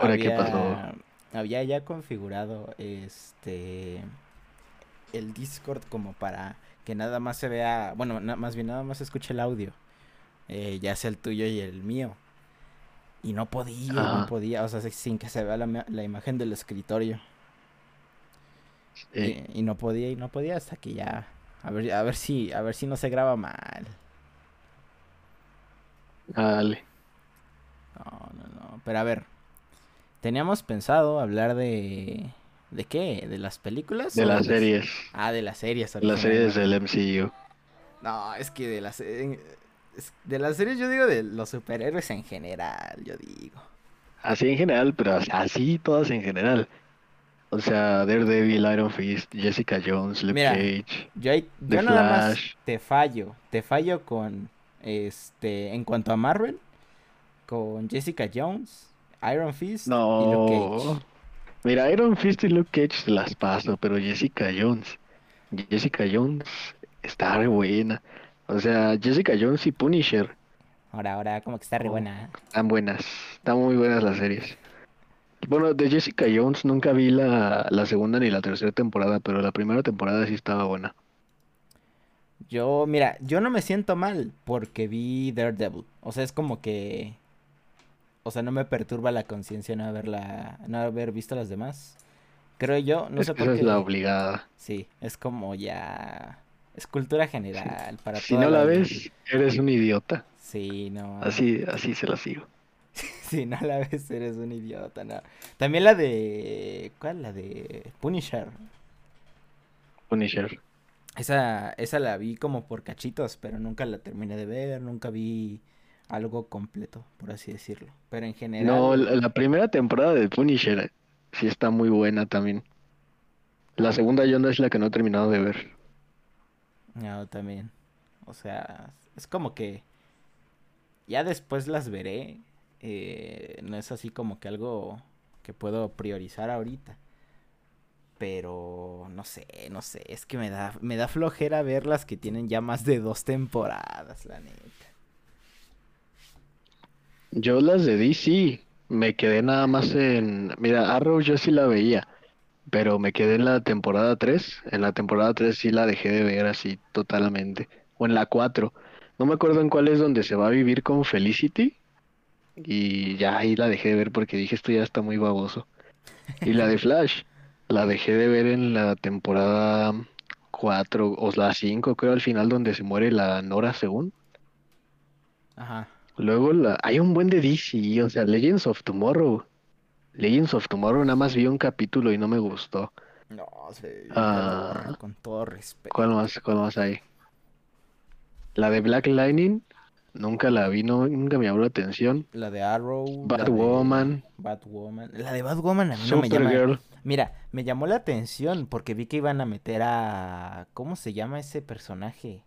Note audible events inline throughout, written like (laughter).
¿Ahora qué pasó? Había ya configurado este el Discord como para que nada más se vea, bueno, más bien nada más se escuche el audio, eh, ya sea el tuyo y el mío. Y no podía, no podía, o sea, sin que se vea la, la imagen del escritorio. Y, no podía, y no podía hasta que ya, a ver, a ver si, a ver si no se graba mal. Dale. No, no, no, pero a ver, teníamos pensado hablar de ¿De qué? ¿De las películas? De las series. Ah, de las series. Las series del MCU. No, es que de las... De las series yo digo de los superhéroes en general, yo digo. Así en general, pero así todas en general. O sea, Daredevil, Iron Fist, Jessica Jones, Luke Cage, yo, yo nada Más te fallo, te fallo con este en cuanto a Marvel, con Jessica Jones, Iron Fist y Luke Cage. Mira, Iron Fist y Luke Cage se las paso, pero Jessica Jones. Jessica Jones está re buena. O sea, Jessica Jones y Punisher. Ahora, ahora, como que está re oh, buena. Están buenas. Están muy buenas las series. Bueno, de Jessica Jones nunca vi la, la segunda ni la tercera temporada, pero la primera temporada sí estaba buena. Yo, mira, yo no me siento mal porque vi Daredevil. O sea, es como que o sea, no me perturba la conciencia no haberla, no haber visto las demás. Creo yo, no sé por qué. es la obligada. Sí, es como ya es cultura general para Si no la ves, eres un idiota. Sí, no. Así así se la sigo. (laughs) si no la ves, eres un idiota, no. También la de ¿cuál? La de Punisher. Punisher. Esa esa la vi como por cachitos, pero nunca la terminé de ver, nunca vi algo completo, por así decirlo. Pero en general. No, la, primera temporada de Punisher sí está muy buena también. La segunda yo no es la que no he terminado de ver. No, también. O sea, es como que ya después las veré. Eh, no es así como que algo que puedo priorizar ahorita. Pero no sé, no sé, es que me da, me da flojera ver las que tienen ya más de dos temporadas, la neta. Yo las de DC me quedé nada más en... Mira, Arrow yo sí la veía, pero me quedé en la temporada 3. En la temporada 3 sí la dejé de ver así totalmente. O en la 4. No me acuerdo en cuál es donde se va a vivir con Felicity. Y ya ahí la dejé de ver porque dije esto ya está muy baboso. Y la de (laughs) Flash, la dejé de ver en la temporada 4 o la 5, creo al final donde se muere la Nora según. Ajá. Luego la, hay un buen de DC, o sea, Legends of Tomorrow. Legends of Tomorrow nada más vi un capítulo y no me gustó. No, ah, con todo respeto. ¿Cuál más, cuál más hay? La de Black Lightning, nunca la vi, no, nunca me llamó la atención. La de Arrow. Batwoman. Batwoman. La de Batwoman a mí no me llama. Mira, me llamó la atención porque vi que iban a meter a... ¿Cómo se llama ese personaje?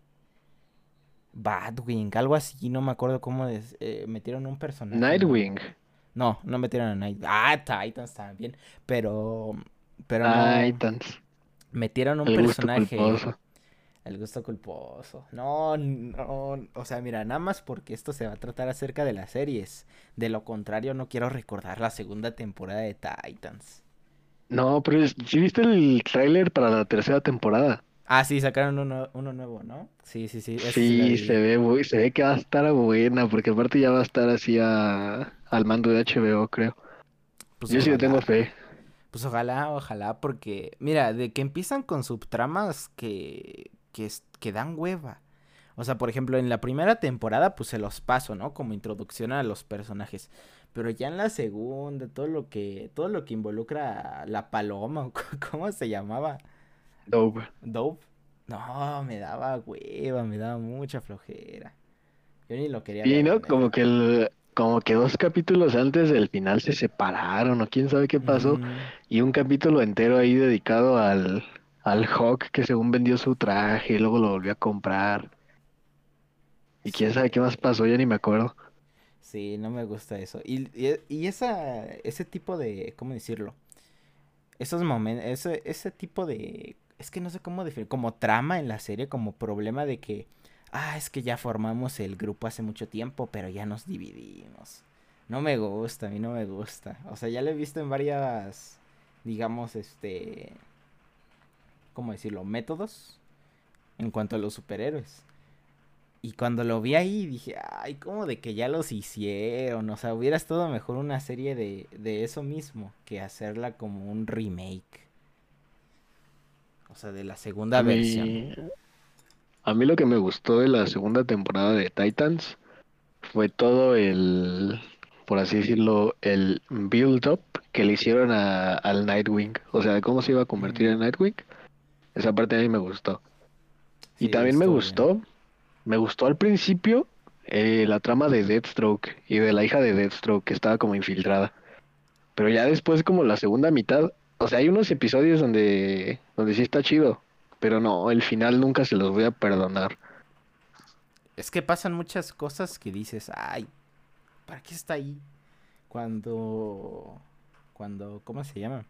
Badwing, algo así, no me acuerdo cómo eh, metieron un personaje. Nightwing. No, no metieron a Nightwing. Ah, Titans también, pero pero Titans. metieron un personaje. El gusto culposo. No, no, o sea, mira, nada más porque esto se va a tratar acerca de las series. De lo contrario, no quiero recordar la segunda temporada de Titans. No, pero si viste el tráiler para la tercera temporada. Ah, sí, sacaron uno, uno nuevo, ¿no? Sí, sí, sí. Sí, se ve, se ve que va a estar buena, porque aparte ya va a estar así a, al mando de HBO, creo. Pues Yo sí tengo fe. Pues ojalá, ojalá, porque, mira, de que empiezan con subtramas que, que, que dan hueva. O sea, por ejemplo, en la primera temporada, pues se los paso, ¿no? Como introducción a los personajes. Pero ya en la segunda, todo lo que, todo lo que involucra a la paloma, (laughs) ¿cómo se llamaba? Dope. Dope. No, me daba hueva, me daba mucha flojera. Yo ni lo quería Y no, como que el, como que dos capítulos antes del final se separaron o quién sabe qué pasó. Y un capítulo entero ahí dedicado al, al Hawk que según vendió su traje y luego lo volvió a comprar. Y quién sabe qué más pasó, ya ni me acuerdo. Sí, no me gusta eso. Y, y, y esa, ese tipo de, ¿cómo decirlo? Esos momentos, ese, ese tipo de es que no sé cómo definir, como trama en la serie, como problema de que, ah, es que ya formamos el grupo hace mucho tiempo, pero ya nos dividimos. No me gusta, a mí no me gusta. O sea, ya lo he visto en varias, digamos, este, ¿cómo decirlo? Métodos en cuanto a los superhéroes. Y cuando lo vi ahí dije, ay, como de que ya los hicieron. O sea, hubiera estado mejor una serie de, de eso mismo que hacerla como un remake. O sea, de la segunda A versión. mí, a mí lo que me gustó de la segunda temporada de Titans fue todo el, por así decirlo, el build-up que le hicieron a- al Nightwing. O sea, cómo se iba a convertir en Nightwing. Esa parte a mí me gustó. Y también me bien. gustó, me gustó al principio eh, la trama de Deathstroke y de la hija de Deathstroke que estaba como infiltrada. Pero ya después como la segunda mitad, o sea, hay unos episodios donde, donde sí está chido, pero no, el final nunca se los voy a perdonar. Es que pasan muchas cosas que dices, ay, ¿para qué está ahí? Cuando, cuando, ¿cómo se llama?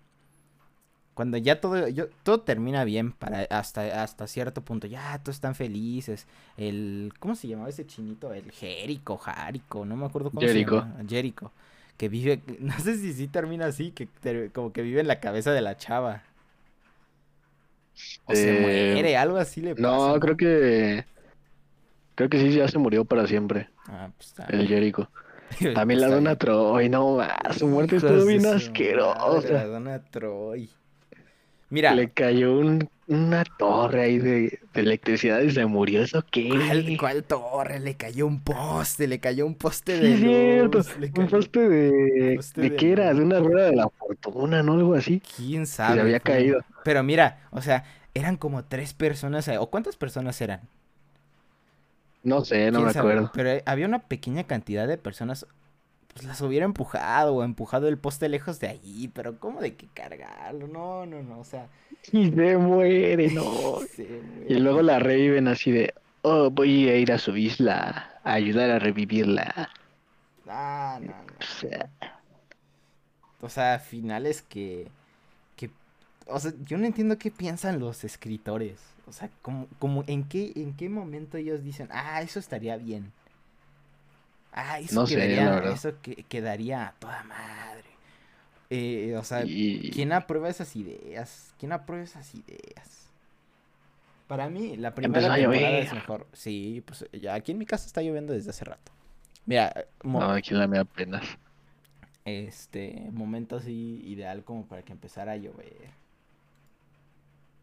Cuando ya todo, yo- todo termina bien para hasta, hasta cierto punto, ya todos están felices. El, ¿cómo se llamaba ese chinito? El Jericho, Jarico, no me acuerdo cómo Jericho. se llama. Jericho. Que vive, (laughs) no sé si sí termina así, que como que vive en la cabeza de la chava. O se Eh, muere, algo así le pasa. No, creo que creo que sí ya se murió para siempre, Ah, pues está. el Jericho. (laughs) También la Donna. Troy, no, más, su muerte estuvo bien madre, la asquerosa. Donna Troy. Mira, Le cayó un- una torre ahí de, de electricidad y se murió, ¿eso qué? ¿cuál, cuál torre? Le cayó un poste, le cayó un poste Sí, de es cierto. Un poste de. poste ¿De de qué era? De una rueda de la fortuna, ¿no? Algo así. ¿Quién Se sabe? le había pero- caído. Pero mira, o sea, eran como tres personas, ¿o cuántas personas eran? No sé, no ¿Quién me sabe? acuerdo. Pero eh, había una pequeña cantidad de personas, pues las hubiera empujado o empujado el poste lejos de allí, pero ¿cómo de que cargarlo? No, no, no, o sea... (laughs) Y se muere, no. (laughs) se Y luego la reviven así de. Oh, voy a ir a su isla a ayudar a revivirla. Ah, no, no. O sea, O sea, finales que, que, o sea, yo no entiendo qué piensan los escritores. O sea, como, como en qué, en qué momento ellos dicen, ah, eso estaría bien. Ah, eso No sé, quedaría, verdad. eso que, quedaría a toda madre. Eh, o sea, y. ¿quién aprueba esas ideas? ¿Quién aprueba esas ideas? Para mí, la primera temporada es mejor. Sí, pues ya aquí en mi casa está lloviendo desde hace rato. Mira, mo- No, aquí la mía apenas. este momento así ideal como para que empezara a llover.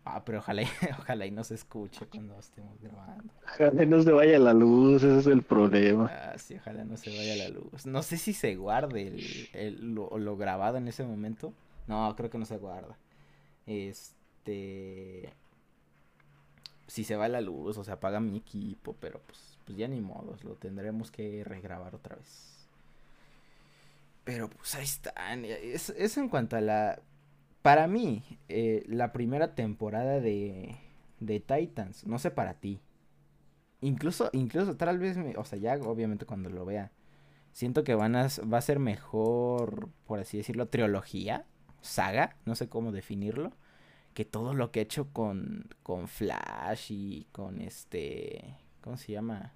Ah, pero ojalá, y- (laughs) ojalá y no se escuche cuando estemos grabando. Ojalá no se vaya la luz, ese es el problema. Ah, sí, ojalá no se vaya la luz. No sé si se guarde el, el- lo, lo grabado en ese momento. No, creo que no se guarda. Este... Si se va la luz o se apaga mi equipo, pero pues, pues ya ni modos, lo tendremos que regrabar otra vez. Pero pues ahí están. Es, es en cuanto a la... Para mí, eh, la primera temporada de, de Titans, no sé para ti. Incluso, incluso tal vez, me- o sea, ya obviamente cuando lo vea, siento que van a, va a ser mejor, por así decirlo, trilogía, saga, no sé cómo definirlo, que todo lo que he hecho con, con Flash y con este, ¿cómo se llama?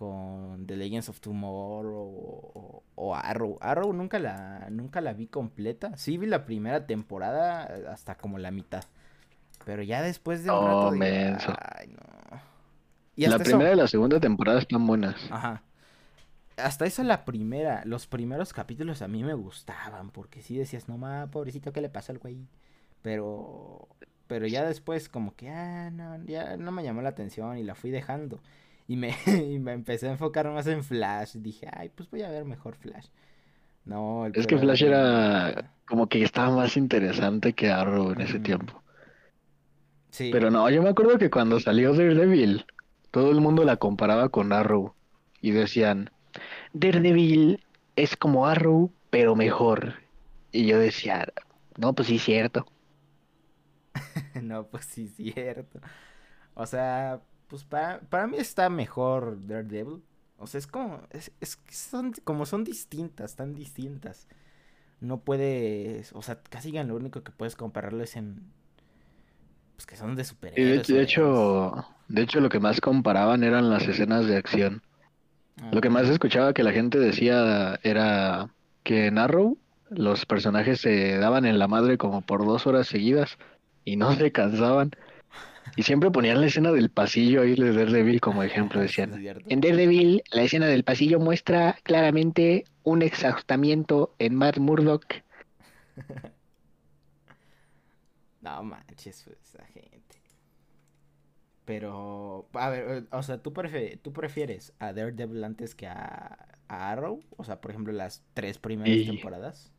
Con The Legends of Tomorrow o, Arrow. Arrow nunca la, nunca la vi completa. Sí vi la primera temporada eh, hasta como la mitad. Pero ya después de un Oh, rato menso. ay, no. Y La hasta eso- primera y la segunda temporada están buenas. Ajá. Hasta eso la primera, los primeros capítulos a mí me gustaban, porque sí decías, no ma, pobrecito, ¿qué le pasa al güey? Pero, pero ya después como que, ah, no, ya no me llamó la atención y la fui dejando. Y me, (laughs) y me empecé a enfocar más en Flash. Dije, ay, pues voy a ver mejor Flash. No, el Es que Flash era como que estaba más interesante que Arrow en ese tiempo. Sí, Pero no, yo me acuerdo que cuando salió Daredevil, todo el mundo la comparaba con Arrow. Y decían, Daredevil es como Arrow, pero mejor. Y yo decía, no, pues sí, cierto. (laughs) No, pues sí, cierto. O sea, pues para, para mí está mejor Daredevil. O sea, es como, es, es son, como son distintas, tan distintas. No puedes, o sea, casi lo único que puedes compararlo es en, pues que son de superhéroes. de- hecho, de hecho, lo que más comparaban eran las escenas de acción. Lo que más escuchaba que la gente decía era que en Arrow los personajes se daban en la madre como por dos horas seguidas y no (laughs) se cansaban. Y siempre ponían la escena del pasillo ahí de Daredevil como ejemplo. Decían, en Daredevil la escena del pasillo muestra claramente un exhaustamiento en Matt Murdock. (laughs) no manches, esa gente. Pero, a ver, o sea, ¿tú, tú prefieres a Daredevil antes que a, Arrow? O sea, por ejemplo, las tres primeras temporadas.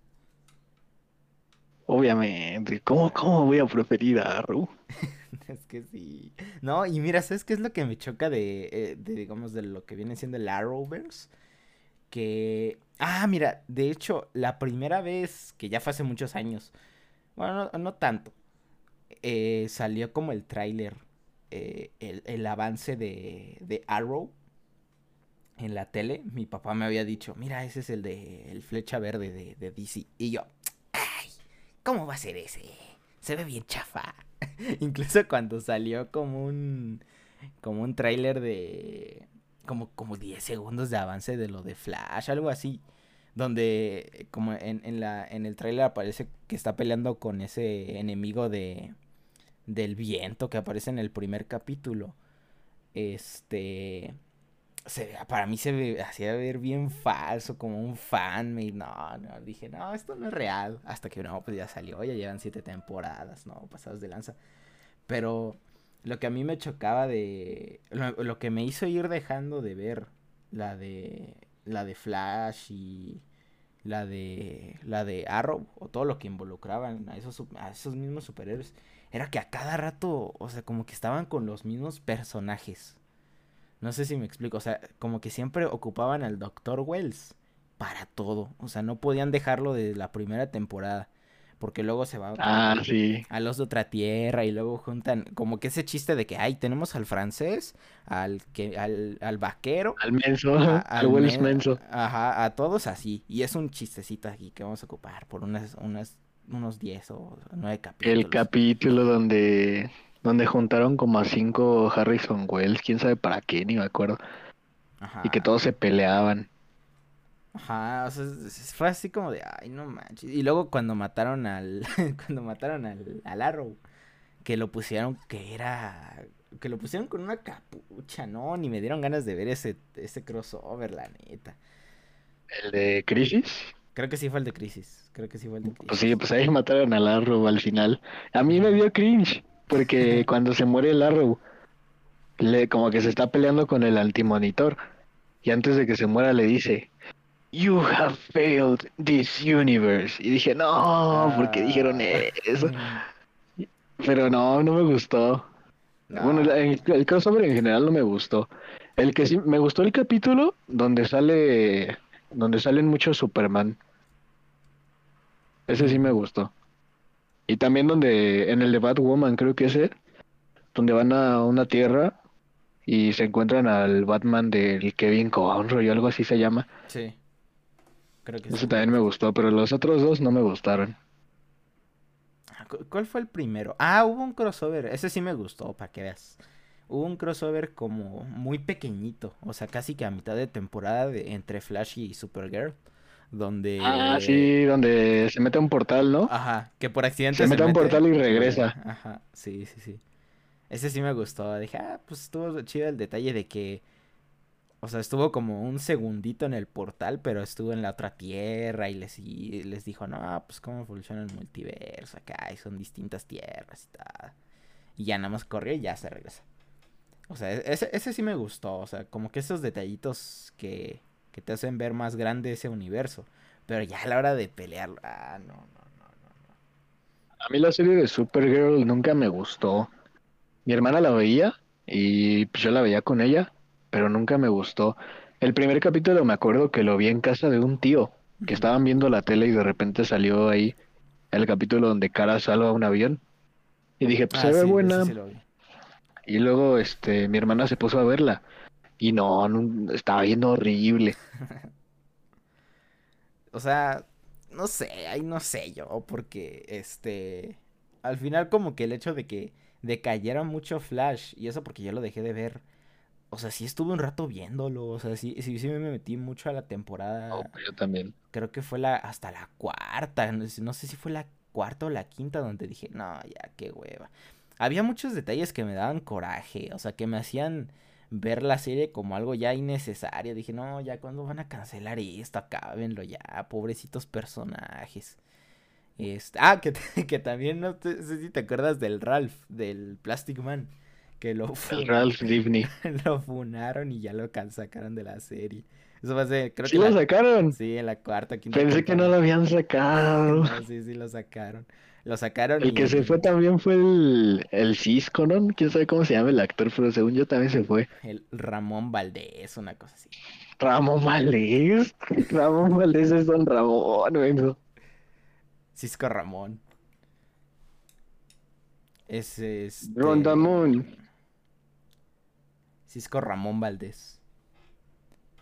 Obviamente, ¿cómo, ¿cómo voy a preferir a Arrow? (laughs) es que sí. No, y mira, ¿sabes qué es lo que me choca de, eh, de digamos, de lo que viene siendo el Arrowverse? Que... Ah, mira, de hecho, la primera vez, que ya fue hace muchos años, bueno, no, tanto, eh, salió como el tráiler, eh, el, avance de, de Arrow en la tele. Mi papá me había dicho, mira, ese es el de el flecha verde de, de DC. Y yo, ¿cómo va a ser ese? Se ve bien chafa. (laughs) Incluso cuando salió como un. como un tráiler de. Como, como 10 segundos de avance de lo de Flash, algo así. Donde como en, en la, en el tráiler aparece que está peleando con ese enemigo de. del viento que aparece en el primer capítulo. Este se, para mí se hacía ver bien falso, como un fan. no, no, dije, no, esto no es real. Hasta que no, pues ya salió, ya llevan siete temporadas, no, pasadas de lanza. Pero lo que a mí me chocaba de. Lo, que me hizo ir dejando de ver la de. La de Flash y. La de. La de Arrow. O todo lo que involucraban a esos, a esos mismos superhéroes. Era que a cada rato. O sea, como que estaban con los mismos personajes. No sé si me explico, o sea, como que siempre ocupaban al Dr. Wells para todo, o sea, no podían dejarlo de la primera temporada, porque luego se va ah, a los de otra tierra y luego juntan como que ese chiste de que, ay, tenemos al francés, al que al, al vaquero, al menso, al Wells menso. Ajá, a todos así, y es un chistecito aquí que vamos a ocupar por unas unas unos 10 o 9 capítulos. El capítulo donde donde juntaron como a cinco Harrison Wells, quién sabe para qué, ni me acuerdo. Ajá. Y que todos se peleaban. Ajá, o sea, fue así como de, ay, no manches. Y luego cuando mataron al, (laughs) cuando mataron al, al Arrow, que lo pusieron, que era, que lo pusieron con una capucha, no, ni me dieron ganas de ver ese, ese crossover, la neta. ¿El de Crisis? Creo que sí fue el de Crisis, creo que sí fue el de Crisis. Pues sí, pues ahí mataron al Arrow al final. A mí me dio cringe. Porque cuando se muere el Arrow, le, como que se está peleando con el antimonitor. Y antes de que se muera le dice, You have failed this universe. Y dije, no, ¿por qué dijeron ah. eso? Pero no, no me gustó. Bueno, el, el, crossover en general no me gustó. El que sí, me gustó el capítulo donde sale, donde salen muchos Superman. Ese sí me gustó. Y también donde, en el de Batwoman, creo que es él, donde van a una tierra y se encuentran al Batman del Kevin Conroy o algo así se llama. Sí. Creo que Ese también me gustó, pero los otros dos no me gustaron. Ah, ¿Cuál fue el primero? Ah, hubo un crossover. Ese sí me gustó, para que veas. Hubo un crossover como muy pequeñito. O sea, casi que a mitad de temporada entre Flash y Supergirl donde... Ah, sí, donde se mete un portal, ¿no? Ajá, que por accidente... Se, mete, un portal y regresa. Ajá, sí, sí, sí. Ese sí me gustó. Dije, ah, pues estuvo chido el detalle de que... O sea, estuvo como un segundito en el portal, pero estuvo en la otra tierra y les, y les dijo, no, pues cómo funciona el multiverso acá, y son distintas tierras y tal. Y ya nada más corrió y ya se regresa. O sea, e-, ese, ese sí me gustó. O sea, como que esos detallitos que, que te hacen ver más grande ese universo. Pero ya a la hora de pelear, ah, no, no, no, no. A mí la serie de Supergirl nunca me gustó. Mi hermana la veía y pues yo la veía con ella, pero nunca me gustó. El primer capítulo me acuerdo que lo vi en casa de un tío, que estaban viendo la tele y de repente salió ahí el capítulo donde Cara salva un avión. Y dije, pues ah, se ve buena. y luego este mi hermana se puso a verla y no, estaba viendo horrible. (laughs) o sea, no sé, ahí no sé yo, porque este, al final como que el hecho de que decayera mucho Flash, y eso porque yo lo dejé de ver, O sea, sí estuve un rato viéndolo. O sea, sí, sí, sí me metí mucho a la Oh, temporada. pues yo también. Creo que fue la hasta la cuarta. No sé, no sé si fue la cuarta o la quinta donde dije, no, ya, qué hueva. Había muchos detalles que me daban coraje. O sea, que me hacían ver la serie como algo ya innecesario. Dije, no, ya, ¿cuándo van a cancelar esto? Acábenlo ya, pobrecitos personajes. Este, ah, que, (laughs) que también no te- sé si te acuerdas del Ralph, del Plastic Man. Que lo, fu- El Ralph Livni. (laughs) lo funaron y ya lo sacaron de la serie. Eso fue hace, creo ¿Sí que lo la- sacaron? Sí, en la cuarta, quinta Pensé que no lo habían sacado. (laughs) No, sí, sí lo sacaron. Lo sacaron El que se fue también fue el, el Cisco, ¿no? Quién sabe cómo se llama el actor, pero según yo también se fue. el Ramón Valdés, una cosa así. Ramón Valdés. Ramón Valdés es Don Ramón, güey. Cisco Ramón. Es este. Don Ramón. Cisco Ramón Valdés.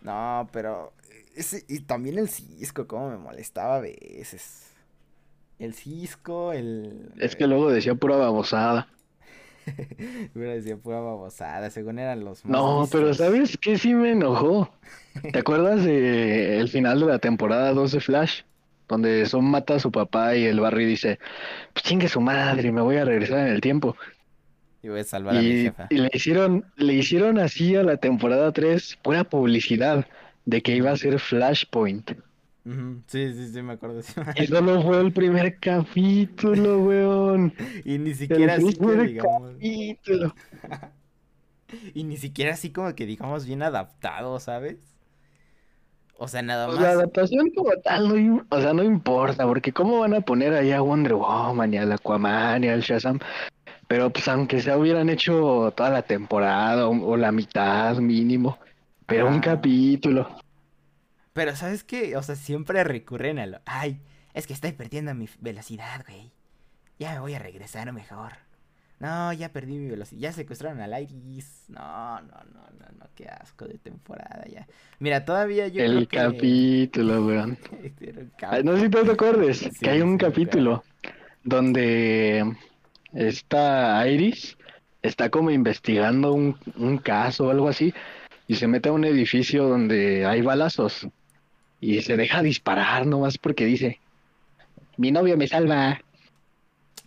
No, pero. Ese, y también el Cisco, cómo me molestaba a veces. El Cisco, el. Es que luego decía pura babosada. (laughs) Hubiera decía pura babosada, según eran los más No, pero. ¿sabes qué sí me enojó? ¿Te (laughs) acuerdas de el final de la temporada 2 de Flash? Donde Son mata a su papá y el Barry dice, pues chingue su madre, me voy a regresar en el tiempo. Y voy a salvar a mi jefa. y le hicieron, le hicieron así a la temporada 3, pura publicidad de que iba a ser Flashpoint. Sí, sí, sí, me acuerdo. sí me Y solo fue el primer capítulo, weón. (laughs) Y ni El siquiera así que primer digamos. capítulo. (laughs) Y ni siquiera así como que digamos bien adaptado, ¿sabes? O sea, nada Pues la más. adaptación como tal, no, o sea, no importa, porque cómo van a poner ahí a Wonder Woman y al Aquaman y al Shazam. Pero pues aunque se hubieran hecho toda la temporada o, o la mitad mínimo, pero un capítulo. Pero ¿sabes qué? O sea, siempre recurren a lo. Ay, es que estoy perdiendo mi velocidad, güey. Ya me voy a regresar mejor. No, ya perdí mi velocidad. Ya secuestraron al Iris. No, no, no, no, no. Qué asco de temporada ya. Mira, todavía yo El creo que. capítulo, weón. (laughs) Ay, No sé si te acuerdas, (laughs) Sí, que hay un capítulo donde esta Iris está como investigando un, un caso o algo así y se mete a un edificio donde hay balazos y se deja disparar nomás porque dice, mi novio me salva.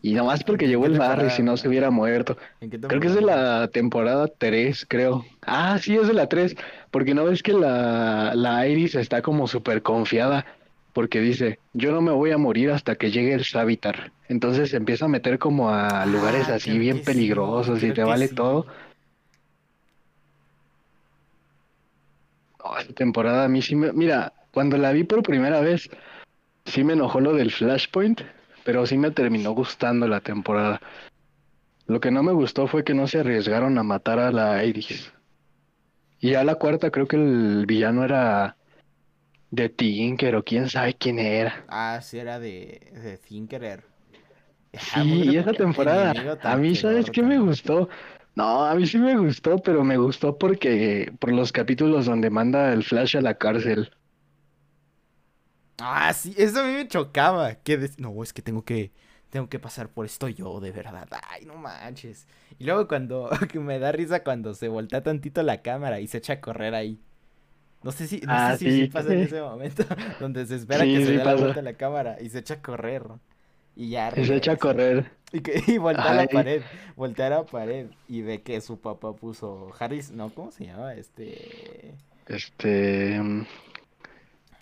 Y nomás porque ¿En llegó el barrio, si no se hubiera muerto. ¿En qué Creo que es de la temporada 3, creo. Ah, sí, es de la 3. Porque no ves que la, la Iris está como súper confiada. Porque dice, yo no me voy a morir hasta que llegue el Savitar. Entonces se empieza a meter como a lugares Ah, así creo bien que sí, peligrosos y te vale sí. todo. Oh, esta temporada a mí sí me... Mira, cuando la vi por primera vez, sí me enojó lo del Flashpoint, pero sí me terminó gustando la temporada. Lo que no me gustó fue que no se arriesgaron a matar a la Iris. Y ya la cuarta creo que el villano era de Tinker o quién sabe quién era. Ah, sí, era de, de Thinkerer. (laughs) Ah, Sí, y esa temporada, a mí sabes qué me gustó. No, a mí sí me gustó, pero me gustó porque por los capítulos donde manda el Flash a la cárcel. Ah, sí, eso a mí me chocaba. Que No, es que tengo que tengo que pasar por esto yo, de verdad. Ay, no manches. Y luego cuando (laughs) que me da risa cuando se voltea tantito la cámara y se echa a correr ahí. No sé si, no Ah, sé si, sí sí. pasa en ese (laughs) momento (laughs) donde se espera Sí, que se sí dé la vuelta a la cámara y se echa a correr. Y ya Y se echa a regresa. correr. Y, que, y voltea a la pared, voltea a la pared y ve que su papá puso Harris, no, ¿cómo se llama? Este... Este, mm,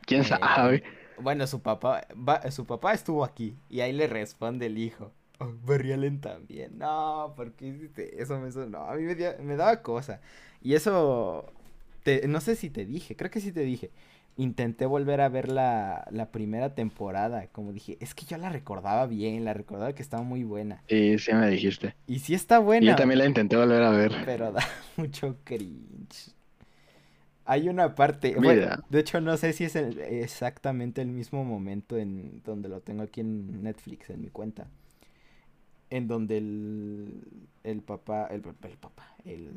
quién Eh, sabe. Bueno, su papá, va- su papá estuvo aquí y ahí le responde el hijo. Oh, Barry Allen también. No, ¿por qué hiciste eso? Me a mí me, dio- me daba cosa. Y eso, te- no sé si te dije, creo que sí te dije. Intenté volver a ver la, la primera temporada. Como dije, es que yo la recordaba bien, la recordaba que estaba muy buena. Sí, sí me dijiste. Y sí está Y buena. yo también la intenté volver a ver. Pero (laughs) da mucho cringe. Hay una parte, bueno, de hecho no sé si es el- exactamente el mismo momento en donde lo tengo aquí en Netflix, en mi cuenta. En donde el, el papá, el, el papá, el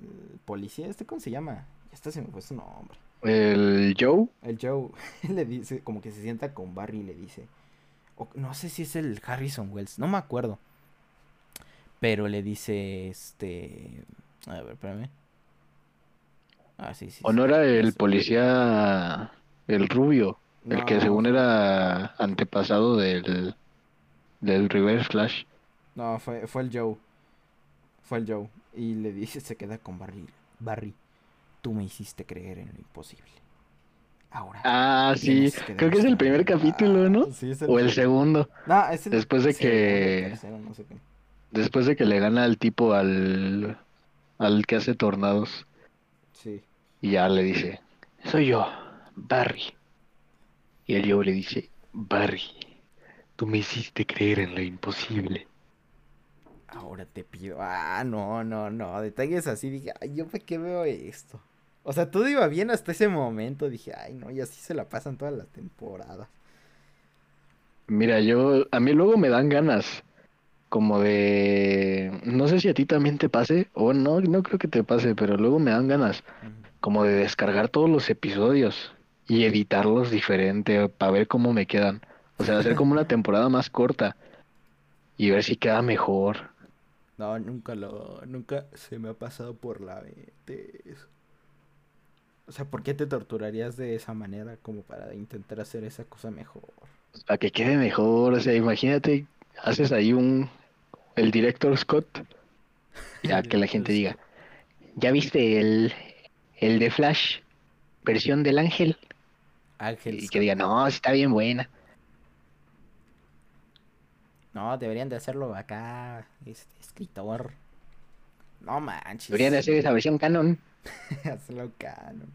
policía, ¿este cómo se llama? Este se me fue su nombre. El Joe, El Joe (laughs) le dice, como que se sienta con Barry y le dice, o- no sé si es el Harrison Wells, no me acuerdo. Pero le dice, este, a ver, espérame. Ah, sí, sí. ¿O sí, no era el policía, el rubio, el que según era antepasado del, del Reverse Flash? no, fue, fue el Joe. Fue el Joe. Y le dice, se queda con Barry. Barry, tú me hiciste creer en lo imposible. Ahora. Ah, sí, que creo que es el primer demostrarme". capítulo, ¿no? Ah, Sí, es O el segundo, No, es el después de que- tercero, no sé qué. después de que le gana al tipo al, al que hace tornados. Sí. Y ya le dice, soy yo, Barry. Y el Joe le dice, Barry, tú me hiciste creer en lo imposible. Ahora te pido. Ah, no, no, no. Detalles así. Dije, ay, yo para qué veo esto. O sea, todo iba bien hasta ese momento. Dije, ay, no, y así se la pasan todas las temporadas. Mira, yo, a mí luego me dan ganas, como de, no sé si a ti también te pase, o no, no creo que te pase, pero luego me dan ganas, como de descargar todos los episodios y editarlos diferente para ver cómo me quedan. O sea, hacer como una (laughs) temporada más corta y ver si queda mejor. No, nunca lo. Nunca se me ha pasado por la mente eso. O sea, ¿por qué te torturarías de esa manera como para intentar hacer esa cosa mejor? Para que quede mejor, o sea, imagínate, haces ahí un, el director Scott, (laughs) ya que la gente diga, ¿ya viste el, el de Flash, versión del ángel? Ángel. Y que diga, no, está bien buena. No, deberían de hacerlo acá. Este escritor. No manches. Deberían de hacer esa versión canon. (laughs) Hazlo canon.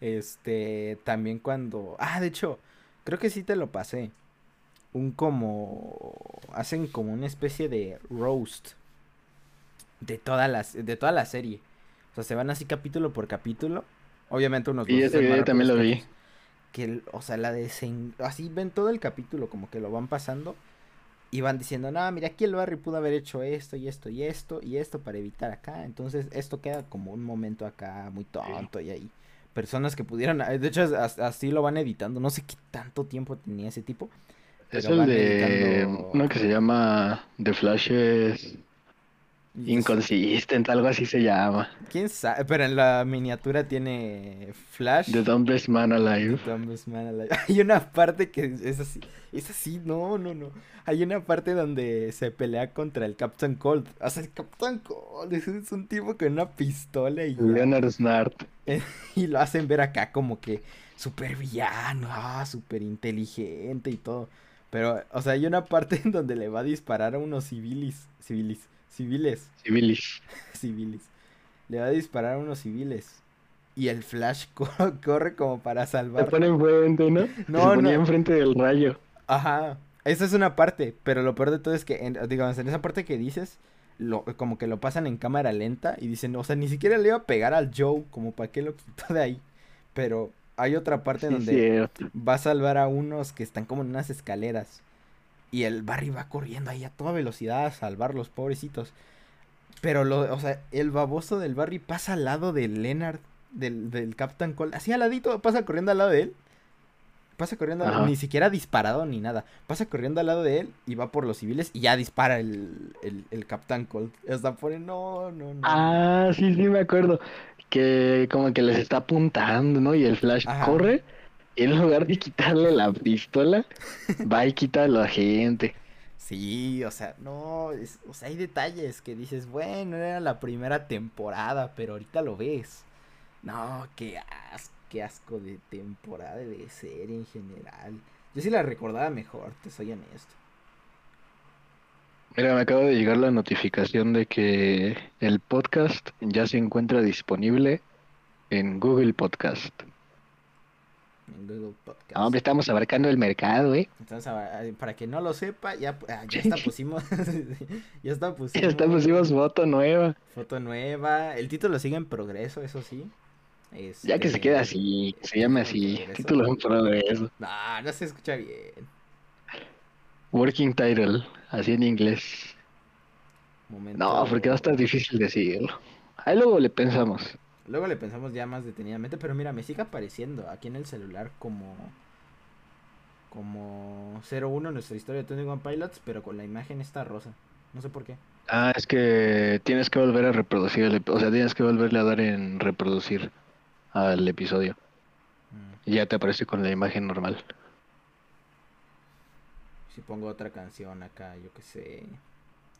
Este, también cuando. Ah, de hecho, creo que sí te lo pasé. Un como. Hacen como una especie de roast. De toda la, de toda la serie. O sea, se van así capítulo por capítulo. Obviamente unos Y ese video también lo vi. Que, o sea, la desen... Así ven todo el capítulo, como que lo van pasando. Y van diciendo, no, mira, aquí el Barry pudo haber hecho esto y esto y esto y esto para evitar acá. Entonces, esto queda como un momento acá muy tonto y ahí. Personas que pudieran, de hecho, as- así lo van editando. No sé qué tanto tiempo tenía ese tipo. Es el de editando- uno que se llama The Flash es Y es- Inconsistent, algo así se llama. ¿Quién sabe? Pero en la miniatura tiene Flash. The Dumbest Man Alive. Dumbest Man Alive. (laughs) Hay una parte que es así. Es así, no, no, no. Hay una parte donde se pelea contra el Captain Cold. O sea, el Captain Cold es, es un tipo con una pistola y. Leonard Snart. (laughs) y lo hacen ver acá como que súper villano, ah, súper inteligente y todo. Pero, o sea, hay una parte (laughs) en donde le va a disparar a unos civiles, civiles, civiles, Civilis. (laughs) civiles. Le va a disparar a unos civiles. Y el Flash (laughs) co- corre como para Se salvar. pone enfrente, ¿no? No, se ponía no. enfrente del rayo. Ajá. Esa es una parte, pero lo peor de todo es que, en, digamos, en esa parte que dices, lo, como que lo pasan en cámara lenta y dicen, o sea, ni siquiera le iba a pegar al Joe, como para qué lo quitó de ahí. Pero hay otra parte Sí, donde cierto. va a salvar a unos que están como en unas escaleras. Y el Barry va corriendo ahí a toda velocidad a salvar los pobrecitos. Pero lo, o sea, el baboso del Barry pasa al lado de Leonard, del, del Captain Cold, así al ladito, pasa corriendo al lado de él. Pasa corriendo, al- ni siquiera disparado ni nada. Pasa corriendo al lado de él y va por los civiles y ya dispara el, el, el Captain Cold. Hasta pone, no, no, no. Ah, sí, sí, me acuerdo. Que como que les está apuntando, ¿no? Y el Flash Ajá. corre. Y en lugar de quitarle la pistola, va y quita a la gente. Sí, o sea, no, es- o sea, hay detalles que dices, bueno, era la primera temporada, pero ahorita lo ves. No, qué asco, qué asco de temporada de serie en general. Yo sí la recordaba mejor, te soy honesto. Mira, me acaba de llegar la notificación de que el podcast ya se encuentra disponible en Google Podcast. En Google Podcast. Hombre, estamos abarcando el mercado, ¿eh? Entonces, para que no lo sepa, ya, ah, ya (laughs) (laughs) está pusimos, ya está pusimos Ya estamos, pusimos foto nueva. foto nueva. El título sigue en progreso, eso sí. Ya que se Este, quede así, que se llame así. Progreso. Título en progreso. No, no se escucha bien. Working title, así en inglés. Momento. No, porque va a estar difícil decirlo. Ahí luego le pensamos. Luego le pensamos ya más detenidamente, pero mira, me sigue apareciendo aquí en el celular como como 01 nuestra historia de 21 Pilots, pero con la imagen esta rosa. No sé por qué. Ah, es que tienes que volver a reproducir el, o sea, tienes que volverle a dar en reproducir al episodio. Mm, Y ya te aparece con la imagen normal. Si pongo otra canción acá, yo qué sé.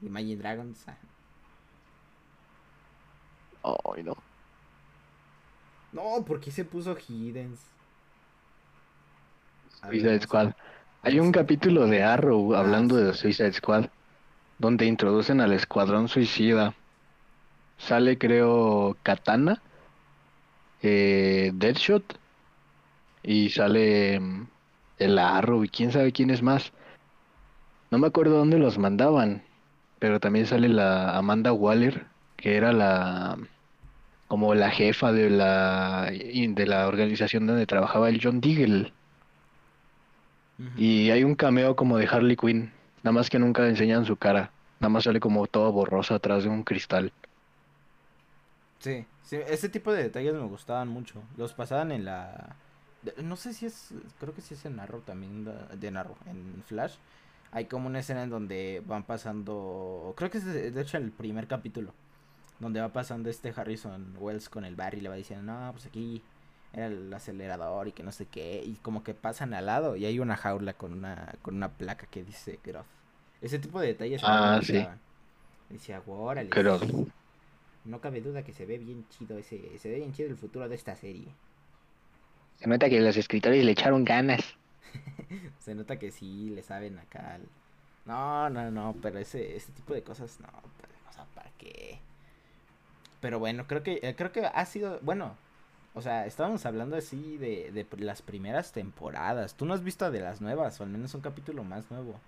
Imagine Dragons. ah. Ay, no. No, ¿por qué se puso Hiddens? Ver, Suicide Squad. Hay un capítulo de Arrow hablando de Suicide Squad, donde introducen al escuadrón suicida. Sale, creo, Katana, eh, Deadshot, y sale mm, el Arrow, y quién sabe quién es más. No me acuerdo dónde los mandaban, pero también sale la Amanda Waller, que era la como la jefa de la de la organización donde trabajaba el John Diggle. Ujú. Y hay un cameo como de Harley Quinn, nada más que nunca enseñan su cara, nada más sale como toda borrosa atrás de un cristal. Sí, sí, ese tipo de detalles me gustaban mucho. Los pasaban en la... No sé si es... Creo que sí es en Arrow también, de, Arrow, en Flash. Hay como una escena en donde van pasando... Creo que es de, de hecho el primer capítulo. Donde va pasando este Harrison Wells con el Barry y le va diciendo, no, pues aquí era el acelerador y que no sé qué. Y como que pasan al lado y hay una jaula con una, con una placa que dice Groth. Ese tipo de detalles Ah, sí. gustaban. Decía, órale. Groth. No cabe duda que se ve bien chido ese, se ve bien chido el futuro de esta serie. Se nota que los escritores le echaron ganas. (laughs) Se nota que sí le saben acá. al- No, no, no, pero ese, ese tipo de cosas no, pues, o sea, ¿para qué? Pero bueno, creo que, eh, creo que ha sido, bueno, o sea, estábamos hablando así de, de las primeras temporadas. Tú no has visto de las nuevas, o al menos un capítulo más nuevo.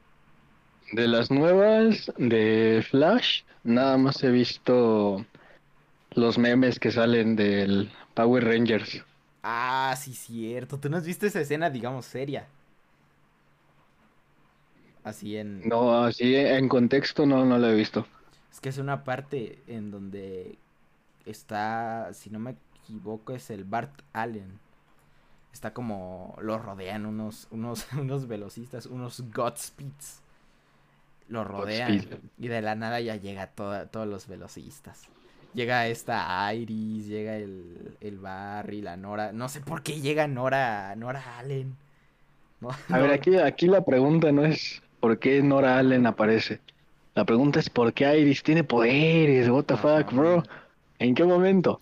De las nuevas de Flash, nada más he visto los memes que salen del Power Rangers. Ah, sí, cierto. Tú no has visto esa escena, digamos, seria. Así en... No, así en contexto no, no lo he visto. Es que es una parte en donde está, si no me equivoco, es el Bart Allen. Está como lo rodean unos, unos, (laughs) unos velocistas, unos Godspeeds. Lo rodean Godspeed. y de la nada ya llega toda, todos los velocistas. Llega esta Iris, llega el, el Barry, la Nora. No sé por qué llega Nora, Nora Allen. No, A ver, aquí, aquí la pregunta no es por qué Nora Allen aparece. La pregunta es por qué Iris tiene poderes. What the fuck, bro? ¿En qué momento?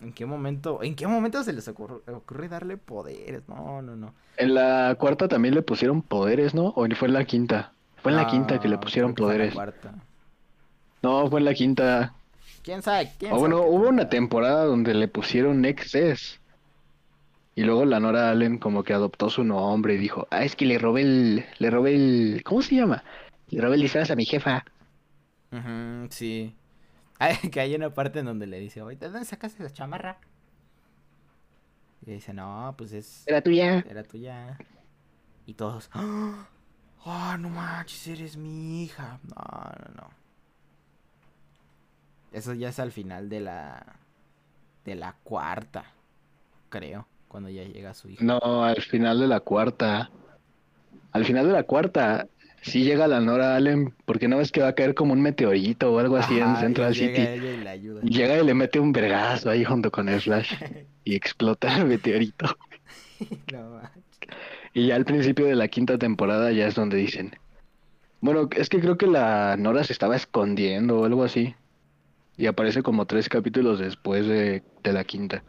¿En qué momento, en qué momento se les ocurre, ocurre darle poderes? No, no, no. En la cuarta también le pusieron poderes, ¿no? ¿O fue en la quinta? Fue en la quinta que le Ah, pusieron fue en la poderes. cuarta. No, fue en la quinta. ¿Quién sabe? ¿Quién O sabe bueno, hubo una temporada? donde le pusieron XS. Y luego la Nora Allen como que adoptó su nombre y dijo, ah, es que le robé el, le robé el, ¿cómo se llama? Le robé el disfraz a mi jefa. Ujú, sí. (laughs) Ay, que hay una parte en donde le dice, oye, ¿de dónde sacaste esa chamarra? Y dice, no, pues es... Era tuya. Era tuya. Y todos, ¡ah! ¡Oh, no manches, eres mi hija! No, no, no. Eso ya es al final de la... De la cuarta, creo, cuando ya llega su hija. No, al final de la cuarta. Al final de la cuarta, sí llega la Nora Allen, porque no ves que va a caer como un meteorito o algo así en Ajá, Central llega City. ella y la ayuda. Y llega y le mete un vergazo ahí junto con el Flash. Y explota el meteorito. (laughs) No. Y ya al principio de la quinta temporada ya es donde dicen. Bueno, es que creo que la Nora se estaba escondiendo o algo así. Y aparece como tres capítulos después de, de la quinta.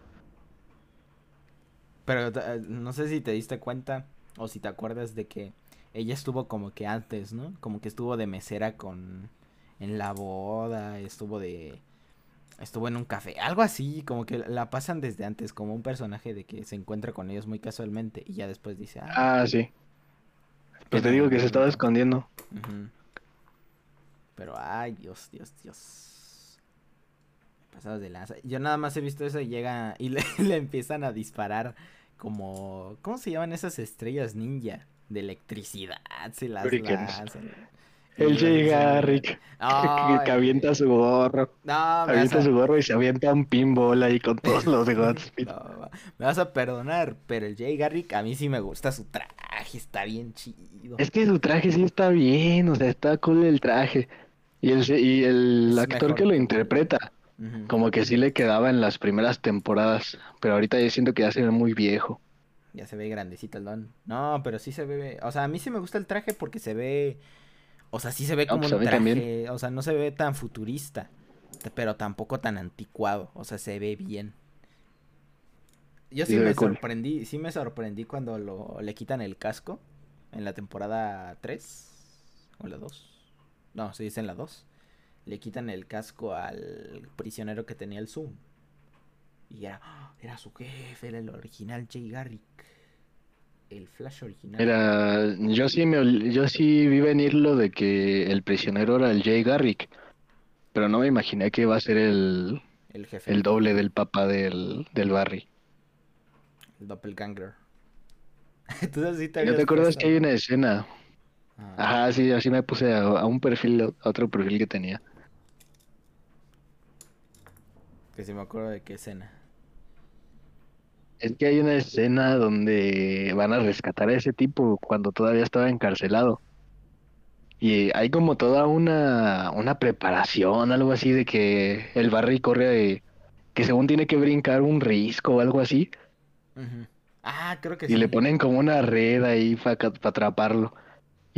Pero eh, no sé si te diste cuenta o si te acuerdas de que ella estuvo como que antes, ¿no? Como que estuvo de mesera con en la boda, estuvo de estuvo en un café, algo así, como que la pasan desde antes como un personaje de que se encuentra con ellos muy casualmente y ya después dice, ah, Ah, sí. Pues te digo que se estaba escondiendo. ujú". Pero ay, Dios, Dios, Dios. Pasados de lanza. Yo nada más he visto eso y llega y le, (laughs) le empiezan a disparar como ¿cómo se llaman esas estrellas ninja? De electricidad, se las lanzan. (laughs) Se- Garrick. Ay, que avienta su gorro. No, Avienta a... su gorro y se avienta un pinball ahí con todos (laughs) los de Godspeed. No, me vas a perdonar, pero el Jay Garrick a mí sí me gusta su traje, está bien chido. Es que su traje sí está bien, o sea, está cool el traje. Y el, y el actor mejor que lo que Como que sí le quedaba en las primeras temporadas, pero ahorita ya siento que ya se ve muy viejo. Ya se ve grandecito el don. No, pero sí se ve. O sea, a mí sí me gusta el traje porque se ve. O sea, sí se ve No, como pues un también. traje. O sea, no se ve tan futurista. Pero tampoco tan anticuado. O sea, se ve bien. Yo Sí me cool. sorprendí. Sí me sorprendí cuando lo, le quitan el casco. En la temporada 3. O la 2. No, se dice en la 2. Le quitan el casco al prisionero que tenía el Zoom. Y era, ¡ah! era su jefe, era el original Jay Garrick. El Flash original. Mira, yo sí me, yo sí vi venir lo de que el prisionero era el Jay Garrick, pero no me imaginé que iba a ser el, el jefe. el doble del papá del, del Barry. El doppelganger. (laughs) ¿Tú sí te ¿No te acuerdas que hay una escena? Ah, Ajá, sí, así me puse a, a un perfil, a otro perfil que tenía. Que sí me acuerdo de qué escena. Es que hay una escena donde van a rescatar a ese tipo cuando todavía estaba encarcelado. Y hay como toda una, una preparación, algo así de que el Barry corre, eh, que según tiene que brincar un risco o algo así. Ah, creo que y sí. le ponen como una red ahí para atraparlo.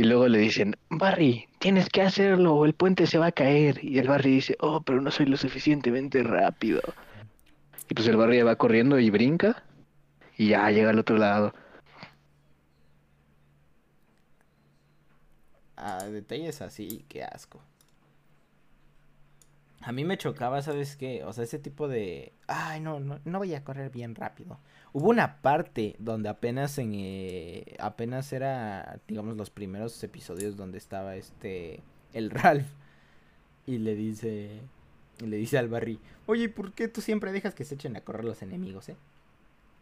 Y luego le dicen, Barry, tienes que hacerlo o el puente se va a caer. Y el Barry dice, oh, pero no soy lo suficientemente rápido. Y pues el Barry va corriendo y brinca y ya llega al otro lado. Ah, detalles así, qué asco. A mí me chocaba, ¿sabes qué? O sea, ese tipo de... Ay, no, no, no voy a correr bien rápido. Hubo una parte donde apenas en... eh, apenas era, digamos, los primeros episodios donde estaba este... El (laughs) Ralph. Y le dice... Y le dice al Barry, oye, ¿por qué tú siempre dejas que se echen a correr los enemigos, eh?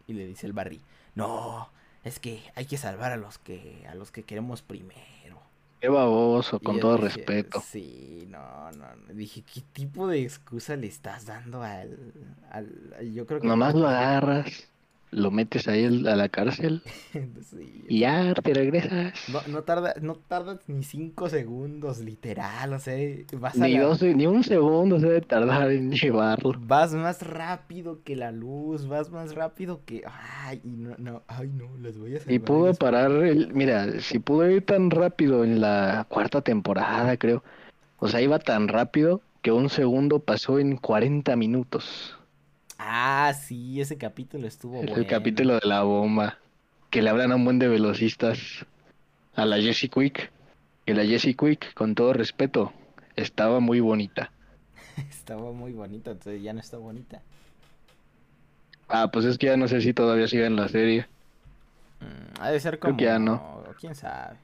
Y le dice el Barry, no, es que hay que salvar a los que, a los que queremos primero. Qué baboso, con todo dije, respeto. Sí, no, no, no. Dije, ¿qué tipo de excusa le estás dando al, al- yo creo que Nomás lo agarras, lo metes ahí a la cárcel (laughs) Sí, y ya te regresas. No, no tarda, no tardas ni cinco segundos, literal, o sea, vas a Ni, la- dos, ni un segundo se debe tardar en llevarlo. vas más rápido que la luz, vas más rápido que, ay, y no, no, ay, no, las voy a Y pudo parar, el, mira, si pudo ir tan rápido en la cuarta temporada, creo. O sea, iba tan rápido que un segundo pasó en 40 minutos. Ah, sí, ese capítulo estuvo Es el bueno. capítulo de la bomba. Que le hablan a un buen de velocistas. A la Jessie Quick. Que la Jessie Quick, con todo respeto, estaba muy bonita. (laughs) Estaba muy bonita, entonces ya no está bonita. Ah, pues es que ya no sé si todavía sigue en la serie. Mm, ha de ser Creo como, que ya no. quién sabe.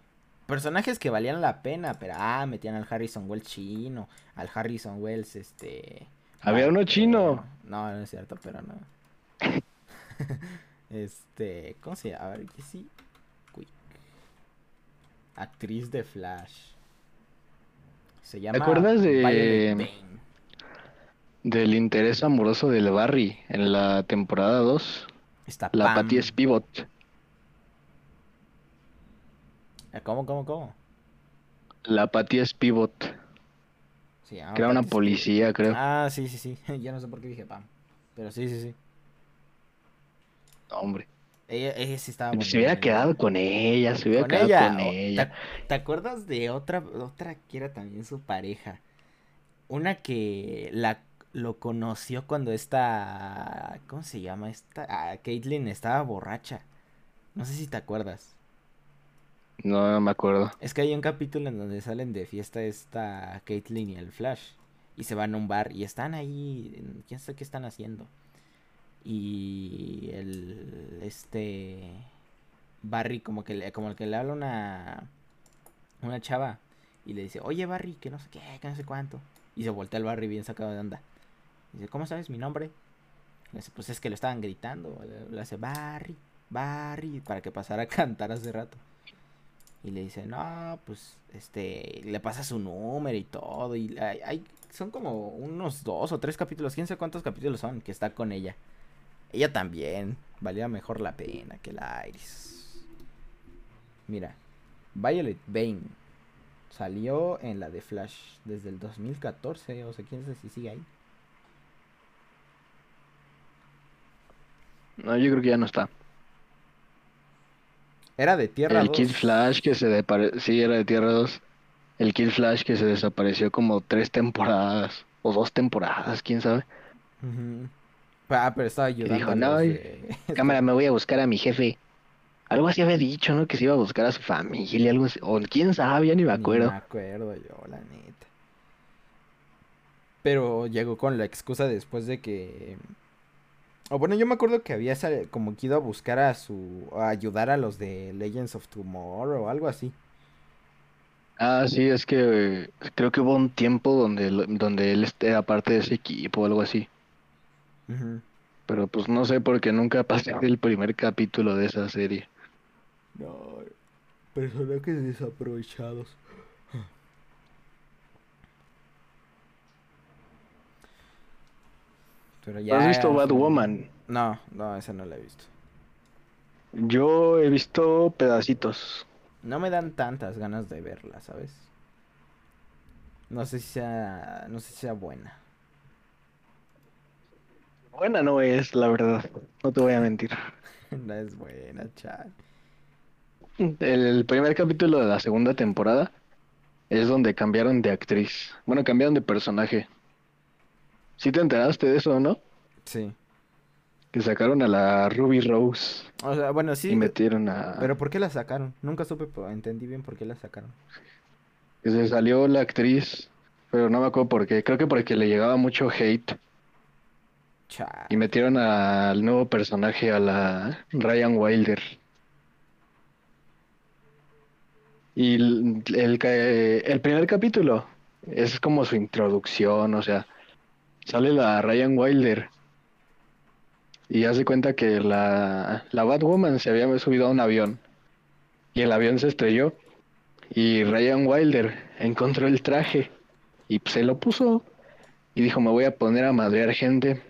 Personajes que valían la pena, pero ah, metían al Harrison Wells chino, al Harrison Wells, este... Había uno vaquero. chino. No, no es cierto, pero no. (laughs) este, ¿cómo se llama? A ver, Jessie Quick. Actriz de Flash. Se llama acuerdas de-. Del interés amoroso del Barry en la temporada 2. Está La Pam. Patty Spivot. Eh, ¿Cómo, cómo, cómo? La Patty Spivot. Llama Que era una policía, creo. Ah, sí, sí, sí. (laughs) Ya no sé por qué dije Pam. Pero sí, sí, sí. Hombre. Ella, ella sí estaba Se hubiera quedado con ella, se hubiera Con quedado ella. con ella. ¿Te, te acuerdas de otra, otra que era también su pareja? Una que la lo conoció cuando esta. ¿Cómo se llama? Esta. Ah, Caitlyn estaba borracha. No sé si te acuerdas. No, no me acuerdo. Es que hay un capítulo en donde salen de fiesta esta Caitlyn y el Flash. Y se van a un bar y están ahí. ¿Quién sabe qué están haciendo? Y el. Este. Barry, como que le, como que le habla una. Una chava. Y le dice, oye Barry, que no sé qué, que no sé cuánto. Y se voltea el Barry bien sacado de onda. Dice, ¿cómo sabes mi nombre? Le dice, pues es que lo estaban gritando. Le, le hace Barry, Barry, para que pasara a (laughs) cantar hace rato. Y le dice, no, pues, este, le pasa su número y todo. Y hay, hay- son como unos dos o tres capítulos, quién sabe cuántos capítulos son, que está con ella. Ella también, valía mejor la pena que la Iris. Mira, Violet Bane. Salió en la de Flash desde el 2014, o sea, quién sabe si sigue ahí. No, yo creo que ya no está. Era de Tierra El 2. Kid Flash que se desapareció, sí, era de Tierra 2. El Kid Flash que se desapareció como tres temporadas, o dos temporadas, quién sabe. Ah, pero estaba ayudando. dijo, "No, (laughs) Cámara, me voy a buscar a mi jefe. Algo así había dicho, ¿no? Que se iba a buscar a su familia, algo así. O quién sabe, ya ni me acuerdo. me acuerdo yo, la neta. Pero llegó con la excusa después de que. O bueno, yo me acuerdo que había sal- como que ido a buscar a su. a ayudar a los de Legends of Tomorrow o algo así. Ah, sí, es que eh, creo que hubo un tiempo donde, donde él este- era parte de ese equipo o algo así. Pero pues no sé porque nunca pasé del primer capítulo de esa serie. No, personajes desaprovechados. Pero ya. ¿Has visto Batwoman? No, no, esa no la he visto. Yo he visto pedacitos. No me dan tantas ganas de verla, ¿sabes? No sé si sea, no sé si sea buena. Buena no es, la verdad. No te voy a mentir. (laughs) No es buena, chat. El primer capítulo de la segunda temporada es donde cambiaron de actriz. Bueno, cambiaron de personaje. ¿Sí te enteraste de eso, no? Sí. Que sacaron a la Ruby Rose O sea, bueno, sí. y metieron a... Pero ¿por qué la sacaron? Nunca supe, pero entendí bien por qué la sacaron. que se salió la actriz, pero no me acuerdo por qué. Creo que porque le llegaba mucho hate Chat. y metieron al nuevo personaje, a la Ryan Wilder. Y el, el, el primer capítulo es como su introducción, o sea, sale la Ryan Wilder y hace cuenta que la, la Batwoman se había subido a un avión y el avión se estrelló y Ryan Wilder encontró el traje y se lo puso y dijo me voy a poner a madrear gente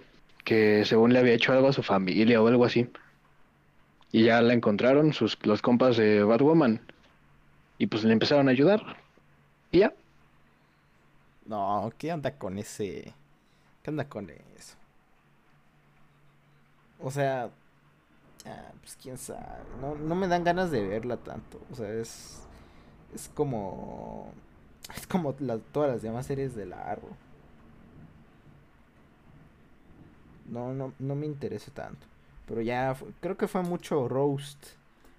que según le había hecho algo a su familia o algo así. Y ya la encontraron sus los compas de Batwoman y pues le empezaron a ayudar. Y ya. No, ¿qué anda con ese? ¿Qué anda con eso? O sea, ah, pues quién sabe. No, no me dan ganas de verla tanto. O sea, es. Es como. Es como las, todas las demás series de la Arrow. No, no, no me interesa tanto. Pero ya creo que fue mucho roast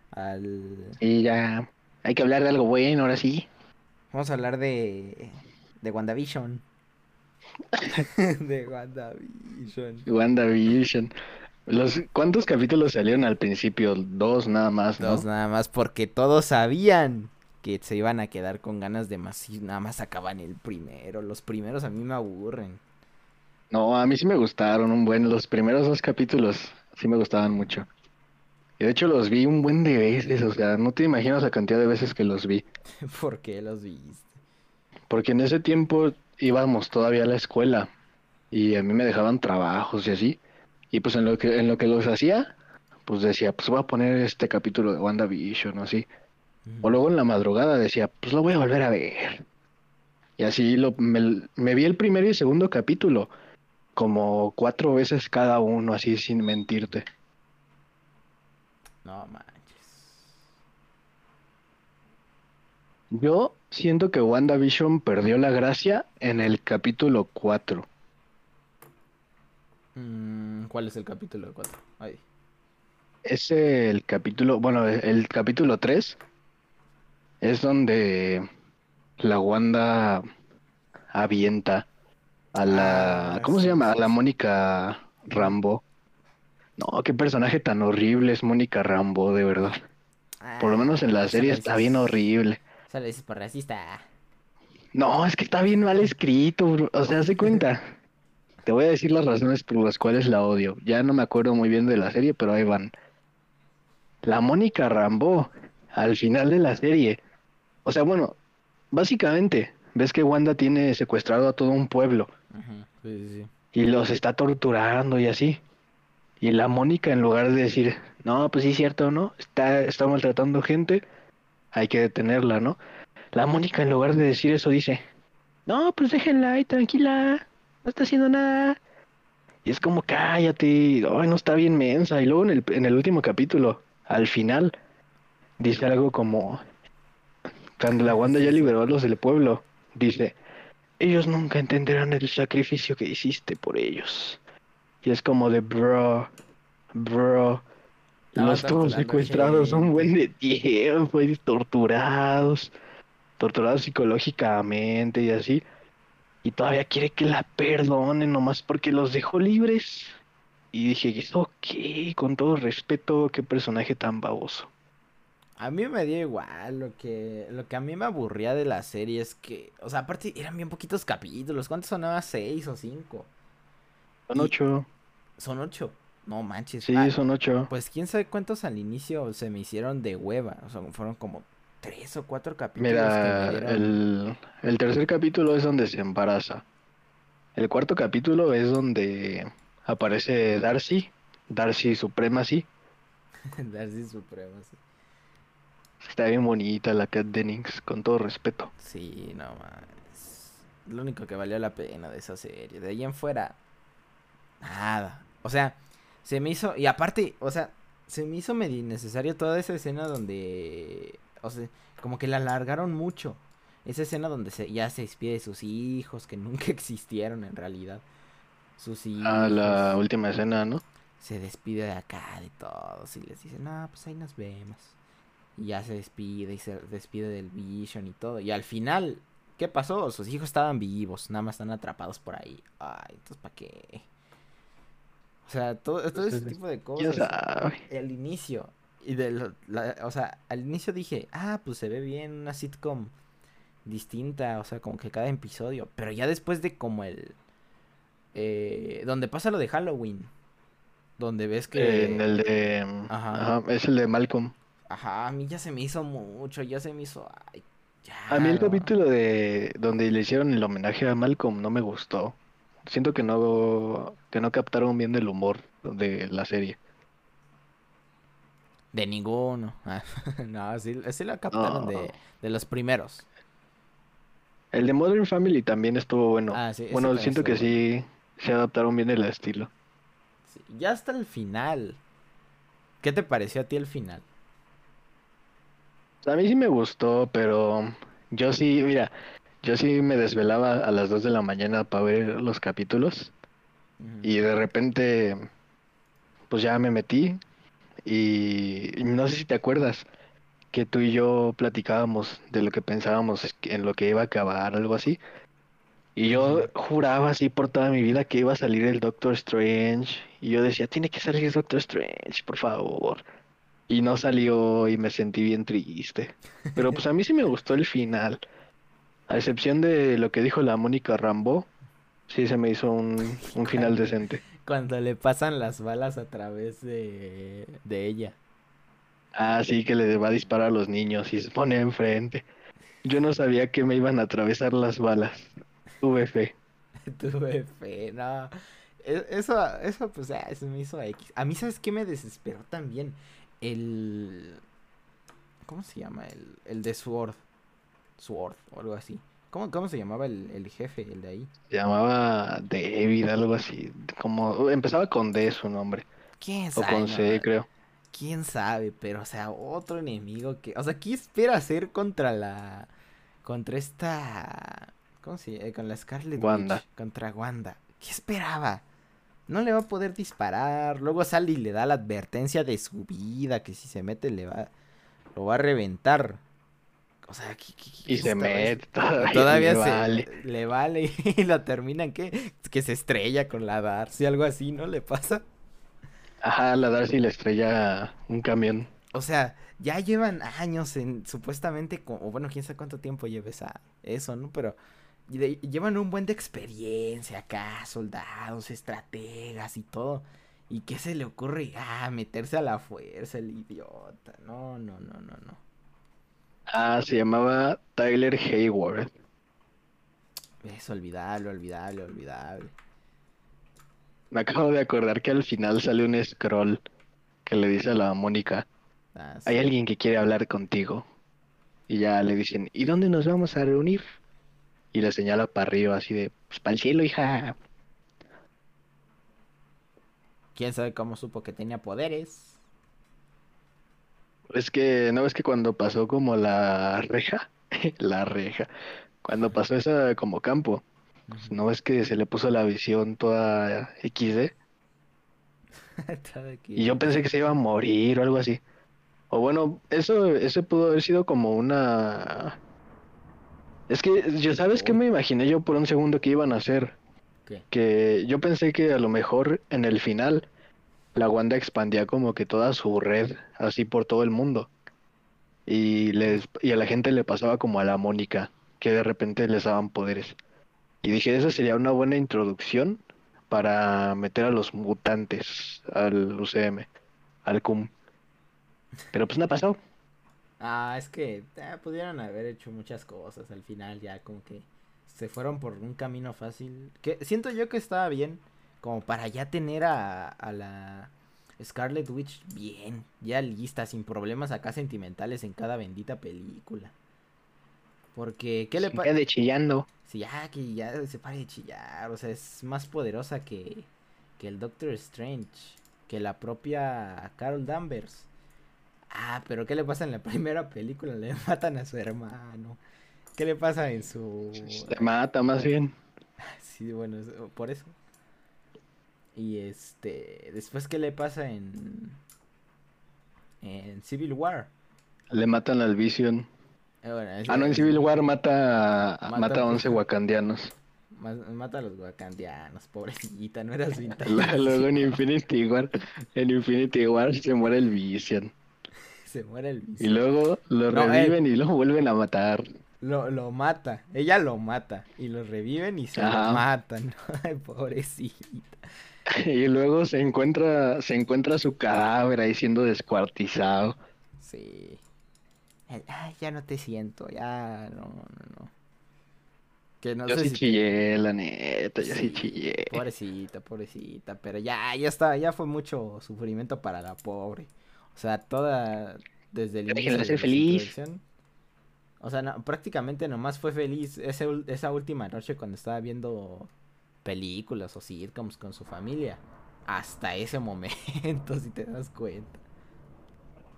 al. Y ya. Hay que hablar de algo bueno ahora sí. Vamos a hablar de. de WandaVision. (laughs) de WandaVision. WandaVision. Los, ¿Cuántos capítulos salieron al principio? Dos nada más, ¿no? Dos nada más porque todos sabían que se iban a quedar con ganas de más y nada más acaban el primero. Los primeros a mí me aburren. No, a mí sí me gustaron un buen. Los primeros dos capítulos sí me gustaban mucho. Y de hecho los vi un buen de veces, o sea, no te imaginas la cantidad de veces que los vi. (laughs) ¿Por qué los viste? Porque en ese tiempo íbamos todavía a la escuela y a mí me dejaban trabajos y así. Y pues en lo que en lo que los hacía, pues decía, pues voy a poner este capítulo de WandaVision o así. O luego en la madrugada decía, pues lo voy a volver a ver. Y así lo, me, me vi el primer y segundo capítulo como cuatro veces cada uno, así sin mentirte. No manches. Yo siento que WandaVision perdió la gracia en el capítulo 4. Mm, ¿Cuál es el capítulo de cuatro? Ahí. Es el capítulo, bueno, el capítulo 3 es donde la Wanda avienta a la, Ah, ¿cómo se sí, llama? A la. Mónica Rambo. No, qué personaje tan horrible es Mónica Rambo, de verdad. Por lo menos en la Ah, serie está bien horrible. Solo dices por racista. No, es que está bien mal escrito, bro. O sea, se cuenta. Te voy a decir las razones por las cuales la odio. Ya no me acuerdo muy bien de la serie, pero ahí van. La Mónica Rambo, al final de la serie. O sea, bueno, básicamente, ves que Wanda tiene secuestrado a todo un pueblo Ujú, Sí, sí, sí. y los está torturando y así. Y la Mónica, en lugar de decir, no, pues sí es cierto, ¿no? Está, está maltratando gente, hay que detenerla, ¿no? la Mónica en lugar de decir eso dice, no, pues déjenla ahí tranquila, no está haciendo nada. Y es como, cállate, ay, no está bien mensa. Y luego en el, en el último capítulo, al final, dice algo como, cuando la Wanda ya liberó a los del pueblo, dice, ellos nunca entenderán el sacrificio que hiciste por ellos. Y es como de, bro, bro, Los torturando secuestrados un buen de tiempo y torturados, torturados psicológicamente y así. Y todavía quiere que la perdonen nomás porque los dejó libres. Y dije, ¿eso qué? Con todo respeto, qué personaje tan baboso. A mí me dio igual, lo que, lo que a mí me aburría de la serie es que, o sea, aparte eran bien poquitos capítulos, ¿cuántos sonaban? ¿Seis o cinco? Son Y- ocho. Son ocho, no manches. Sí, son ocho. Pues quién sabe cuántos al inicio se me hicieron de hueva, o sea, fueron como tres o cuatro capítulos que Mira, me dieron... el, el tercer capítulo es donde se embaraza. El cuarto capítulo es donde aparece Darcy, Darcy Supremacy. (laughs) Darcy Supremo, sí. Está bien bonita la Kat Dennings, con todo respeto. Sí, no más. Lo único que valió la pena de esa serie. De ahí en fuera, nada. O sea, se me hizo. Y aparte, o sea, se me hizo medio innecesario toda esa escena donde. O sea, como que la alargaron mucho. Esa escena donde se, ya se despide de sus hijos, que (laughs) nunca existieron en realidad. Sus hijos. A la última escena, ¿no? Se despide de acá, de todos. Y les dice, no, pues ahí nos vemos. Y ya se despide y se despide del Vision y todo. Y al final, ¿qué pasó? Sus hijos estaban vivos, nada más están atrapados por ahí. Ay, entonces ¿para qué? O sea, todo, todo ese tipo de cosas. El inicio. Y de lo- la- o sea, al inicio dije, ah, pues se ve bien una sitcom distinta, o sea, como que cada episodio. Pero ya después de como el... eh, donde pasa lo de Halloween. Donde ves que... En el de... Ajá. Ajá, es el de Malcolm. Ajá, a mí ya se me hizo mucho, ya se me hizo... Ay, ya. A mí el no. capítulo de donde le hicieron el homenaje a Malcolm no me gustó. Siento que no que no captaron bien el humor de la serie. De ninguno. (laughs) No, sí, sí la captaron No. de, de los primeros. El de Modern Family también estuvo bueno. Ah, sí, bueno, siento que sí se adaptaron bien el estilo. Sí, ya hasta el final. ¿Qué te pareció a ti el final? A mí sí me gustó, pero yo sí, mira, yo sí me desvelaba a las 2 de la mañana para ver los capítulos y de repente pues ya me metí y no sé si te acuerdas que tú y yo platicábamos de lo que pensábamos en lo que iba a acabar, algo así. Y yo juraba así por toda mi vida que iba a salir el Doctor Strange. Y yo decía, tiene que salir Doctor Strange, por favor. Y no salió y me sentí bien triste. Pero pues a mí sí me gustó el final. A excepción de lo que dijo la Mónica Rambo, sí se me hizo un, un final decente. Cuando le pasan las balas a través de, de ella. Ah, sí, que le va a disparar a los niños y se pone enfrente. Yo no sabía que me iban a atravesar las balas. Tuve fe. (laughs) Tuve fe, no. E- Eso, eso pues, ah, se me hizo X. A mí, ¿sabes qué me desesperó también? El... ¿Cómo se llama? El, el de Sword. Sword o algo así. ¿Cómo, cómo se llamaba el, el jefe, el de ahí? Se llamaba David, algo así. Como empezaba con D su nombre. ¿Quién O sabe? con no? C, creo. ¿Quién sabe? Pero, o sea, otro enemigo que... O sea, ¿qué espera hacer contra la... Contra esta... ¿Cómo se llama? Con la Scarlet Wanda. Witch. Contra Wanda. ¿Qué esperaba? No le va a poder disparar. Luego sale y le da la advertencia de su vida. Que si se mete le va... Lo va a reventar. O sea, ¿qué, qué- qué Y se mete todavía. Todavía le se vale. le vale y (laughs) la terminan que que se estrella con la Darcy, algo así, ¿no le pasa? Ajá, la Darcy le estrella un camión. O sea, ya llevan años en supuestamente, o bueno, quién sabe cuánto tiempo lleves a eso, ¿no? Pero de- llevan un buen de experiencia acá, soldados, estrategas y todo. ¿Y qué se le ocurre? Ah, meterse a la fuerza, el idiota. No, no, no, no, no. Ah, se llamaba Tyler Hayward. Es olvidable, olvidable, olvidable. Me acabo de acordar que al final sale un scroll que le dice a la Mónica, Ah, hay alguien que quiere hablar contigo. Y ya le dicen, ¿y dónde nos vamos a reunir? Y le señala para arriba, así de, pues para el cielo, hija. ¿Quién sabe cómo supo que tenía poderes? Es que, ¿no ves que cuando pasó como la reja? (laughs) la reja. Cuando pasó esa como campo, pues, ¿no ves que se le puso la visión toda XD? (laughs) Y yo pensé que se iba a morir o algo así. O bueno, eso, eso pudo haber sido como una... Es que, yo ¿sabes qué me imaginé yo por un segundo que iban a hacer? ¿Qué? Que yo pensé que a lo mejor en el final la Wanda expandía como que toda su red así por todo el mundo. Y, les, y a la gente le pasaba como a la Mónica, que de repente les daban poderes. Y dije, esa sería una buena introducción para meter a los mutantes al UCM, al CUM. Pero pues no pasó. Ah, es que eh, pudieron haber hecho muchas cosas al final, ya como que se fueron por un camino fácil. Que siento yo que estaba bien, como para ya tener a, a la Scarlet Witch bien, ya lista, sin problemas acá sentimentales en cada bendita película. Porque, ¿qué le pasa? quede chillando. Sí, ya que ya se pare de chillar, o sea, es más poderosa que, que el Doctor Strange, que la propia Carol Danvers. Ah, pero ¿qué le pasa en la primera película? Le (laughs) matan a su hermano. ¿Qué le pasa en su... Se mata más bien. (laughs) Sí, bueno, por eso. Y este, después ¿qué le pasa en en Civil War? Le matan al Vision. Eh, bueno, es- Ah, no, en Civil War mata, Mata mata a a 11 Puja. wakandianos. ma- mata a los wakandianos, pobrecita, no era su (laughs) Luego en. Infinity War, en Infinity War se muere el Vision. (laughs) Se muere el Y Vision. luego lo No, él. reviven y lo vuelven a matar. Lo, lo mata, ella lo mata y lo reviven y se lo matan. (laughs) Ay, pobrecita. (laughs) Y luego se encuentra, se encuentra su cadáver ahí siendo descuartizado. Sí. El, Ay, ya no te siento, ya no, no, no. Que no Yo sé sí si chillé, la neta, yo sí Sí, chillé. Pobrecita, pobrecita, pero ya, ya está, ya fue mucho sufrimiento para la pobre. O sea, toda, desde el inicio de feliz. O sea, no, prácticamente nomás fue feliz ese esa última noche cuando estaba viendo películas o sitcoms con su familia. Hasta ese momento, (laughs) si te das cuenta.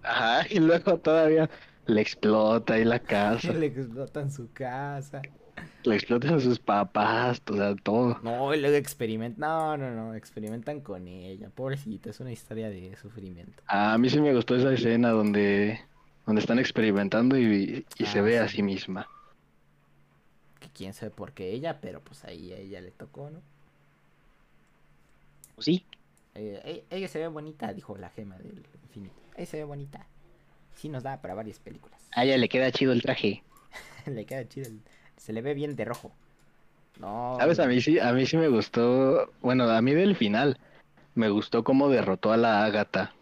Ajá, y luego todavía le explota ahí la casa. (laughs) Le explotan su casa. Le explotan a sus papás, o sea, todo. No, y luego experimentan. No, no, no, experimentan con ella. Pobrecita, es una historia de sufrimiento. A mí sí me gustó esa escena donde, donde están experimentando y, y se Ah, ve a sí misma. Que quién sabe por qué ella, pero pues ahí a ella le tocó, ¿no? Pues sí. Eh, e- ella se ve bonita, dijo la gema del infinito. Ella se ve bonita. Sí nos da para varias películas. A ella le queda chido el traje. (laughs) le queda chido. el- Se le ve bien de rojo. No. ¿Sabes? A mí sí, a mí sí me gustó, bueno, a mí del final, me gustó cómo derrotó a la Ágata,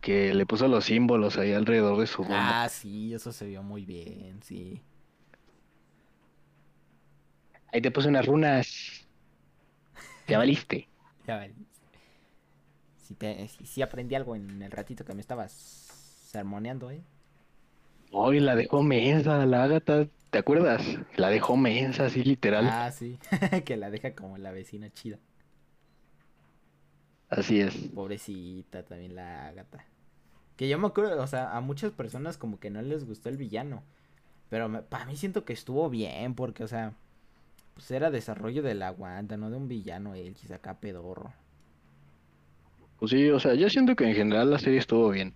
que le puso los símbolos ahí alrededor de su mundo. Ah, sí, eso se vio muy bien, sí. Ahí te puse unas runas. Ya valiste. Ya ves. Si, te, si, si aprendí algo en el ratito que me estabas sermoneando, ¿eh? Hoy la dejó mensa, la Ágata, ¿te acuerdas? La dejó mensa, así literal. Ah, sí. (laughs) que la deja como la vecina chida. Así es. Pobrecita también la gata. Que yo me acuerdo, o sea, a muchas personas como que no les gustó el villano. Pero me- para mí siento que estuvo bien, porque, o sea, pues era desarrollo de la Wanda, no de un villano X acá pedorro. Pues sí, o sea, yo siento que en general la serie estuvo bien.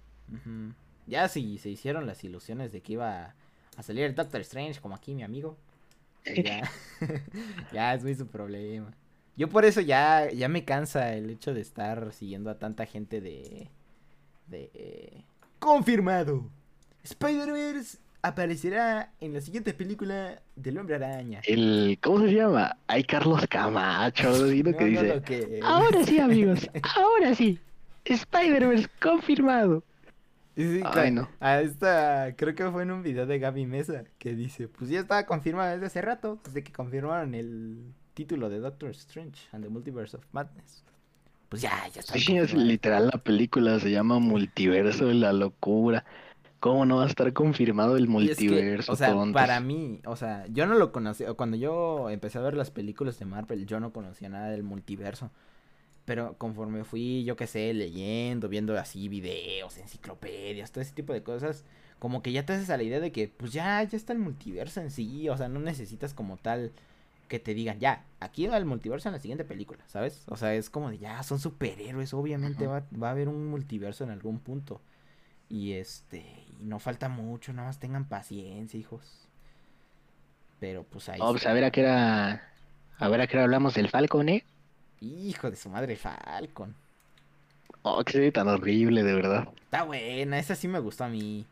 Ya si se hicieron las ilusiones de que iba a salir el Doctor Strange, como aquí mi amigo. pues ya, (laughs) (laughs) ya es muy su problema. Yo por eso ya, ya me cansa el hecho de estar siguiendo a tanta gente de... de eh, Confirmado. Spider-Verse aparecerá en la siguiente película del Hombre Araña. El, ¿cómo se llama? Hay Carlos Camacho, (laughs) lo No, que no dice. lo que- Ahora sí, amigos, (laughs) ahora sí. Spider-Verse confirmado. Sí, Ay, con- no. A esta, creo que fue en un video de Gaby Mesa que dice, pues ya estaba confirmado desde hace rato, desde que confirmaron el título de Doctor Strange and the Multiverse of Madness. Pues ya, ya está. Sí, es literal la película se llama Multiverso de la Locura. ¿Cómo no va a estar confirmado el Y es que, multiverso, o sea, tontos? para mí, o sea, yo no lo conocía. Cuando yo empecé a ver las películas de Marvel, yo no conocía nada del multiverso. Pero conforme fui, yo qué sé, leyendo, viendo así videos, enciclopedias, todo ese tipo de cosas, como que ya te haces a la idea de que, pues ya, ya está el multiverso en sí. O sea, no necesitas como tal que te digan, ya, aquí va el multiverso en la siguiente película, ¿sabes? O sea, es como de, ya, son superhéroes, obviamente va a haber un multiverso en algún punto. Y este, y no falta mucho, nada más tengan paciencia, hijos. Pero pues ahí Oh, pues a ver a qué era... A ver a qué hora hablamos del Falcon, ¿eh? Hijo de su madre, Falcon. Oh, qué serie tan horrible, de verdad. Está buena, esa sí me gustó a mí.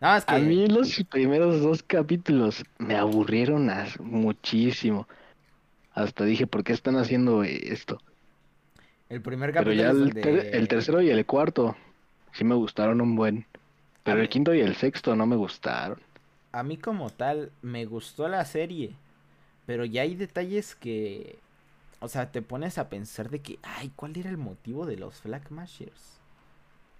Nada más A que mí los primeros dos capítulos me aburrieron muchísimo. Hasta dije, ¿por qué están haciendo esto? el primer Pero capítulo ya es el, ter- el tercero y el cuarto sí me gustaron un buen. A Pero el mí, quinto y el sexto no me gustaron. a mí como tal me gustó la serie, pero ya hay detalles que, o sea, te pones a pensar de que, ay, ¿cuál era el motivo de los Flag Mashers?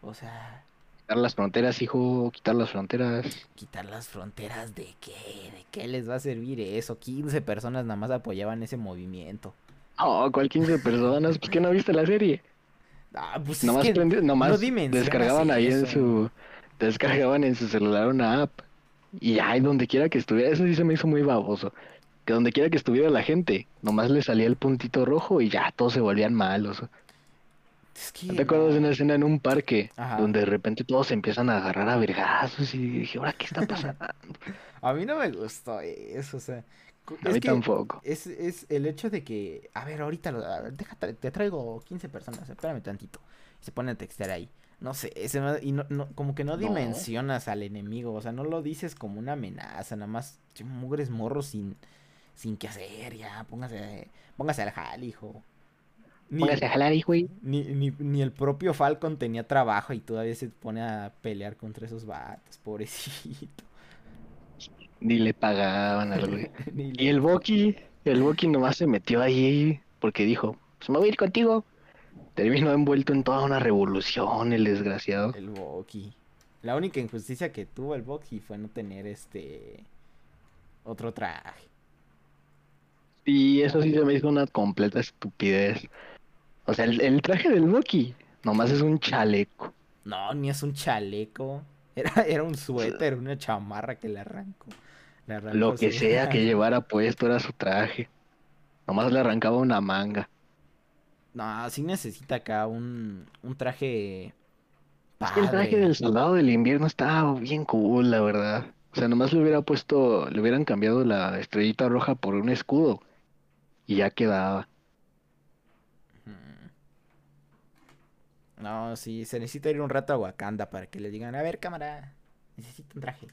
O sea, Quitar las fronteras, hijo, quitar las fronteras. quitar las fronteras de qué, de qué les va a servir eso. 15 personas nada más apoyaban ese movimiento. Oh, ¿cuál 15 personas? ¿Por qué no viste la serie? Ah, pues es Nomás, que prendi- no nomás dimensionas descargaban ahí en su... Descargaban en su celular una app. Y ay, donde quiera que estuviera, eso sí se me hizo muy baboso. Que donde quiera que estuviera la gente, nomás le salía el puntito rojo y ya todos se volvían malos. Es que ¿No te acuerdas de una escena en un parque Ajá. donde de repente todos se empiezan a agarrar a vergazos y dije, ¿ahora qué está pasando? (laughs) A mí no me gustó eso, o sea, A mí tampoco. es, es el hecho de que, a ver, ahorita, lo- a ver, deja, te traigo 15 personas, espérame tantito. Y se pone a textear ahí. No sé, ese y no, no- como que no No. dimensionas al enemigo, o sea, no lo dices como una amenaza, nada más mugres morros sin, sin qué hacer, ya, póngase, póngase al jal, hijo. Ni, Póngase a jalar, hijo, güey. ni, ni, ni el propio Falcon tenía trabajo y todavía se pone a pelear contra esos vatos, pobrecito. Ni le pagaban al güey. (laughs) Y el Bucky, el Bucky nomás se metió ahí porque dijo, pues me voy a ir contigo. Terminó envuelto en toda una revolución, el desgraciado. El Bucky. La única injusticia que tuvo el Bucky fue no tener este otro traje. Y eso sí se me hizo una completa estupidez. O sea, el, el traje del Bucky nomás es un chaleco. No, ni es un chaleco. Era, era un suéter, una chamarra que le arrancó. Le arrancó Lo que sea que (laughs) llevara puesto era su traje. Nomás le arrancaba una manga. No, sí necesita acá un, un traje Es que el traje padre. del soldado del invierno estaba bien cool, la verdad. O sea, nomás le hubiera puesto, le hubieran cambiado la estrellita roja por un escudo. Y ya quedaba. No, sí, se necesita ir un rato a Wakanda para que le digan, a ver, cámara, necesito un traje.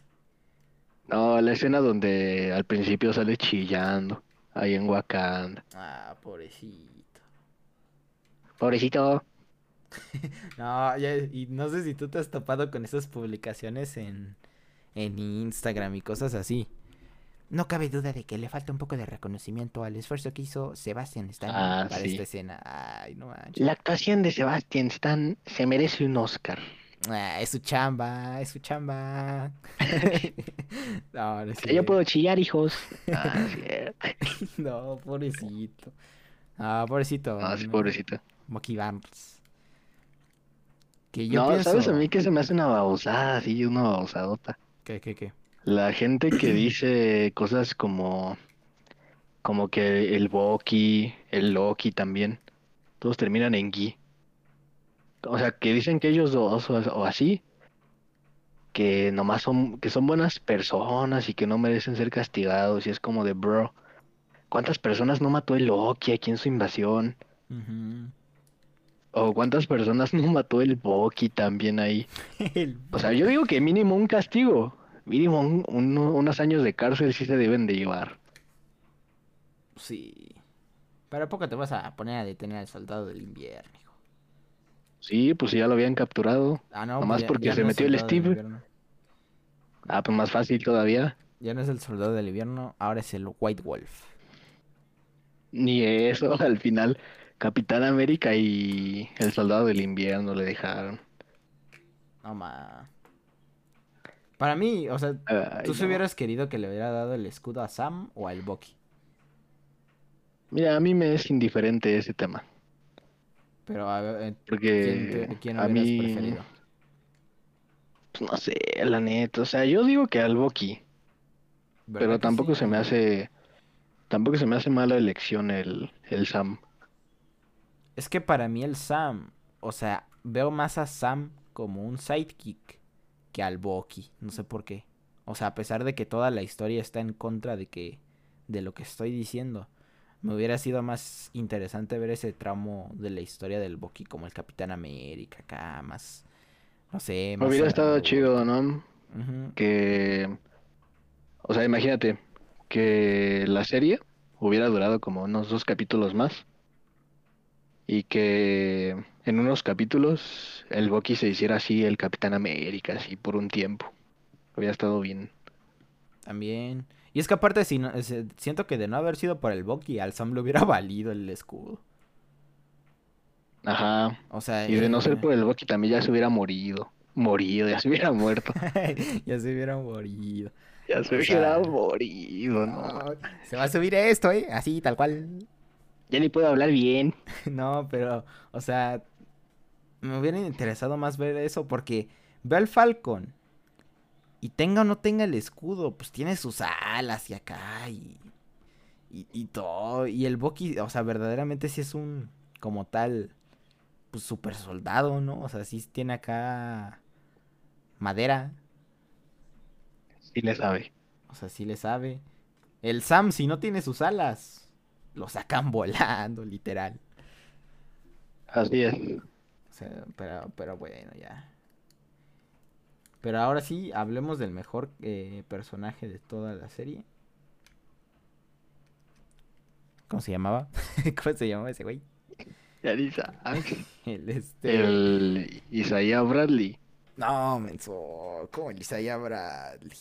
No, la escena donde al principio sale chillando. Ahí en Wakanda. Ah, pobrecito. Pobrecito. (laughs) No, ya- y no sé si tú te has topado con esas publicaciones en, en Instagram y cosas así. No cabe duda de que le falta un poco de reconocimiento al esfuerzo que hizo Sebastian Stan Ah, para sí. esta escona. Ay, no manches. La actuación de Sebastian Stan se merece un Oscar. Ah, es su chamba, es su chamba. (laughs) (laughs) no, no es Yo puedo chillar, hijos. Ah. No, pobrecito. Ah, pobrecito. No, sí, pobrecito. Barnes. Que yo No, pienso... ¿sabes a mí que se me hace una babosada, así, una babosadota? ¿Qué, qué, qué? La gente que (clears throat) dice cosas como, como que el Bucky, el Loki también, todos terminan en Gui. O sea, que dicen que ellos dos o, o así, que nomás son, que son buenas personas y que no merecen ser castigados. Y es como de, bro, ¿cuántas personas no mató el Loki aquí en su invasión? O cuántas personas no mató el Bucky también ahí. (laughs) El O sea, yo digo que mínimo un castigo, mínimo un- un- unos años de cárcel sí se deben de llevar. Sí. Pero ¿a poco te vas a poner a detener al soldado del invierno, hijo? Sí, pues ya lo habían capturado. Ah, no, Nomás pues ya- porque ya se no metió el Steve. Ah, pues más fácil todavía. Ya no es el soldado del invierno, ahora es el White Wolf. Ni eso, (laughs) al final, Capitán América y el Soldado del Invierno le dejaron. No ma. Para mí, o sea, Ay, ¿tú se no. hubieras querido que le hubiera dado el escudo a Sam o al Bucky? Mira, a mí me es indiferente ese tema. Pero a ver, eh, ¿quién, Porque quién a mí, preferido? pues, no sé, la neta. O sea, yo digo que al Bucky, ¿Verdad pero tampoco sí? se me hace, tampoco se me hace mala elección el, el Sam. Es que para mí el Sam, o sea, veo más a Sam como un sidekick que al Bucky, no sé por qué. O sea, a pesar de que toda la historia está en contra de que de lo que estoy diciendo, me hubiera sido más interesante ver ese tramo de la historia del Bucky como el Capitán América acá, más no sé, más Hubiera estado chido, ¿no? Que, o sea, imagínate que la serie hubiera durado como unos dos capítulos más y que en unos capítulos el Bucky se hiciera así el Capitán América, así por un tiempo. Hubiera estado bien. También. Y es que aparte, si no- se- siento que de no haber sido por el Bucky, al Sam le hubiera (laughs) valido el escudo. Ajá. O sea, Y de no ser eh, por el Bucky también ya se hubiera morido. Morido, ya se hubiera muerto. (laughs) ya se hubiera morido. Ya se O sea, hubiera morido. No, se va a subir esto, ¿eh? Así, tal cual. Ya ni puedo hablar bien. (laughs) No, pero, o sea, me hubiera interesado más ver eso porque ve al Falcon y tenga o no tenga el escudo, pues tiene sus alas y acá y, y, y todo. Y el Bucky, o sea, verdaderamente sí es un, como tal, pues super soldado, ¿no? O sea, sí tiene acá madera, Sí le sabe. o sea, sí le sabe. El Sam, si no tiene sus alas, lo sacan (laughs) volando, literal. Así es. O sea, pero, pero bueno, ya. Pero ahora sí, hablemos del mejor eh, personaje de toda la serie. ¿Cómo se llamaba? (laughs) ¿Cómo se llamaba ese güey? (laughs) El este. El Isaiah Bradley. No, menso. ¿Cómo el Isaiah Bradley?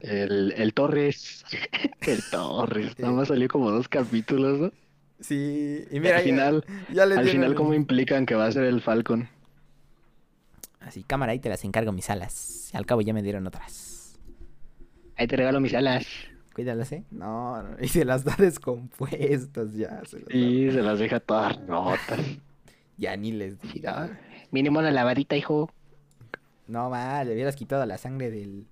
El, el Torres. (laughs) El Torres. Nada más salió como dos capítulos, ¿no? Sí, y mira, al final, ya, ya le al final, el- ¿cómo implican que va a ser el Falcon? Así, cámara, ahí te las encargo mis alas. Al cabo ya me dieron otras. Ahí te regalo mis alas. Cuídalas, ¿eh? No, no, y se las da descompuestas ya. Se las da- se las deja todas rotas. (laughs) Ya ni les digo. ah, Mínimo una lavadita, hijo. No, mal, le hubieras quitado la sangre del,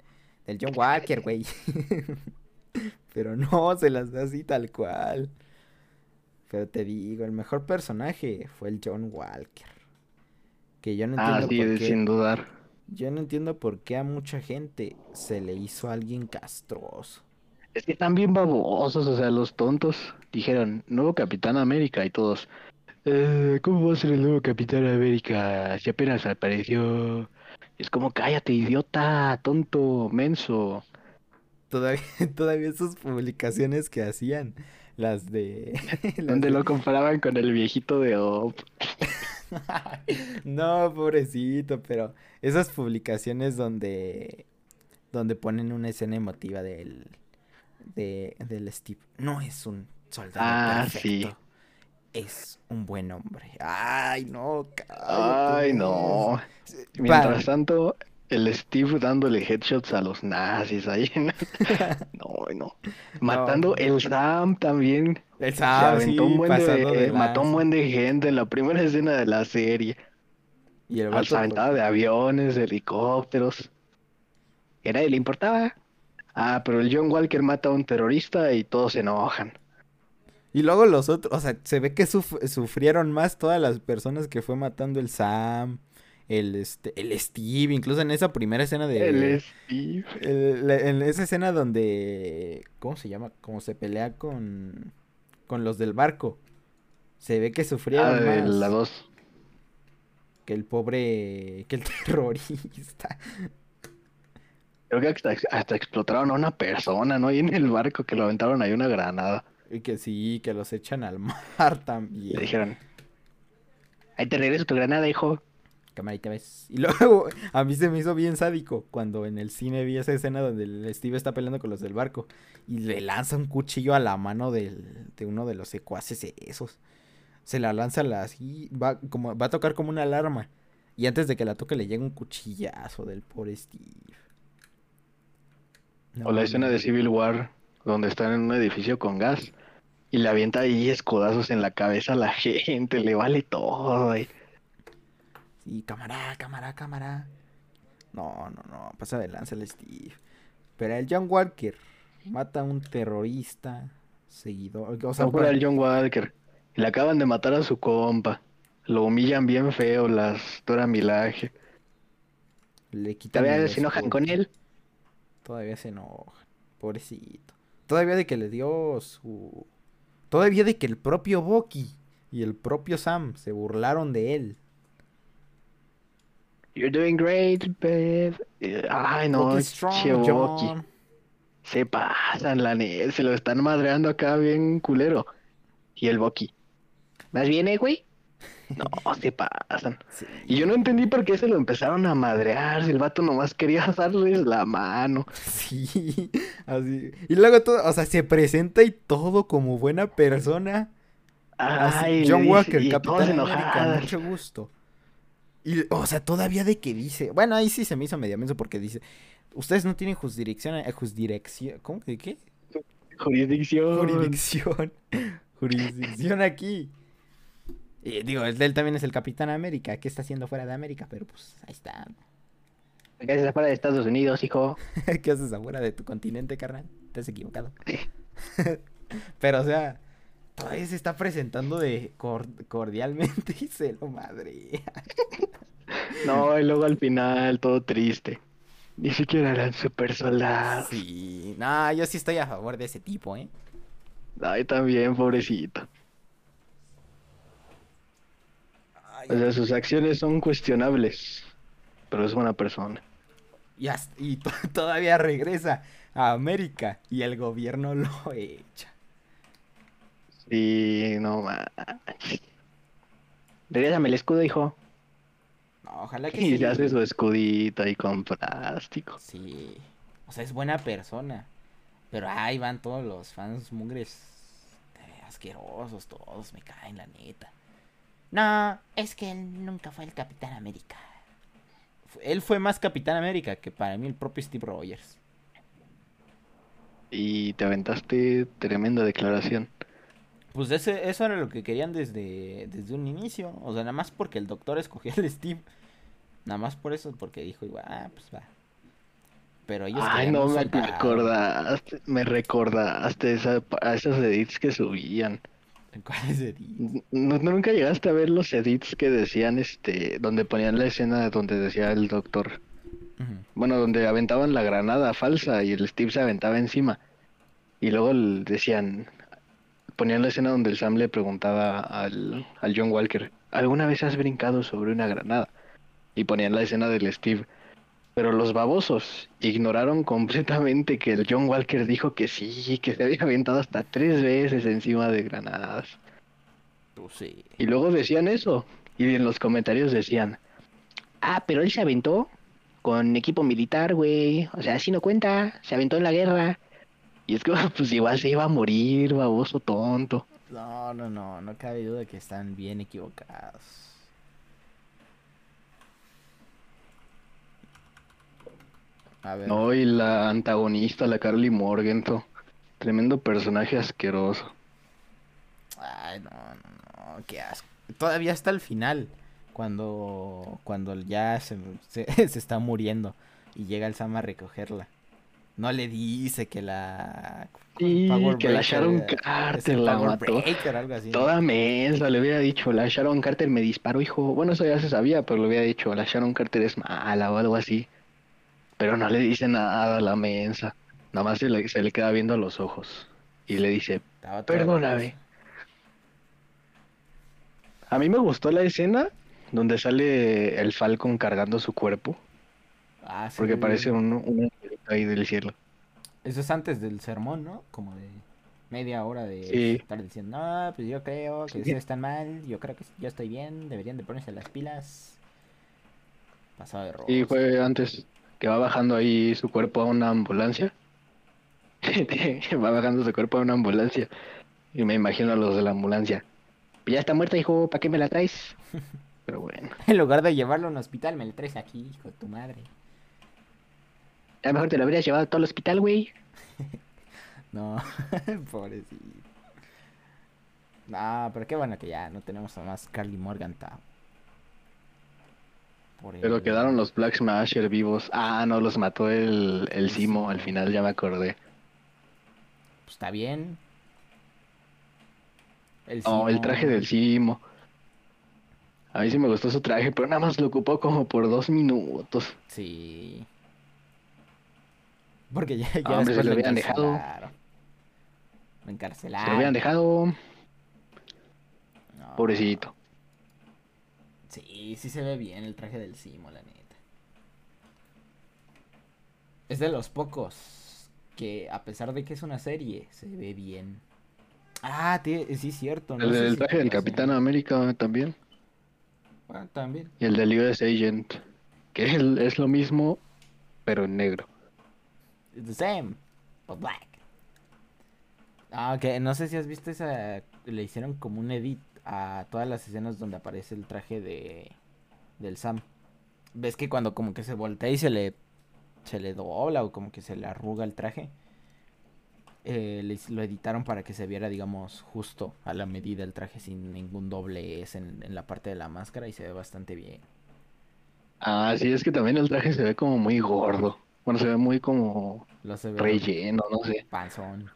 del John Walker, güey. (laughs) Pero no, se las da así tal cual. Pero te digo, el mejor personaje fue el John Walker. Que yo no Ah, entiendo sí, por qué. sin dudar. Yo no entiendo por qué a mucha gente se le hizo a alguien castroso. Es que están bien babosos, o sea, los tontos dijeron, nuevo Capitán América y todos. "Eh, ¿cómo va a ser el nuevo Capitán América si apenas apareció? Es como, cállate, idiota, tonto, menso. Todavía, (laughs) todavía sus publicaciones que hacían, las de... (laughs) las Donde de- lo comparaban con el viejito de Op. (laughs) No, pobrecito, pero esas publicaciones donde donde ponen una escena emotiva del de del Steve no es un soldado Ah, sí. Es un buen hombre. Ay, no, Ay, cállate. no. Sí, Mientras tanto, el Steve dándole headshots a los nazis ahí. (laughs) No, (laughs) no. Matando el Sam también. el Se Sam, aventó sí, un buen de, mató un buen de gente en la primera escena de la serie. Y el aventaba de aviones, de helicópteros. ¿Era le importaba? Ah, pero el John Walker mata a un terrorista y todos se enojan. Y luego los otros, o sea, se ve que suf- sufrieron más todas las personas que fue matando el Sam, el este, el Steve, incluso en esa primera escena de El Steve. el- la- en esa escena donde ¿cómo se llama? Como se pelea con con los del barco. Se ve que Ah, sufrieron de más la 2. que el pobre que el (laughs) terrorista. Creo que hasta, hasta explotaron a una persona, ¿no? Y en el barco que lo aventaron ahí una granada. Y que sí, que los echan al (laughs) mar Le también. dijeron, ahí te regreso tu granada, hijo. Camarita, ¿ves? Y (laughs) luego a mí se me hizo bien sádico cuando en el cine vi esa escena donde el Steve está peleando con los del barco y le lanza un cuchillo a la mano del, de uno de los secuaces esos. Se la lanza la- así, va, como, va a tocar como una alarma. Y antes de que la toque le llega un cuchillazo del pobre Steve. O la escena de Civil War, donde están en un edificio con gas y le avienta ahí escudazos en la cabeza a la (laughs) gente, le vale todo. güey. Sí, cámara, cámara, cámara. No, no, no, pasa de lanza el Steve. Pero el John Walker mata a un terrorista, seguidor. O sea, No fuera pa- el John Walker. Le acaban de matar a su compa. Lo humillan bien feo las Dora Milaje. le quitan Todavía se enojan con él. Todavía se enojan. Pobrecito. Todavía de que le dio su. Todavía de que el propio Bucky y el propio Sam se burlaron de él. You're doing great, babe. Eh, Ay, no, che Bucky. Se pasan, la neta. Se lo están madreando acá bien culero. Y el Bucky. ¿Más viene, güey? (laughs) No, se pasan. Sí. Y yo no entendí por qué se lo empezaron a madrear. Si el vato nomás quería (laughs) darles la mano. Sí, así. Y luego todo, o sea, se presenta y todo como buena persona. Ay, John dice- Walker, Capitán América, mucho gusto. Y, o sea, todavía de que dice, bueno, ahí sí se me hizo medio menso porque dice, ustedes no tienen jurisdicción, eh, jurisdicción, ¿cómo que qué? Jurisdicción. Jurisdicción, (laughs) jurisdicción aquí. Y digo, él también es el Capitán América, ¿qué está haciendo fuera de América? Pero pues, ahí está. ¿Qué haces afuera de Estados Unidos, hijo? (laughs) ¿Qué haces afuera de tu continente, carnal? Te has equivocado. (laughs) Pero, o sea, todavía se está presentando de cor- cordialmente y se lo madre. (laughs) No, y luego al final, todo triste. Ni siquiera eran super soldados. Sí, no, yo sí estoy a favor de ese tipo, ¿eh? Ay, también, pobrecito. Ay, O sea, sus acciones son cuestionables. Pero es buena persona. y, hasta- y to- (laughs) todavía regresa a América y el gobierno lo (laughs) echa. Sí, no manches. Regrésame el escudo, hijo. No, ojalá que (laughs) Y sí. se hace su escudito ahí con plástico. Sí. O sea, es buena persona. Pero ahí van todos los fans mugres eh, asquerosos, todos me caen, la neta. No, es que él nunca fue el Capitán América. Él fue más Capitán América que para mí el propio Steve Rogers. Y te aventaste tremenda declaración. Pues ese, eso era lo que querían desde, desde un inicio. O sea, nada más porque el doctor escogió al Steve. Nada más por eso, porque dijo igual, ah, pues va. Pero ellos Ay, no me soldado. acordaste, me recordaste esa, a esos edits que subían. ¿Cuál es el- ¿No, nunca llegaste a ver los edits que decían, este, donde ponían la escena donde decía el doctor, bueno, donde aventaban la granada falsa y el Steve se aventaba encima. Y luego decían, ponían la escena donde el Sam le preguntaba al, al John Walker, ¿alguna vez has brincado sobre una granada? Y ponían la escena del Steve. Pero los babosos ignoraron completamente que el John Walker dijo que sí, que se había aventado hasta tres veces encima de granadas. Pues sí. Y luego decían eso. Y en los comentarios decían, ah, pero él se aventó con equipo militar, güey. O sea, así no cuenta, se aventó en la guerra. Y es que, (laughs) pues igual se iba a morir, baboso tonto. No, no, no, no cabe duda que están bien equivocados. A ver. No, y la antagonista, la Carly Morgenthau. Tremendo personaje asqueroso. Ay, no, no, no, qué asco. Todavía hasta el final, cuando, cuando ya se, se, (laughs) se está muriendo y llega el Sam a recogerla. No le dice que la... Sí, Power que la Breaker, Sharon eh, es Carter la mató. Breaker, algo así. ¿no? Toda mensa, le hubiera dicho, la Sharon Carter me disparó, hijo. Bueno, eso ya se sabía, pero le hubiera dicho, la Sharon Carter es mala o algo así. Pero no le dice nada a la mensa. Nada más se le, se le queda viendo a los ojos. Y le dice, perdóname. A mí me gustó la escena donde sale el Falcon cargando su cuerpo. Ah, sí. Porque parece un, un ahí del cielo. Eso es antes del sermón, ¿no? Como de media hora de Sí. estar diciendo, no, pues yo creo que ustedes están mal, yo creo que yo estoy bien, deberían de ponerse las pilas. Pasado de rojo. Y fue antes que va bajando ahí su cuerpo a una ambulancia. (laughs) va bajando su cuerpo a una ambulancia. Y me imagino a los de la ambulancia. Ya está muerta, hijo, ¿para qué me la traes? (laughs) Pero bueno, En lugar de llevarlo a un hospital, me lo traes aquí, hijo de tu madre. A lo mejor te lo habrías llevado a todo el hospital, güey. (laughs) no, pobrecito. No, pero qué bueno que ya no tenemos a más Carly Morgan. Pero quedaron los Black Smasher vivos. Ah, no, los mató el, el Simo al final, ya me acordé. Pues está bien. El no, el traje del Simo. A mí sí me gustó su traje, pero nada más lo ocupó como por dos minutos. Sí. Porque ya, ya ah, se lo habían dejado. Lo encarcelaron. Se lo habían dejado. Pobrecito. Sí, sí se ve bien el traje del Simo, la neta. Es de los pocos que, a pesar de que es una serie, se ve bien. Ah, sí, es cierto. el, traje del Capitán América también. Bueno, también. Y el del US Agent, que es, es lo mismo, pero en negro. It's the same, but black. Ah, ok, no sé si has visto esa. Le hicieron como un edit a todas las escenas donde aparece el traje de del Sam. Ves que cuando como que se voltea y se le se le dobla o como que se le arruga el traje. Eh, lo editaron para que se viera, digamos, justo a la medida el traje sin ningún doblez en, en la parte de la máscara y se ve bastante bien. Ah, sí, es que también el traje se ve como muy gordo. Bueno, se ve muy como relleno, no sé. Panzón.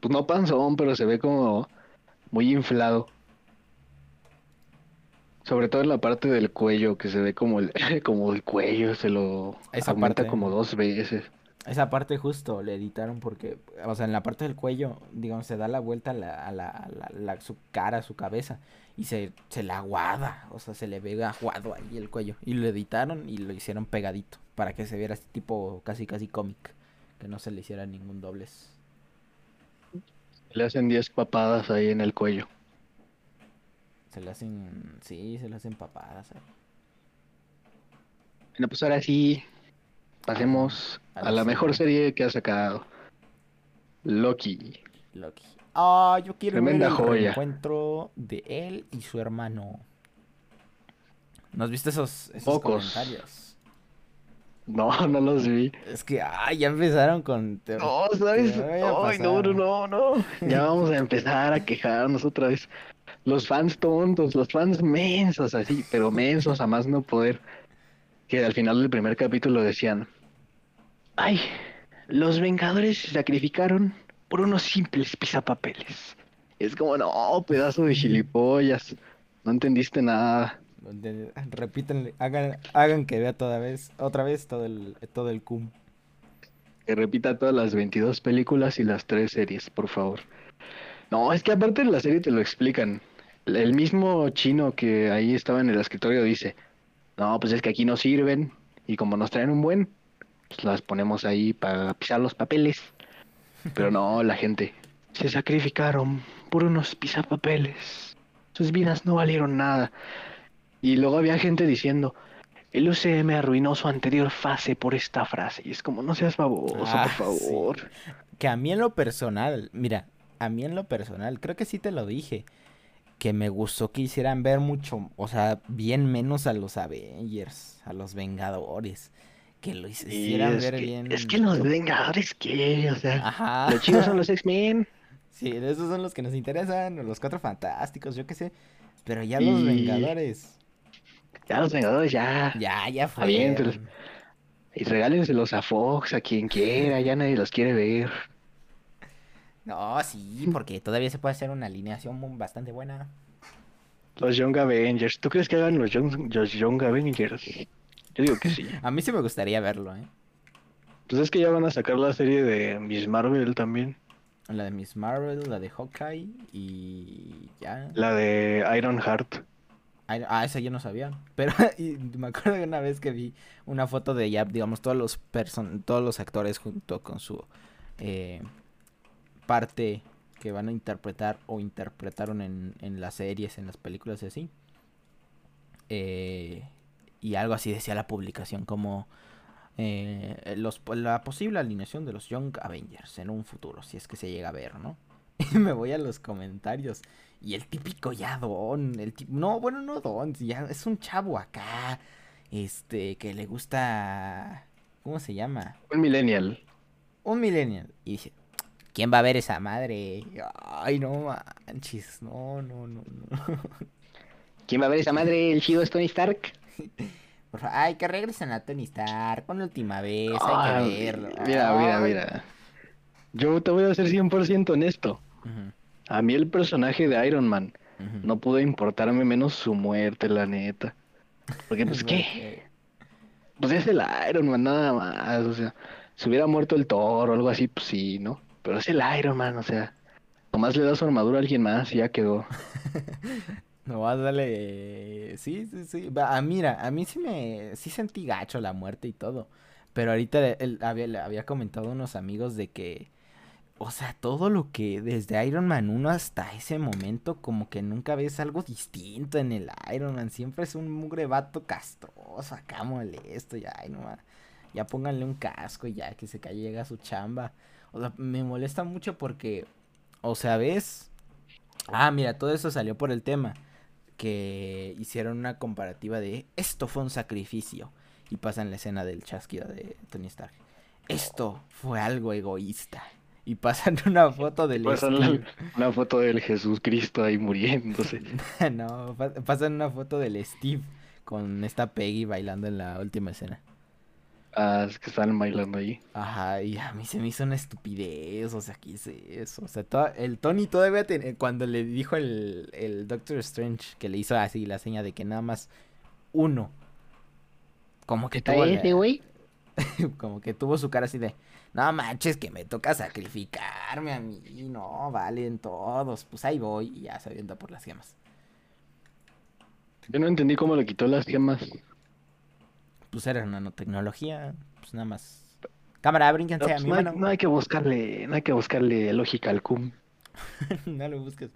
Pues no panzón, pero se ve como muy inflado. Sobre todo en la parte del cuello, que se ve como el, (laughs) como el cuello, se lo Esa aumenta como dos veces. Esa parte justo le editaron porque, o sea, en la parte del cuello, digamos, se da la vuelta a, la, a, la, su cara, a su cabeza, y se, se la aguada, o sea, se le ve aguado ahí el cuello. Y lo editaron y lo hicieron pegadito, para que se viera este tipo casi casi cómic, que no se le hiciera ningún doblez. Le hacen 10 papadas ahí en el cuello. Se le hacen, sí, se le hacen papadas. Ahí. Bueno, pues ahora sí, pasemos a, la mejor serie que ha sacado. Loki. Loki. Ah, yo quiero ver el encuentro de él y su hermano. ¿No has visto esos, esos comentarios? (laughs) No, no los vi. Es que, ay, ya empezaron con... No, ¿sabes? Ay, no, no, no. Ya vamos a empezar a quejarnos otra vez. Los fans tontos, los fans mensos, así, pero mensos a más no poder. Que al final del primer capítulo decían, ay, los Vengadores se sacrificaron por unos simples pisapapeles. Es como, no, pedazo de gilipollas. No entendiste nada. Repítanle, hagan, hagan que vea toda vez, otra vez todo el, todo el cum. Que repita todas las 22 películas y las tres series, por favor. No, es que aparte en la serie te lo explican. El mismo chino que ahí estaba en el escritorio dice, no, pues es que aquí no sirven y como nos traen un buen, pues las ponemos ahí para pisar los papeles. Pero no, la gente se sacrificaron por unos pisapapeles. Sus vidas no valieron nada. Y luego había gente diciendo, el UCM arruinó su anterior fase por esta frase. Y es como, no seas baboso, por ah, favor. Que a mí en lo personal, mira, a mí en lo personal, creo que sí te lo dije. Que me gustó que hicieran ver mucho, o sea, bien menos a los Avengers, a los Vengadores. Que lo hicieran ver bien. Es que los Vengadores, ¿qué? O sea, los chicos son los X-Men. (laughs) Sí, esos son los que nos interesan, los Cuatro Fantásticos, yo qué sé. Pero ya los Vengadores. Ya los Vengadores, ya. Ya, ya fue. Y regálenselos a Fox, a quien quiera, ya nadie los quiere ver. No, sí, porque todavía se puede hacer una alineación bastante buena. Los Young Avengers. ¿Tú crees que hagan los Young, los Young Avengers? Yo digo que sí. (laughs) a mí sí me gustaría verlo, ¿eh? Pues es que ya van a sacar la serie de Miss Marvel también. La de Miss Marvel, la de Hawkeye y ya. La de Iron Heart. Ah, esa yo no sabía. (laughs) Pero me acuerdo de una vez que vi una foto de ya, digamos, todos los person todos los actores junto con su eh, parte que van a interpretar o interpretaron en, las series, en las películas y así. Eh, y algo así decía la publicación como eh, los, la posible alineación de los Young Avengers en un futuro, si es que se llega a ver, ¿no? (laughs) Y me voy a los comentarios. Y el típico ya don, el no, bueno, no don, ya es un chavo acá, este, que le gusta ¿Cómo se llama? Un millennial. Un millennial. Y dice, ¿quién va a ver esa madre? Ay, no manches, no, no, no, no. ¿Quién va a ver esa madre? ¿El chido es Tony Stark? Ay, que regresen a Tony Stark la última vez, hay que verlo. Mira, mira, mira. Yo te voy a ser 100% honesto. A mí el personaje de Iron Man no pudo importarme menos su muerte, la neta. Porque, pues, (laughs) ¿qué? Pues es el Iron Man, nada más. O sea, si hubiera muerto el Thor o algo así, pues sí, ¿no? Pero es el Iron Man, o sea, nomás le da su armadura a alguien más y ya quedó. (laughs) No vas a darle. Sí, sí, sí. Va, ah, mira, a mí sí me. Sí sentí gacho la muerte y todo. Pero ahorita le- él había, le había comentado a unos amigos de que. O sea, todo lo que desde Iron Man 1 hasta ese momento, como que nunca ves algo distinto en el Iron Man. Siempre es un mugre vato castroso, acá molesto, ya, ay, no, ya pónganle un casco y ya que se caiga su chamba. O sea, me molesta mucho porque, o sea, ves. Ah, mira, todo eso salió por el tema que hicieron una comparativa de esto fue un sacrificio y pasan la escena del chasquido de Tony Stark. Esto fue algo egoísta y pasan (laughs) una foto del Pasan Steve. (laughs) una foto del Jesús Cristo ahí muriéndose. (laughs) no, pa- pasan una foto del Steve con esta Peggy bailando en la última escena. Ah, es que están bailando ahí. Ajá, y a mí se me hizo una estupidez, o sea, ¿qué es eso? O sea, to- el Tony todavía ten- cuando le dijo el, el Doctor Strange que le hizo así la seña de que nada más uno, como que tuvo, güey? como que tuvo su cara así de, no manches, que me toca sacrificarme a mí, no, valen todos, pues ahí voy, y ya se avienta por las gemas. Yo no entendí cómo le quitó las gemas. Pues era nanotecnología, pues nada más. Cámara, No, brínquense a pues no, hay, mano. no hay que buscarle, no hay que buscarle lógica al cum. (laughs) no lo busques.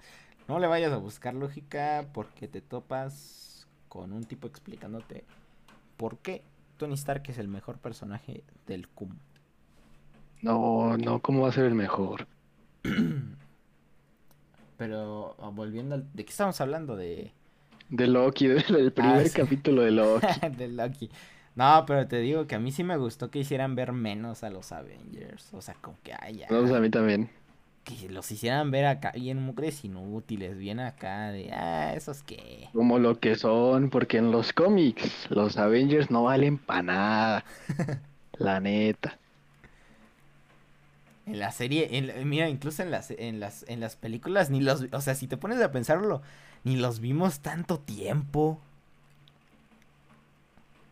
No le vayas a buscar lógica porque te topas con un tipo explicándote por qué Tony Stark es el mejor personaje del CUM. No, no, ¿cómo va a ser el mejor? (clears throat) Pero ah, volviendo al... ¿De qué estamos hablando? De... De Loki, del, (laughs) del primer Ah, sí. capítulo de Loki. (laughs) de Loki. No, pero te digo que a mí sí me gustó que hicieran ver menos a los Avengers. O sea, como que, ay, ya. No, pues a mí también. Que los hicieran ver acá bien mugres inútiles. Bien acá de, ah, esos que... Como lo que son, porque en los cómics los Avengers no valen para nada. (laughs) La neta. En la serie, en mira, incluso en las, en las, en las películas, ni los, o sea, si te pones a pensarlo, ni los vimos tanto tiempo.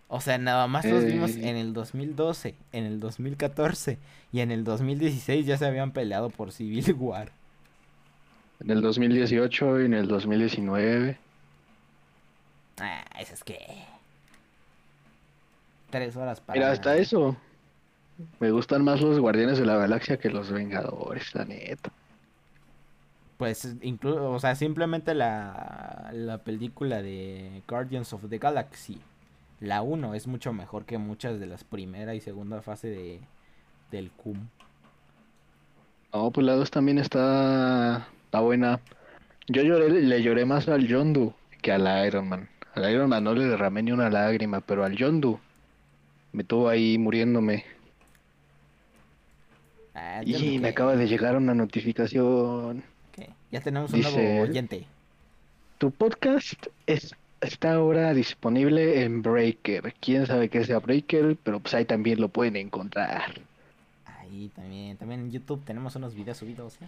O sea, nada más los vimos Eh. en el 2012, en el 2014 y en el 2016 ya se habían peleado por Civil (laughs) War. En el 2018 y en el 2019. Ah, eso es que... Tres horas para... Mira, hasta eso. Me gustan más los Guardianes de la Galaxia que los Vengadores, la neta. Pues incluso, o sea, simplemente la, la película de Guardians of the Galaxy, la 1 es mucho mejor que muchas de las primera y segunda fase de del CUM. No, pues la 2 también está, está buena. Yo lloré, le lloré más al Yondu que al Iron Man. Al Iron Man no le derramé ni una lágrima, pero al Yondu me tuvo ahí muriéndome. Ah, Y me acaba de llegar una notificación. ya tenemos un nuevo Dice- oyente. Tu podcast es, está ahora disponible en Breaker. Quién sabe qué sea Breaker, pero pues ahí también lo pueden encontrar. Ahí también, también en YouTube tenemos unos videos subidos. ¿eh?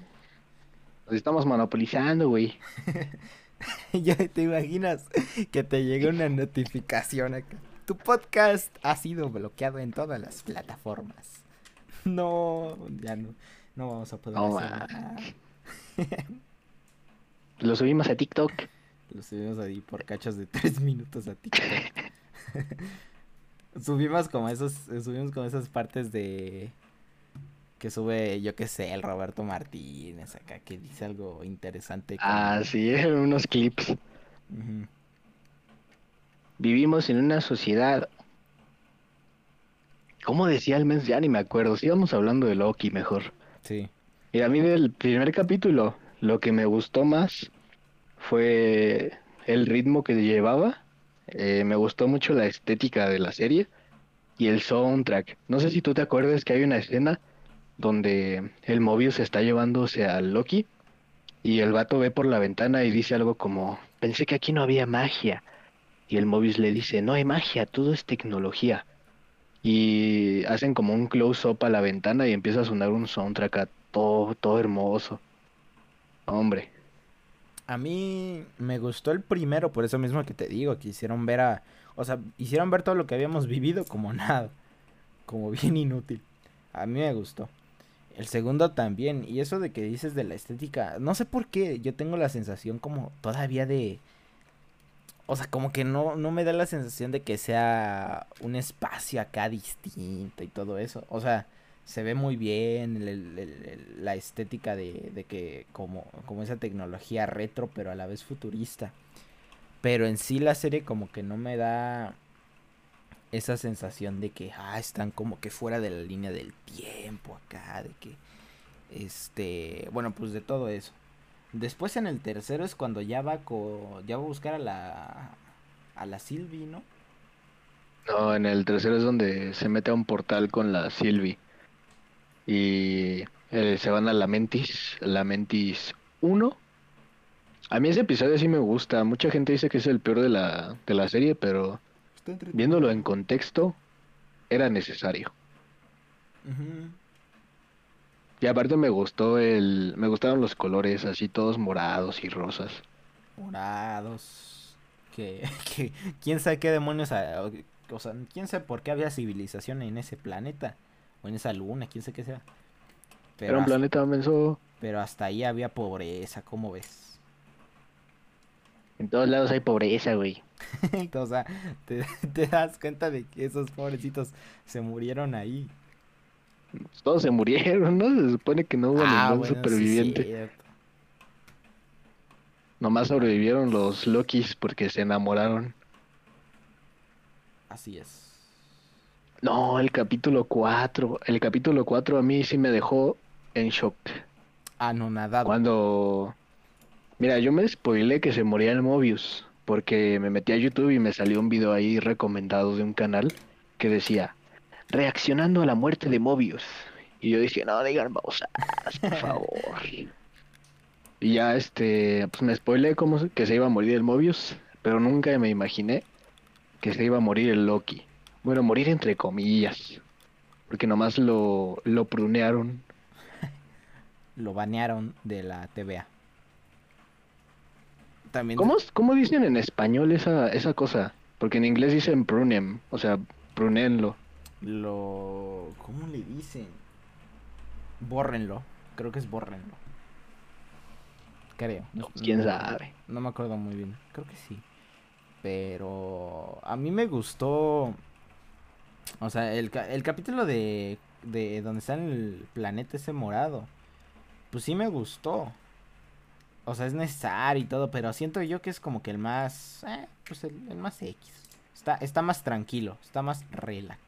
Nos estamos monopolizando, güey. (laughs) ya te imaginas que te llegue una notificación acá. Tu podcast ha sido bloqueado en todas las plataformas. (laughs) No, ya no, no vamos a poder No hacer manches. nada. Lo subimos a TikTok. Lo subimos ahí por cachos de tres minutos a TikTok. (laughs) subimos como esos, subimos como esas partes de que sube, yo qué sé, el Roberto Martínez acá que dice algo interesante. como- Ah, sí, (laughs) unos clips. Vivimos en una sociedad. ¿Cómo decía el mes? Ya ni me acuerdo. Sigamos hablando de Loki mejor. Sí. Mira, a mí del primer capítulo, lo que me gustó más fue el ritmo que llevaba. Eh, me gustó mucho la estética de la serie. y el soundtrack. No sé si tú te acuerdas que hay una escena donde el Mobius está llevándose a Loki y el vato ve por la ventana y dice algo como, pensé que aquí no había magia. Y el Mobius le dice, no hay magia, todo es tecnología. Y hacen como un close-up a la ventana y empieza a sonar un soundtrack todo, todo hermoso. Hombre. A mí me gustó el primero, por eso mismo que te digo, que hicieron ver a... O sea, hicieron ver todo lo que habíamos vivido como (laughs) nada. Como bien inútil. A mí me gustó. El segundo también. Y eso de que dices de la estética, no sé por qué, yo tengo la sensación como todavía de... O sea, como que no, no me da la sensación de que sea un espacio acá distinto y todo eso. O sea, se ve muy bien la estética de, de, que como, como esa tecnología retro, pero a la vez futurista. Pero en sí la serie como que no me da esa sensación de que ah, están como que fuera de la línea del tiempo acá, de que este, bueno, pues de todo eso. Después en el tercero es cuando ya va ya va a buscar a la a la Sylvie, ¿no? No, en el tercero es donde se mete a un portal con la Sylvie. Y eh, se van a la Mentis, la Mentis 1. A mí ese episodio sí me gusta. Mucha gente dice que es el peor de la, de la serie, pero viéndolo en contexto, era necesario. Y aparte me gustó el, me gustaron los colores así todos morados y rosas. Morados. Que, (laughs) que quién sabe qué demonios, o sea, quién sabe por qué había civilización en ese planeta o en esa luna, quién sabe qué sea. Pero Era un planeta menso. Pero hasta ahí había pobreza, ¿cómo ves? En todos lados hay pobreza, güey. (laughs) o sea, (laughs) te, das cuenta de que esos pobrecitos se murieron ahí. Todos se murieron, ¿no? Se supone que no hubo ah, ningún superviviente. Nomás sobrevivieron los Lokis porque se enamoraron. Así es. No, el capítulo 4. El capítulo 4 a mí sí me dejó en shock. Ah, no, nada. Cuando. Mira, yo me spoilé que se moría el Mobius. Porque me metí a YouTube y me salió un video ahí recomendado de un canal que decía reaccionando a la muerte de Mobius. Y yo dije, no digan babosadas, por (laughs) favor. y ya este, pues me spoilé como que se iba a morir el Mobius, pero nunca me imaginé que se iba a morir el Loki. Bueno, morir entre comillas. Porque nomás lo, lo prunearon. (laughs) lo banearon de la TVA. También... ¿Cómo, ¿Cómo, dicen en español esa, esa cosa? Porque en inglés dicen prunem, o sea, prunenlo lo... ¿Cómo le dicen? Bórrenlo. Creo que es bórrenlo. Creo. No, ¿Quién sabe? No me acuerdo muy bien. Creo que sí. Pero a mí me gustó... O sea, el, el capítulo de, de donde está en el planeta ese morado. Pues sí me gustó. O sea, es necesario y todo, pero siento yo que es como que el más... Eh, pues el, el más X. Está, está más tranquilo, está más relax.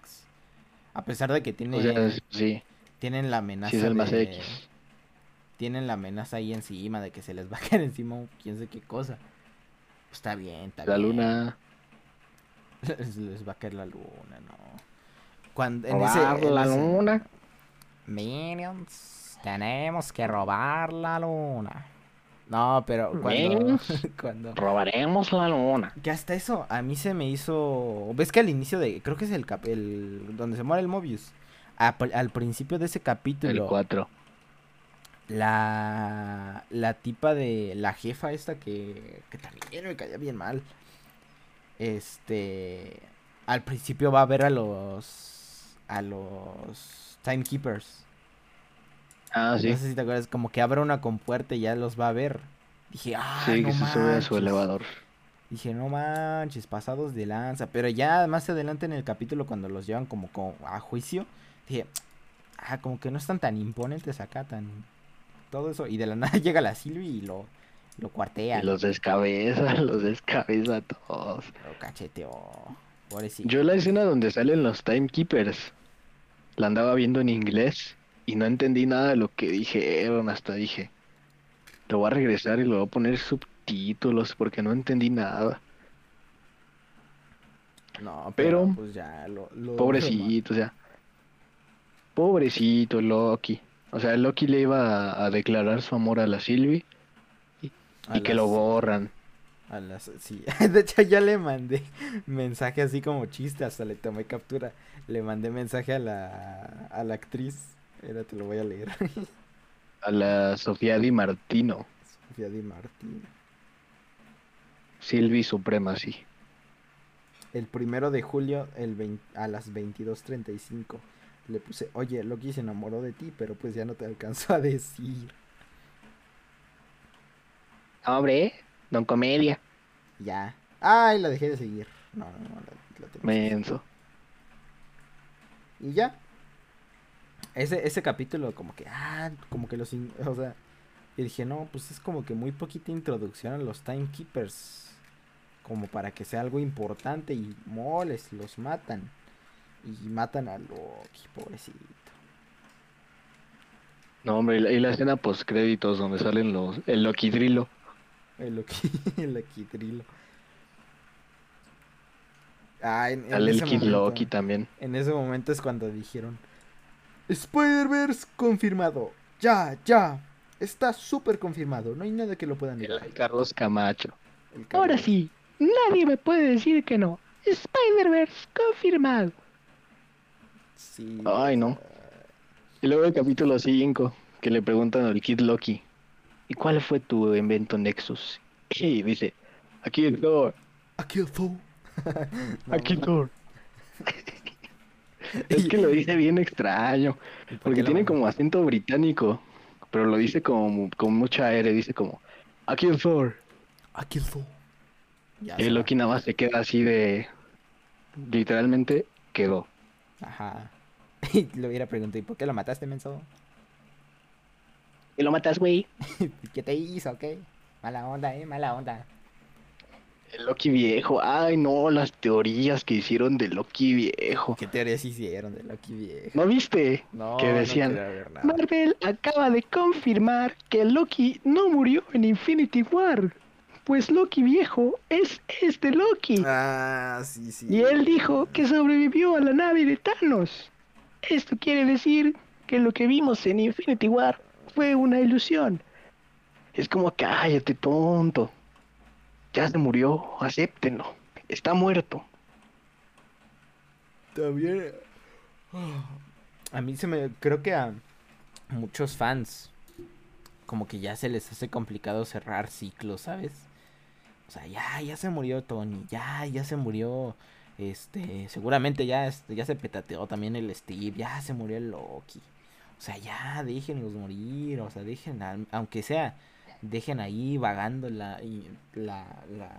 A pesar de que tiene, sí. tienen la amenaza. Sí, es el más X. Tienen la amenaza ahí encima de que se les va a caer encima quién sé qué cosa. Pues está bien, está la bien. La luna. (laughs) Les, va a caer la luna, no. Cuando, en ese, la luna. Minions, tenemos que robar la luna. No, pero cuando, (laughs) cuando, Robaremos la luna. Que hasta eso a mí se me hizo... ¿Ves que al inicio de... Creo que es el, cap... el... donde se muere el Mobius. al principio de ese capítulo... El 4. La... La tipa de... La jefa esta que... Que también me caía bien mal. Este... Al principio va a ver a los... A los... Timekeepers. Ah, sí. No sé si te acuerdas, como que abre una compuerta y ya los va a ver. Dije, ah, sí, que se sube a su elevador. Dije, no manches, pasados de lanza. Pero ya más adelante en el capítulo, cuando los llevan como, a juicio, dije, ah, como que no están tan imponentes acá, tan. Todo eso. Y de la (laughs) nada llega la Silvi y lo, lo cuartea. Y los descabeza, (laughs) los descabeza a todos. Lo cacheteó. Yo la escena donde salen los Timekeepers la andaba viendo en inglés y no entendí nada de lo que dijeron, hasta dije, lo voy a regresar y lo voy a poner subtítulos porque no entendí nada. No, Pero- pero, pues ya lo, lo Pobrecito, o sea. Pobrecito Loki. O sea, Loki le iba a, a declarar su amor a la Sylvie a y que lo borran. A las, sí, (laughs) de hecho ya le mandé mensaje así como chiste, hasta le tomé captura. Le mandé mensaje a la, a la actriz. Era, te lo voy a leer. (laughs) A la Sofía Di Martino. Sofía Di Martín. Sylvie Suprema, sí. El primero de julio el vein- a las 22.35 le puse, oye, Loki se enamoró de ti, pero pues ya no te alcanzó a decir. Hombre, don Comedia. Ya. Ay, la dejé de seguir. No, no, no, la, la tengo Menso. Y ya. Ese, ese capítulo como que, ah, como que los, o sea, y dije, no, pues es como que muy poquita introducción a los Timekeepers. Como para que sea algo importante y moles, los matan. Y matan a Loki, pobrecito. No, hombre, y la, y la escena post créditos donde salen los el Loki Drilo. El Loki, (laughs) el Loki Drilo. Ah, en, en Sale el ese momento- Loki también. En ese momento es cuando dijeron Spider-Verse confirmado. Ya, ya. Está súper confirmado. No hay nada que lo pueda negar. El Carlos Camacho. El. Ahora sí, nadie me puede decir que no. Spider-Verse confirmado. Sí. Ay, no. Y luego el capítulo 5, que le preguntan al Kid Loki, ¿y cuál fue tu invento Nexus? Y dice, aquí el Thor, Aquí el (laughs) Thor. Aquí no. Thor. (laughs) (laughs) es que lo dice bien extraño, ¿Y por porque lo tiene como acento británico, pero lo dice como con mucha aire, dice como, aquí el Thor. Aquí el Thor. El. Loki nada más se queda así de, literalmente quedó. Ajá. (laughs) Y le hubiera preguntado, ¿y por qué lo mataste, menso? Y lo matas, güey. (laughs) ¿Qué te hizo? ¿Qué? Mala onda, eh, mala onda. El Loki viejo, ay no, las teorías que hicieron de Loki viejo. ¿Qué teorías hicieron de Loki viejo? ¿No viste? No, que decían, quería ver nada. Marvel acaba de confirmar que Loki no murió en Infinity War, pues Loki viejo es este Loki. Ah, sí, sí. Y él dijo que sobrevivió a la nave de Thanos. Esto quiere decir que lo que vimos en Infinity War fue una ilusión. Es como, cállate, tonto. Ya se murió, acéptenlo. Está muerto. También. A mí se me. Creo que a muchos fans. Como que ya se les hace complicado cerrar ciclos, ¿sabes? O sea, ya, ya se murió Tony. Ya, ya se murió. Este. Seguramente ya, este, ya se petateó también el Steve. Ya se murió el Loki. O sea, ya déjenlos morir. O sea, dejen. Aunque sea. Dejen ahí vagando la. y- La. La,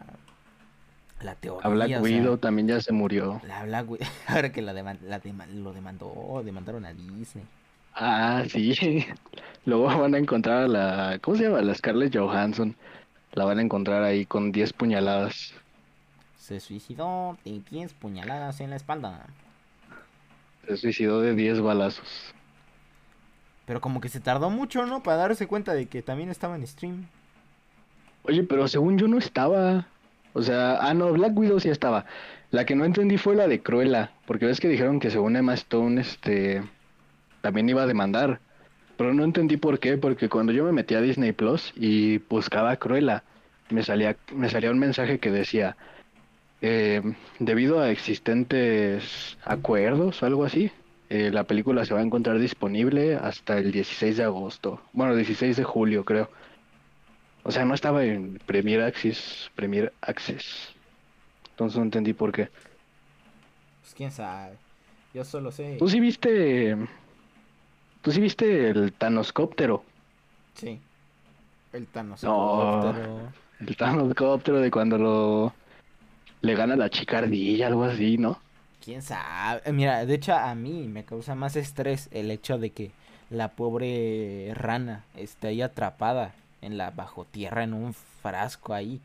la teoría. A Black o sea, Widow también ya se murió. la Black Widow, (laughs) ahora que la, deman- la lo demandó, demandaron a Disney. Ah, sí. (laughs) Luego van a encontrar a la... ¿Cómo se llama? La Scarlett Johansson. La van a encontrar ahí con 10 puñaladas. Se suicidó de 10 puñaladas en la espalda. Se suicidó de 10 balazos. Pero como que se tardó mucho, ¿no? Para darse cuenta de que también estaba en stream. Oye, pero según yo no estaba. O sea, ah, no, Black Widow sí estaba. La que no entendí fue la de Cruella, porque ves que dijeron que según Emma Stone, este, también iba a demandar. Pero no entendí por qué, porque cuando yo me metí a Disney Plus y buscaba Cruella, me salía, me salía un mensaje que decía, eh, debido a existentes acuerdos o algo así, eh, la película se va a encontrar disponible hasta el 16 de agosto. Bueno, 16 de julio, creo. O sea, no estaba en Premier Access, Premier Access. Entonces no entendí por qué. Pues quién sabe. Yo solo sé. ¿Tú sí viste, tú sí viste el Thanoscóptero? Sí. El Thanos. No. El Thanoscóptero de cuando lo le gana la chica ardilla, algo así, ¿no? Quién sabe. Eh, Mira, de hecho a mí me causa más estrés el hecho de que la pobre rana esté ahí atrapada en la bajo tierra en un frasco ahí.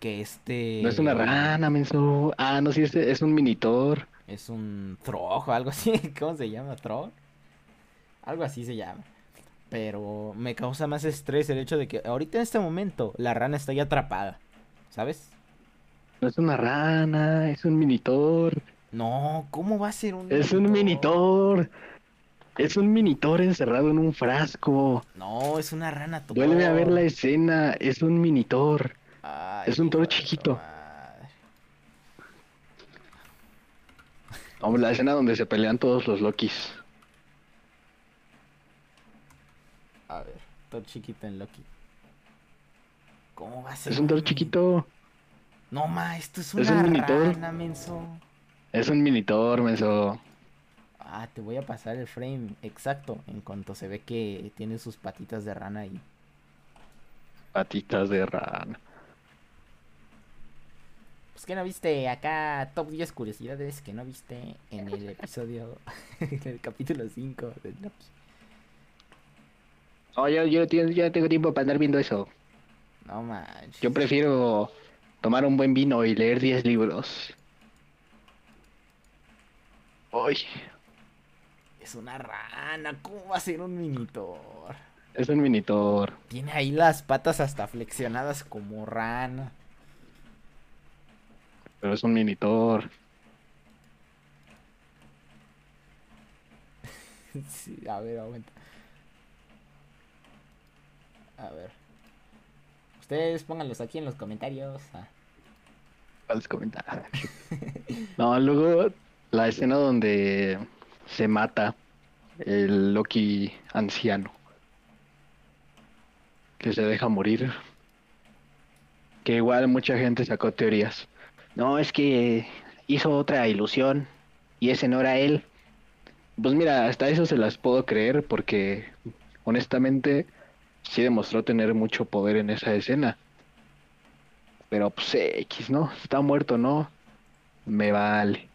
Que este. No es una rana, menso. Ah, no, sí, es, es un minitor. Es un trojo, algo así. (laughs) ¿Cómo se llama? ¿Tro? Algo así se llama. Pero me causa más estrés el hecho de que ahorita en este momento la rana está ahí atrapada. ¿Sabes? No es una rana, es un minitor. No, ¿cómo va a ser un Es un minitor. Es un minitor encerrado en un frasco. No, es una rana. Vuelve a ver la escena. Es un minitor. Ay, es un toro chiquito. Vamos, la escena donde se pelean todos los Lokis. A ver, toro chiquito en Loki. ¿Cómo va a ser Es un toro mini- chiquito. No, ma, esto es Es una un minitor. rana, menso. Es un minitor, menso. Ah, te voy a pasar el frame exacto en cuanto se ve que tiene sus patitas de rana ahí. Patitas de rana. Pues que no viste acá top 10 curiosidades que no viste en el episodio, (laughs) en el capítulo 5 de Loki. No, yo, yo, yo ya tengo tiempo para andar viendo eso. No manches. Yo prefiero tomar un buen vino y leer 10 libros. Uy, Es una rana, ¿cómo va a ser un minitor? es un minitor. Tiene ahí las patas hasta flexionadas como rana. Pero es un minitor. (laughs) Sí, a ver, aguanta. A ver. Ustedes pónganlos aquí en los comentarios. Ah, Falsos comentarios. (laughs) No, luego la escena donde se mata el Loki anciano. Que se deja morir. Que igual mucha gente sacó teorías. No, es que hizo otra ilusión y ese no era él. Pues mira, hasta eso se las puedo creer porque honestamente sí demostró tener mucho poder en esa escena. Pero pues X, ¿no? Está muerto, ¿no? Me vale.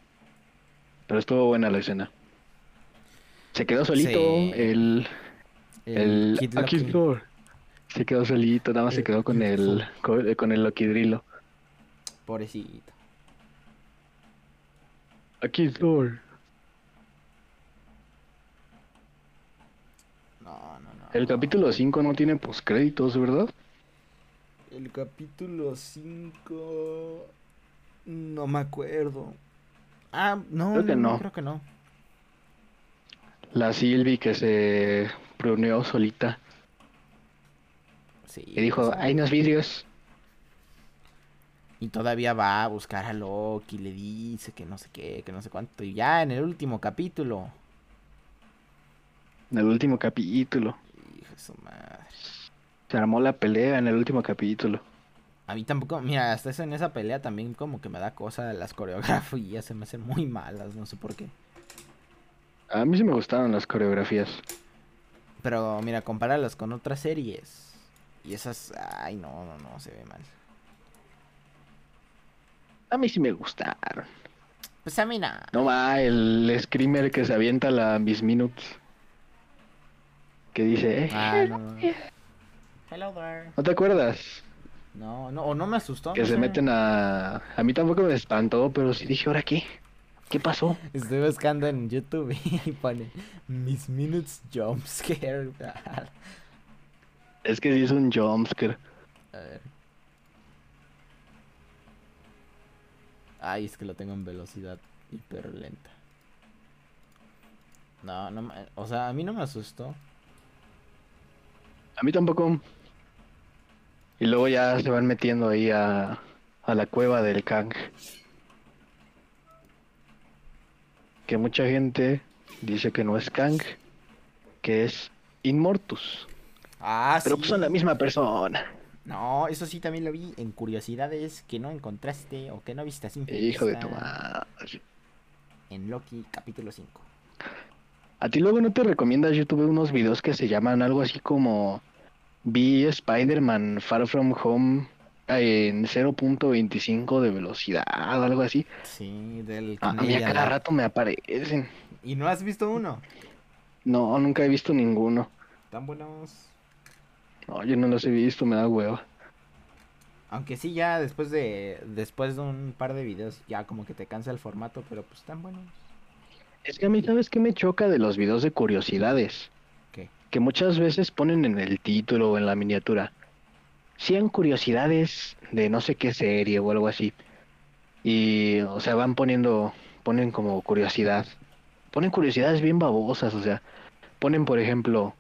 Pero estuvo buena la escena. Se quedó solito Sí. el, el, Kid aquí. Se quedó solito, nada más se El quedó con el con, con el Loquidrilo. Pobrecito. Aquí Thor. No, no, no. El capítulo 5 no tiene postcréditos, ¿verdad? El capítulo 5. No me acuerdo. Ah, no, Creo que no. Creo que no. La Sylvie que se reunió solita Sí. y dijo, hay unos vidrios. Y todavía va a buscar a Loki, le dice que no sé qué, que no sé cuánto. Y ya en el último capítulo. En el último capítulo. Hijo de su madre. Se armó la pelea en el último capítulo. A mí tampoco, mira, hasta eso en esa pelea también como que me da cosa las coreografías, se me hacen muy malas, no sé por qué. A mí sí me gustaron las coreografías. Pero mira, compáralas con otras series. Y esas, ay, no, no, no, se ve mal. A mí sí me gustaron. Pues a mí nada. No va, el screamer que se avienta la Miss Minutes. Que dice, eh, Ah, no, no. Hello there. ¿no te acuerdas? No, no, o no me asustó. Que no se sé. meten a... A mí tampoco me espantó, pero sí dije, ¿ahora qué? ¿Qué pasó? Estoy buscando en YouTube (laughs) y pone Miss Minutes Jump Scare. Es que sí es un jumpscare. A ver. Ay, es que lo tengo en velocidad hiper lenta. No, no, o sea, a mí no me asustó. A mí tampoco. Y luego ya se van metiendo ahí a, a la cueva del Kang. Que mucha gente dice que no es Kang, que es Inmortus. Ah, Pero sí. pues son la misma persona. No, eso sí también lo vi en curiosidades que no encontraste o que no viste así. Hijo de tu madre. En Loki capítulo 5. A ti luego no te recomiendas YouTube unos videos que se llaman algo así como Vi Spider-Man Far From Home en 0.25 de velocidad, algo así. Sí, del A mí a cada rato me aparecen. ¿Y no has visto uno? No, nunca he visto ninguno. Tan buenos. No, yo no los he visto, me da hueva. Aunque sí, ya después de después de un par de videos, ya como que te cansa el formato, pero pues están buenos. Es que a mí, ¿sabes qué me choca de los videos de curiosidades? Que muchas veces ponen en el título o en la miniatura 100 curiosidades de no sé qué serie o algo así. Y, o sea, van poniendo, ponen como curiosidad. Ponen curiosidades bien babosas, o sea, ponen, por ejemplo,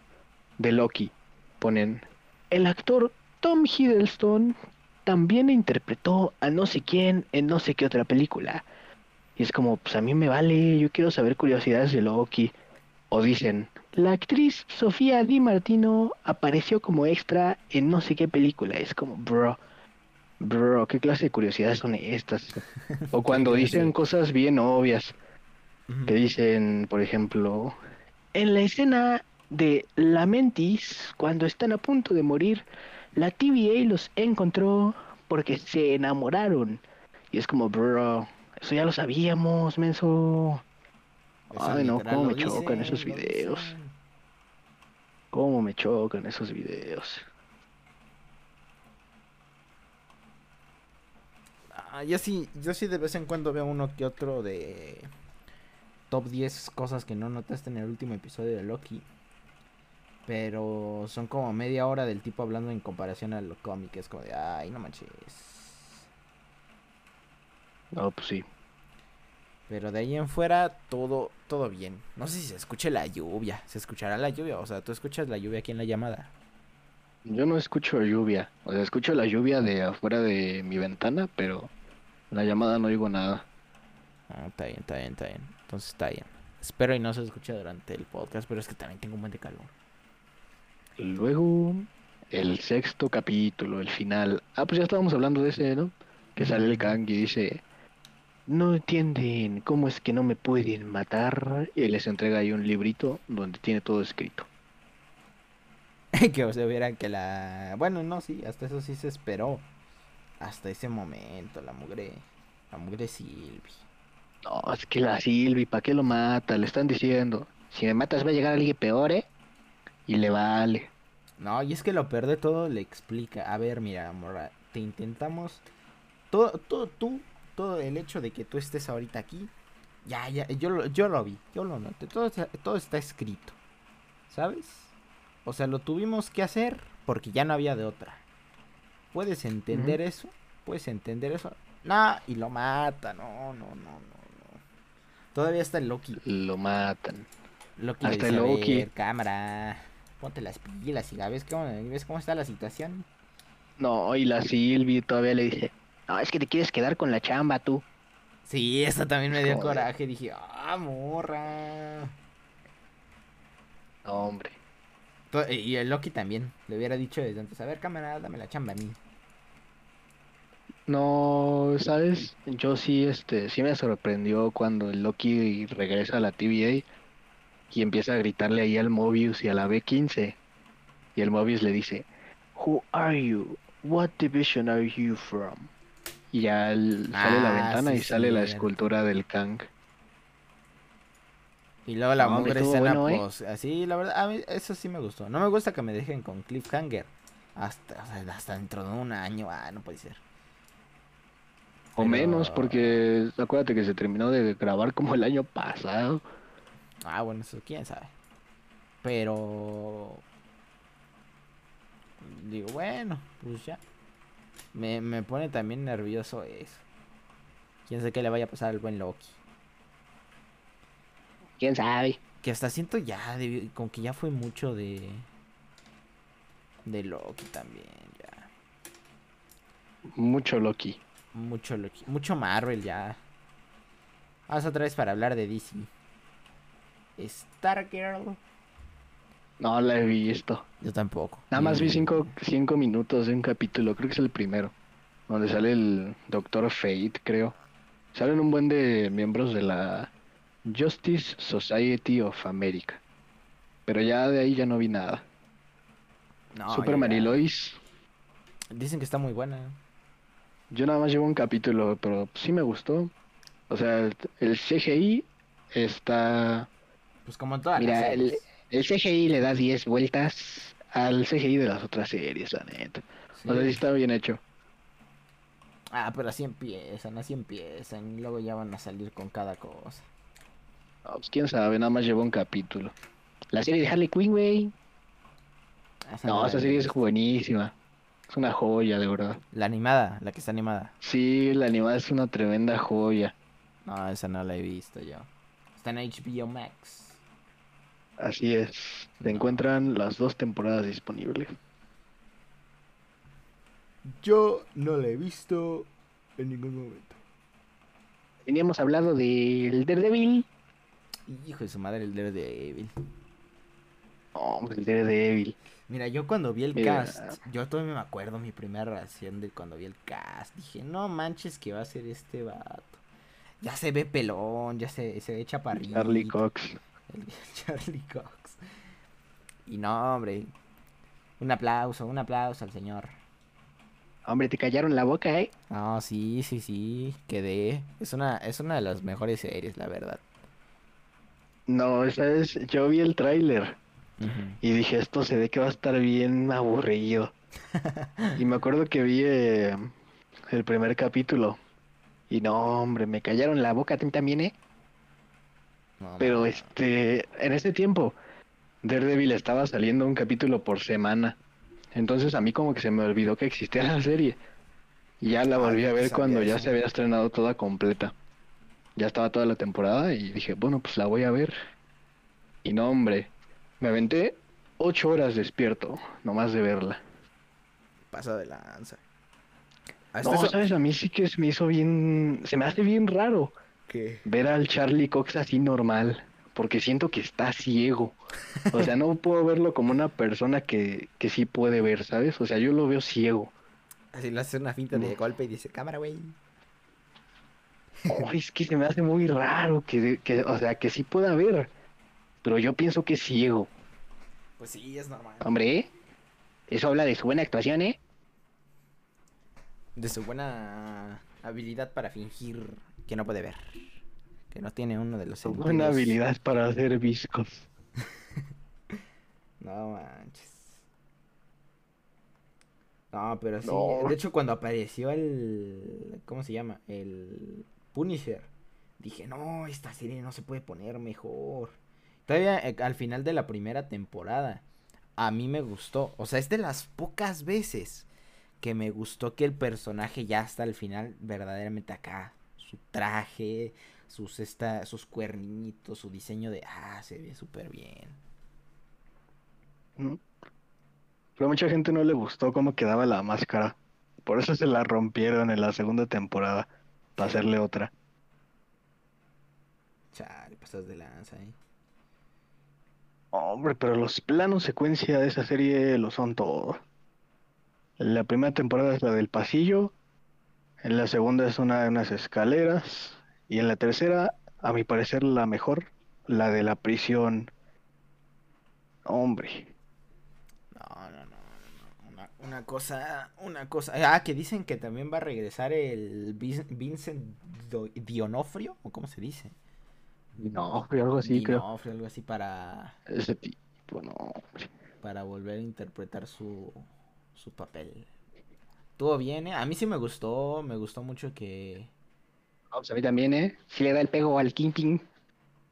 de Loki, ponen, el actor Tom Hiddleston también interpretó a no sé quién en no sé qué otra película. Y es como, pues a mí me vale, yo quiero saber curiosidades de Loki. O dicen, la actriz Sofía Di Martino apareció como extra en no sé qué película. Es como, bro, bro, ¿qué clase de curiosidades son estas? O cuando (laughs) dicen cosas bien obvias, que dicen, por ejemplo, en la escena de Lamentis, cuando están a punto de morir, la TVA los encontró porque se enamoraron. Y es como, bro, eso ya lo sabíamos, menso. Ay, no, cómo me chocan esos videos. Cómo me chocan esos videos. Ah, yo sí, yo sí de vez en cuando veo uno que otro de top 10 cosas que no notaste en el último episodio de Loki. Pero son como media hora del tipo hablando en comparación al cómic. Es como de, ay, no manches. No, pues sí. Pero de ahí en fuera, todo, todo bien. No sé si se escuche la lluvia. ¿Se escuchará la lluvia? O sea, ¿tú escuchas la lluvia aquí en la llamada? Yo no escucho lluvia. O sea, escucho la lluvia de afuera de mi ventana, pero en la llamada no oigo nada. Ah, está bien, está bien, está bien. Entonces está bien. Espero y no se escuche durante el podcast, pero es que también tengo un buen de calor. Luego, el sexto capítulo, el final. Ah, pues ya estábamos hablando de ese, ¿no? Que sale el Kang y dice, no entienden cómo es que no me pueden matar. Y les entrega ahí un librito donde tiene todo escrito. (laughs) que se vieran que la... Bueno, no, sí, hasta eso sí se esperó. Hasta ese momento, la mugre... La mugre Silvi. No, es que la Silvi, ¿para qué lo mata? Le están diciendo, si me matas va a llegar alguien peor, ¿eh? Y le vale. No, y es que lo peor de todo le explica. A ver, mira, Mora, te intentamos. Todo, todo, tú, todo el hecho de que tú estés ahorita aquí. Ya, ya, yo, lo- yo lo vi, yo lo noté. Todo, está- todo está escrito. ¿Sabes? O sea, lo tuvimos que hacer porque ya no había de otra. ¿Puedes entender eso? ¿Puedes entender eso? No, y lo mata. No, no, no, no, no. Todavía está el Loki. Lo matan. Loki Hasta dice, el "A Loki. ver, cámara, ponte las pilas y ya ves cómo, ves cómo está la situación. No, y la Silvi todavía le dice, no, es que te quieres quedar con la chamba tú. Sí, eso también me dio Joder. coraje. Dije, ah, morra. No, hombre. To- Y el Loki también. Le hubiera dicho desde antes, a ver, cámara, dame la chamba a mí. No, ¿sabes? Yo sí, este, sí me sorprendió cuando el Loki regresa a la TVA y empieza a gritarle ahí al Mobius y a la B15. Y el Mobius le dice, Who are you? What division are you from? Y ya el- sale la Ah, ventana sí, y sale la escultura del Kang. Y luego la No, mugre escena, bueno, ¿eh? pues, así, la verdad, a mí eso sí me gustó. No me gusta que me dejen con cliffhanger. Hasta, hasta dentro de un año, ah, no puede ser. O Pero- menos, porque acuérdate que se terminó de grabar como el año pasado. Ah, bueno, eso quién sabe. Pero. Digo, bueno, pues ya. Me, me pone también nervioso eso. Quién sabe qué le vaya a pasar al buen Loki. ¿Quién sabe? Que hasta siento ya, como que ya fue mucho de. De Loki también, ya. Mucho Loki. Mucho Loki. Mucho Marvel ya. Vamos otra vez para hablar de DC. Stargirl. No la he visto. Yo tampoco. Nada más vi cinco, cinco minutos de un capítulo, creo que es el primero, donde sale el Doctor Fate, creo. Salen un buen de miembros de la Justice Society of America. Pero ya de ahí ya no vi nada. No, Superman y Lois, Dicen que está muy buena. yo nada más llevo un capítulo, pero sí me gustó. O sea, el, el CGI está... Pues como en todas Mira, las series. El CGI le da 10 vueltas al CGI de las otras series, la neta. O sea, sí está bien hecho. Ah, pero así empiezan, así empiezan. Y luego ya van a salir con cada cosa. No, pues quién sabe, nada más llevó un capítulo. La serie de Harley Quinn, güey. Esa No, esa serie es buenísima. Es una joya, de verdad. La animada, la que está animada. Sí, la animada es una tremenda joya. No, esa no la he visto yo. Está en HBO Max. Así es. Se encuentran las dos temporadas disponibles. Yo no la he visto en ningún momento. Teníamos hablado del Daredevil. Hijo de su madre, el Daredevil. Oh, el Daredevil. Mira, yo cuando vi el Mira. cast, yo todavía me acuerdo mi primera reacción de cuando vi el cast. Dije, no manches que va a ser este vato. Ya se ve pelón, ya se, se ve chaparrito. Charlie Cox. El (laughs) Charlie Cox. Y no, hombre. Un aplauso, un aplauso al señor. Hombre, te callaron la boca, ¿eh? No, sí, sí, sí, quedé. Es una, es una de las mejores series, la verdad. No, ¿sabes? Yo vi el tráiler y dije, esto se ve que va a estar bien aburrido. (laughs) Y me acuerdo que vi eh, el primer capítulo. Y no, hombre, me callaron la boca también, ¿eh? No, Pero no. este, en ese tiempo, Daredevil estaba saliendo un capítulo por semana. Entonces a mí como que se me olvidó que existía la serie. Y ya la Ah, volví a ver cuando ya se había estrenado toda completa. Ya estaba toda la temporada y dije, bueno, pues la voy a ver. Y no, hombre, me aventé ocho horas despierto, nomás de verla. Pasa de lanza. No, eso- sabes, a mí sí que se me hizo bien, se me hace bien raro ¿Qué? ver al Charlie Cox así normal, porque siento que está ciego. O sea, no (laughs) puedo verlo como una persona que, que sí puede ver, ¿sabes? O sea, yo lo veo ciego. Así le hace una finta de No. golpe y dice, cámara, güey. Ay, es que se me hace muy raro que, que, o sea, que sí pueda ver, pero yo pienso que es ciego. Pues sí, es normal. Hombre, eso habla de su buena actuación, ¿eh? De su buena habilidad para fingir que no puede ver. Que no tiene uno de los sentidos. buena habilidad para hacer viscos. (laughs) No manches. No, pero sí. No. De hecho, cuando apareció el. ¿Cómo se llama? El Punisher. Dije, no, esta serie no se puede poner mejor. Todavía eh, al final de la primera temporada. A mí me gustó. O sea, es de las pocas veces que me gustó que el personaje ya hasta el final verdaderamente acá. Su traje, sus, esta, sus cuernitos, su diseño de... Ah, se ve súper bien. Pero a mucha gente no le gustó cómo quedaba la máscara. Por eso se la rompieron en la segunda temporada, para hacerle otra. Chale, pasas de lanza, eh. Hombre, pero los planos secuencia de esa serie lo son todo. La primera temporada es la del pasillo, en la segunda es una de unas escaleras, y en la tercera, a mi parecer, la mejor, la de la prisión. Hombre, No, no, no, no. Una, una cosa, una cosa. Ah, que dicen que también va a regresar el Vin- Vincent Dionofrio, o cómo se dice. no, fue algo así, creo. Dinofrio, algo así para, Ese tipo, no. hombre. para volver a interpretar su, su papel. Estuvo bien, ¿eh? A mí sí me gustó, me gustó mucho que... Pues a mí también, ¿eh? Si le da el pego al Kingpin.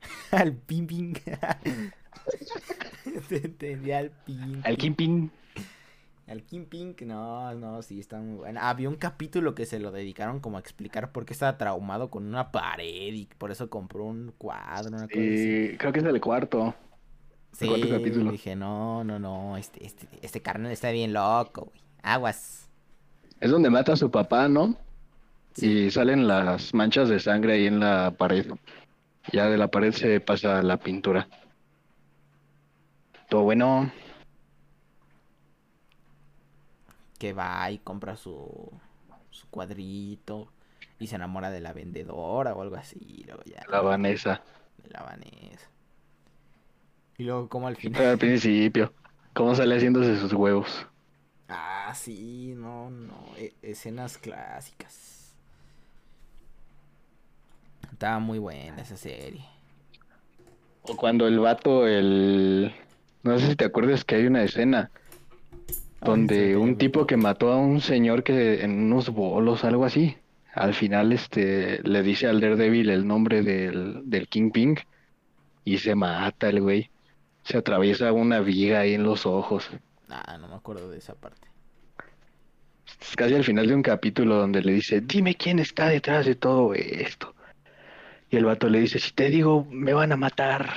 (laughs) al ping. (laughs) Te entendí al ping. Al Kingpin. Al King Pink, no, no, sí, está muy buena. Había un capítulo que se lo dedicaron como a explicar por qué estaba traumado con una pared y por eso compró un cuadro, una cosa así. Sí, creo que es el cuarto. Sí, cuarto capítulo. dije, no, no, no, este, este, este carnal está bien loco, güey. Aguas. Es donde mata a su papá, ¿no? Y salen las manchas de sangre ahí en la pared. Ya de la pared se pasa la pintura. Todo bueno. Que va y compra su, su cuadrito y se enamora de la vendedora o algo así. Luego ya, La Vanessa. de la Vanessa. Y luego como al final... al principio. ¿Cómo sale haciéndose sus huevos? Ah, sí, no, no, e- escenas clásicas. Estaba muy buena esa serie. O cuando el vato, el... No sé si te acuerdas que hay una escena donde un tipo que mató a un señor que en unos bolos, algo así, al final este le dice al Daredevil el nombre del, del Kingpin y se mata el güey. Se atraviesa una viga ahí en los ojos. Ah, no me acuerdo de esa parte. casi al final de un capítulo donde le dice, dime quién está detrás de todo esto. Y el vato le dice, si te digo, me van a matar.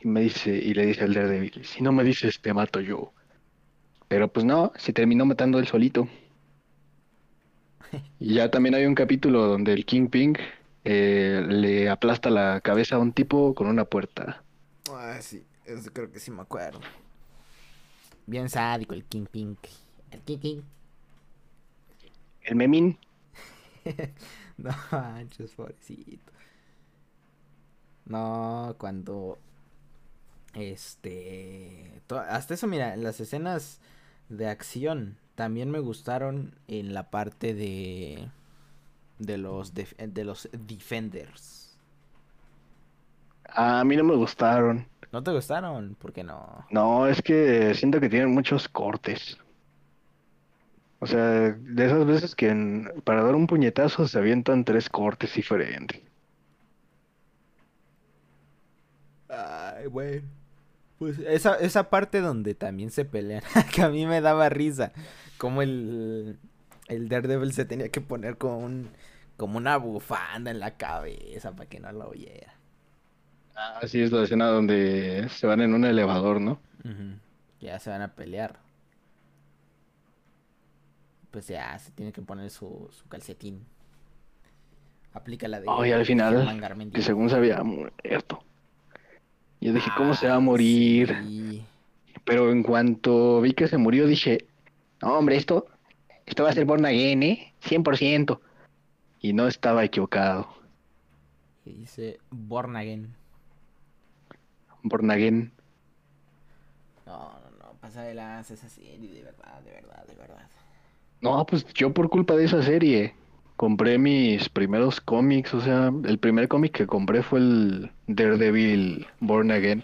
Y me dice, y le dice al Daredevil, si no me dices, te mato yo. Pero pues no, se terminó matando él solito. (laughs) Y ya también hay un capítulo donde el Kingpin eh, le aplasta la cabeza a un tipo con una puerta. Ah, sí, eso creo que sí me acuerdo. Bien sádico el Kingpin. El Kingpin. El memín. (laughs) no manches, pobrecito. No, cuando. Este. Hasta eso, mira, las escenas de acción también me gustaron en la parte de. De los, de los Defenders. A mí no me gustaron. ¿No te gustaron? ¿Por qué no? No, es que siento que tienen muchos cortes. O sea, de esas veces que para dar un puñetazo se avientan tres cortes diferentes. Ay, bueno. Pues esa, esa parte donde también se pelean, (laughs) que a mí me daba risa. Como el, el Daredevil se tenía que poner como un como una bufanda en la cabeza para que no lo oyera. Ah, sí, es la escena donde se van en un elevador, ¿no? Ya se van a pelear pues ya se tiene que poner su, su calcetín. Aplica la de. Oh, al final, que según se había muerto. Yo dije, ¿cómo se va a ah, morir? Pero en cuanto vi que se murió, dije, no, hombre, esto, esto va a ser Born Again, ¿eh? 100%. Y no estaba equivocado. dice Born Again. Born Again. No, no, no, pasa de las esa serie, de verdad, de verdad, de verdad. No, pues yo por culpa de esa serie compré mis primeros cómics, o sea, el primer cómic que compré fue el Daredevil Born Again.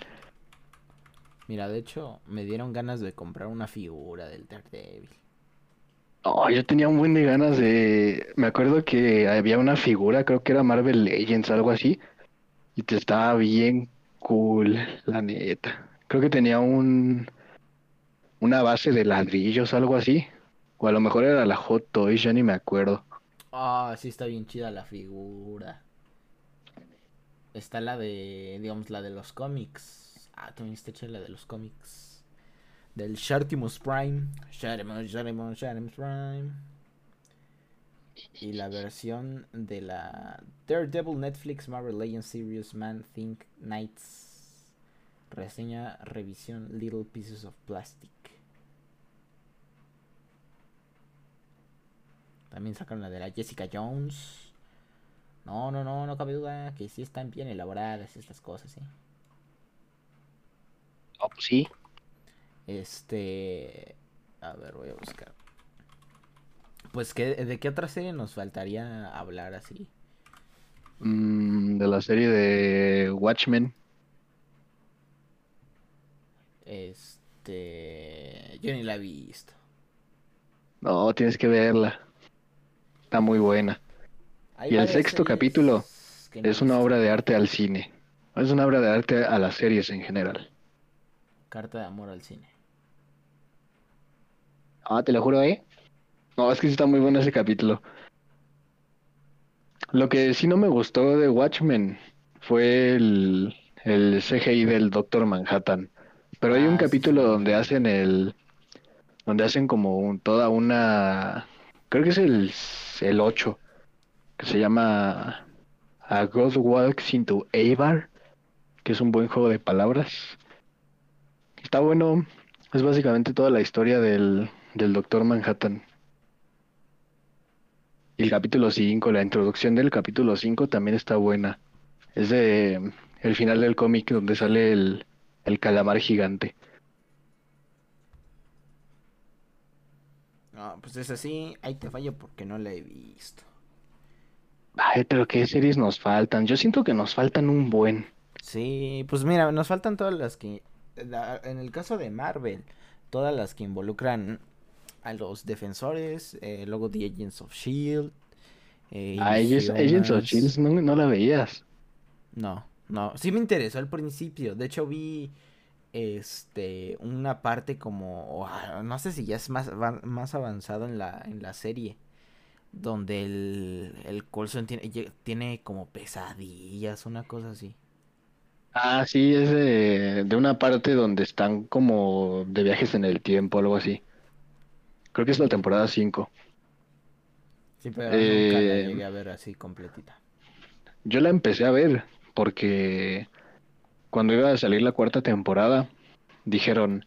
Mira, de hecho, me dieron ganas de comprar una figura del Daredevil. Oh, yo tenía un buen de ganas de... Me acuerdo que había una figura, creo que era Marvel Legends, algo así. Y te estaba bien cool, la neta. Creo que tenía un... Una base de ladrillos, algo así. O a lo mejor era la Hot Toys, ya ni me acuerdo. Ah, sí está bien chida la figura. Está la de, digamos, la de los cómics. Ah, también está chida la de los cómics. Del Shartimus Prime. Shartimus, Shartimus, Shartimus Prime. Y la versión de la Daredevil Netflix Marvel Legends Series Man Think Nights. Reseña, revisión, Little Pieces of Plastic. También sacaron la de la Jessica Jones. No, no, no, no cabe duda que sí están bien elaboradas estas cosas, ¿sí? Oh, pues sí. Este. A ver, voy a buscar. Pues, ¿qué, ¿de qué otra serie nos faltaría hablar así? Mm, de la serie de Watchmen. Este. Yo ni la he visto. No, tienes que verla. Está muy buena. y el sexto capítulo es una obra de arte al cine. Es una obra de arte a las series en general. Carta de amor al cine. Ah, te lo juro, ¿eh? No, es que sí está muy bueno ese capítulo. Lo que sí no me gustó de Watchmen fue el, el CGI del Doctor Manhattan. Pero hay un ah, capítulo donde hacen el. donde hacen como toda una. Creo que es el el 8, que se llama A God Walks into Avar, que es un buen juego de palabras. Está bueno, es básicamente toda la historia del, del Doctor Manhattan. Y el capítulo 5, la introducción del capítulo 5 también está buena. Es de el final del cómic donde sale el, el calamar gigante. No, pues es así, ahí te fallo porque no la he visto. Ay, pero qué series nos faltan. Yo siento que nos faltan un buen. Sí, pues mira, nos faltan todas las que. En el caso de Marvel, todas las que involucran a los defensores, eh, luego The Agents of Shield. Eh, ah, Agents, of Shield no, no la veías. No, no. Sí me interesó al principio. De hecho, vi este una parte como no sé si ya es más, más avanzado en la, en la serie donde el, el Colson tiene, tiene como pesadillas, una cosa así. Ah, sí, es de, de, una parte donde están como de viajes en el tiempo, algo así. Creo que es la temporada 5. Sí, pero nunca la eh, llegué a ver así completita. Yo la empecé a ver porque cuando iba a salir la cuarta temporada, dijeron,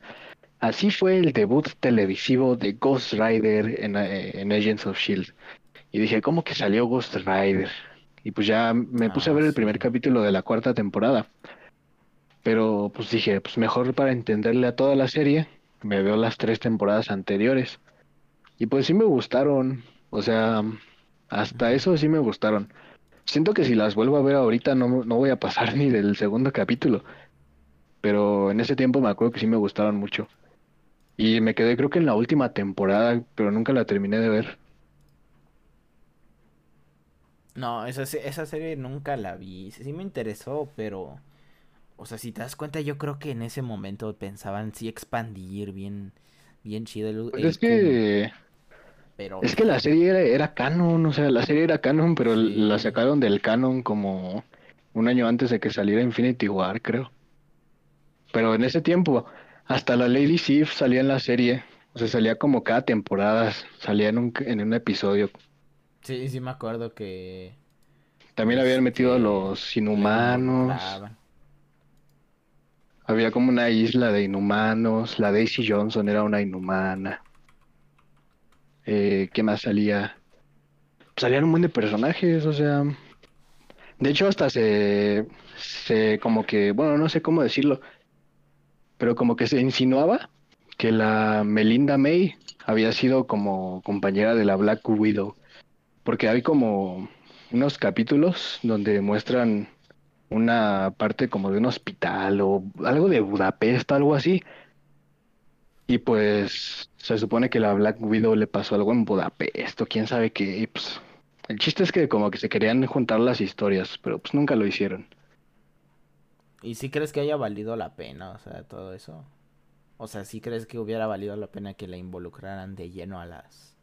así fue el debut televisivo de Ghost Rider en, eh, en Agents of Shield. Y dije, ¿cómo que salió Ghost Rider? Y pues ya me puse a ver el ah, primer capítulo de la cuarta temporada. Pero pues dije, pues mejor para entenderle a toda la serie, me veo las tres temporadas anteriores. Y pues sí me gustaron. O sea, hasta eso sí me gustaron. Siento que si las vuelvo a ver ahorita no, no voy a pasar (laughs) ni del segundo capítulo. Pero en ese tiempo me acuerdo que sí me gustaron mucho. Y me quedé creo que en la última temporada, pero nunca la terminé de ver. No, esa, esa serie nunca la vi. Sí me interesó, pero... O sea, si te das cuenta, yo creo que en ese momento pensaban sí expandir bien, bien chido el... Pues es que... Pero... Es que la serie era, canon, o sea, la serie era canon, pero la sacaron del canon como un año antes de que saliera Infinity War, creo. Pero en ese tiempo, hasta la Lady Sif salía en la serie. O sea, salía como cada temporada, salía en un, en un episodio. Sí, sí me acuerdo que... También habían metido a este, los inhumanos. Había como una isla de inhumanos. La Daisy Johnson era una inhumana. Eh, ¿Qué más salía? Salían un montón de personajes, o sea... De hecho, hasta se... Se como que... Bueno, no sé cómo decirlo pero como que se insinuaba que la Melinda May había sido como compañera de la Black Widow, porque hay como unos capítulos donde muestran una parte como de un hospital o algo de Budapest, algo así. Y pues se supone que la Black Widow le pasó algo en Budapest o quién sabe qué. pues, el chiste es que como que se querían juntar las historias, pero pues nunca lo hicieron. ¿Y si crees que haya valido la pena, o sea, todo eso? O sea, ¿sí crees que hubiera valido la pena que la involucraran de lleno a las,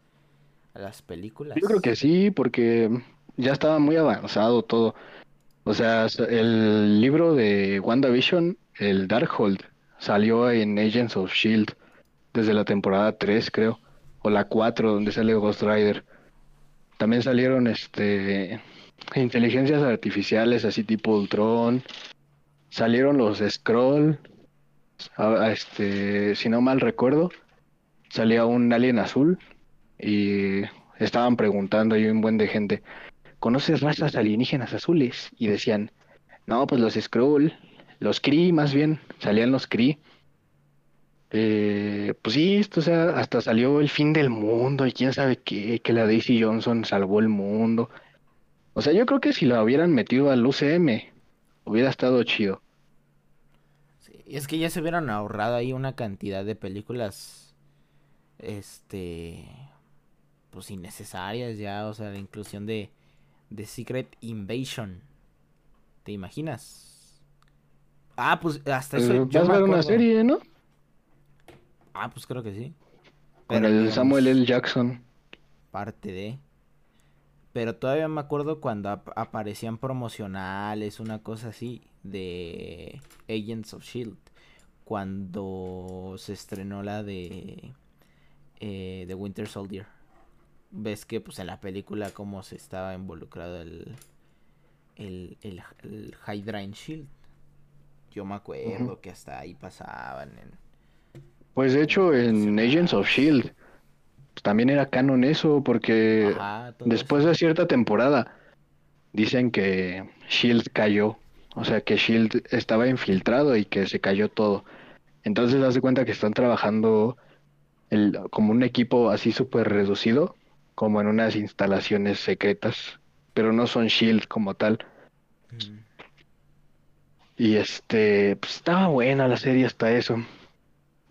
a las películas? Yo creo que sí, porque ya estaba muy avanzado todo. O sea, el libro de WandaVision, el Darkhold, salió en Agents of Shield desde la temporada 3, creo, o la 4, donde sale Ghost Rider. También salieron este inteligencias artificiales así tipo Ultron, salieron los Scroll, este, si no mal recuerdo, salía un alien azul y estaban preguntando ahí un buen de gente, ¿conoces razas alienígenas azules? Y decían, no, pues los Scroll, los Kree más bien, salían los Kree. Eh, pues sí, esto, o sea, hasta salió el fin del mundo y quién sabe qué, que la Daisy Johnson salvó el mundo. O sea, yo creo que si la hubieran metido al UCM, Hubiera estado chido. Sí, es que ya se hubieran ahorrado ahí una cantidad de películas. Este. Pues innecesarias ya. O sea, la inclusión de. De Secret Invasion. ¿Te imaginas? Ah, pues hasta eso. Pues, vas a ver una serie, ¿no? Ah, pues creo que sí. Con el Samuel L. Jackson. Parte de. Pero todavía me acuerdo cuando aparecían promocionales, una cosa así, de Agents of Shield. Cuando se estrenó la de, eh, de Winter Soldier. Ves que pues en la película como se estaba involucrado el, el, el, Hydra Shield. Yo me acuerdo que hasta ahí pasaban. En... Pues de hecho en Agents of Shield también era canon eso, porque después de cierta temporada dicen que Shield cayó, o sea que Shield estaba infiltrado y que se cayó todo. Entonces das cuenta que están trabajando el, como un equipo así súper reducido, como en unas instalaciones secretas, pero no son Shield como tal. Mm. Y este, pues estaba buena la serie hasta eso.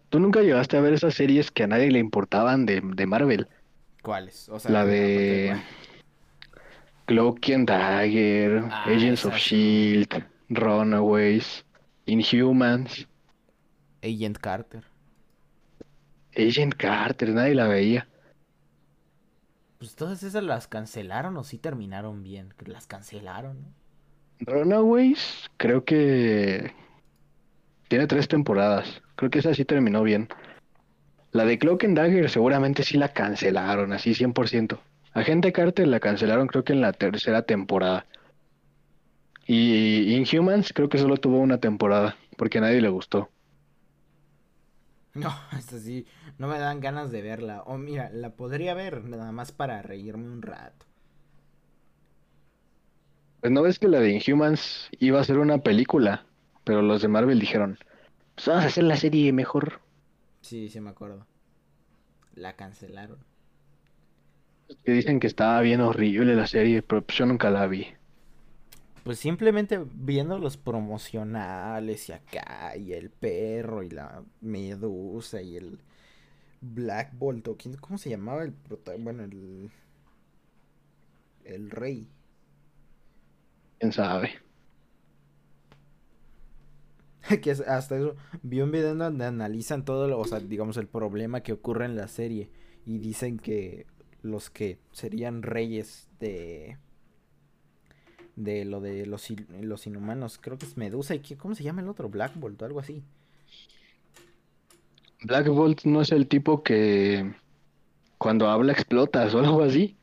¿Tú nunca llegaste a ver esas series que a nadie le importaban de, Marvel? ¿Cuáles? la de Cloak and Dagger, ah, Agents of Shield, Runaways, Inhumans. Agent Carter. Agent Carter, nadie la veía. Pues todas esas las cancelaron o sí terminaron bien. Las cancelaron, ¿no? Runaways, creo que tiene tres temporadas. Creo que esa sí terminó bien. La de Cloak and Dagger seguramente sí la cancelaron, así 100%. Agente Carter la cancelaron creo que en la tercera temporada. Y Inhumans creo que solo tuvo una temporada, porque a nadie le gustó. No, (laughs) es así, no me dan ganas de verla. O mira, la podría ver nada más para reírme un rato. Pues no ves que la de Inhumans iba a ser una película, pero los de Marvel dijeron, pues vamos a hacer la serie mejor. Sí, sí me acuerdo. La cancelaron. Que dicen que estaba bien horrible la serie, pero pues yo nunca la vi. Pues simplemente viendo los promocionales y acá, y el perro, y la medusa, y el Black Bolt, o quién, ¿cómo se llamaba el bueno, el el rey? ¿Quién sabe? (laughs) que hasta eso vi un video donde analizan todo, lo, o sea, digamos el problema que ocurre en la serie y dicen que los que serían reyes de de lo de los, los inhumanos, creo que es Medusa y ¿cómo se llama el otro? Black Bolt o algo así. Black Bolt no es el tipo que cuando habla explotas o algo así.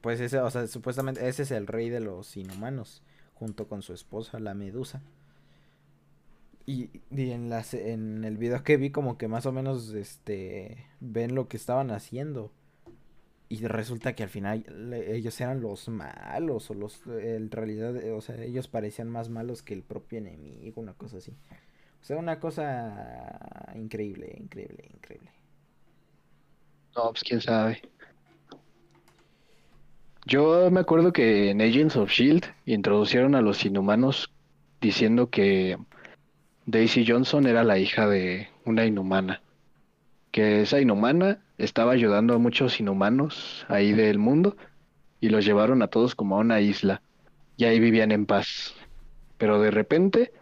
Pues ese, o sea, supuestamente ese es el rey de los inhumanos, junto con su esposa, la Medusa. Y, en, las, en el video que vi como que más o menos este ven lo que estaban haciendo. Y resulta que al final ellos eran los malos o los en realidad o sea ellos parecían más malos que el propio enemigo una cosa así. O sea una cosa increíble increíble increíble. No pues quién sabe. Yo me acuerdo que en Agents of Shield introducieron a los inhumanos diciendo que Daisy Johnson era la hija de una inhumana que esa inhumana estaba ayudando a muchos inhumanos ahí del mundo y los llevaron a todos como a una isla y ahí vivían en paz. Pero de repente,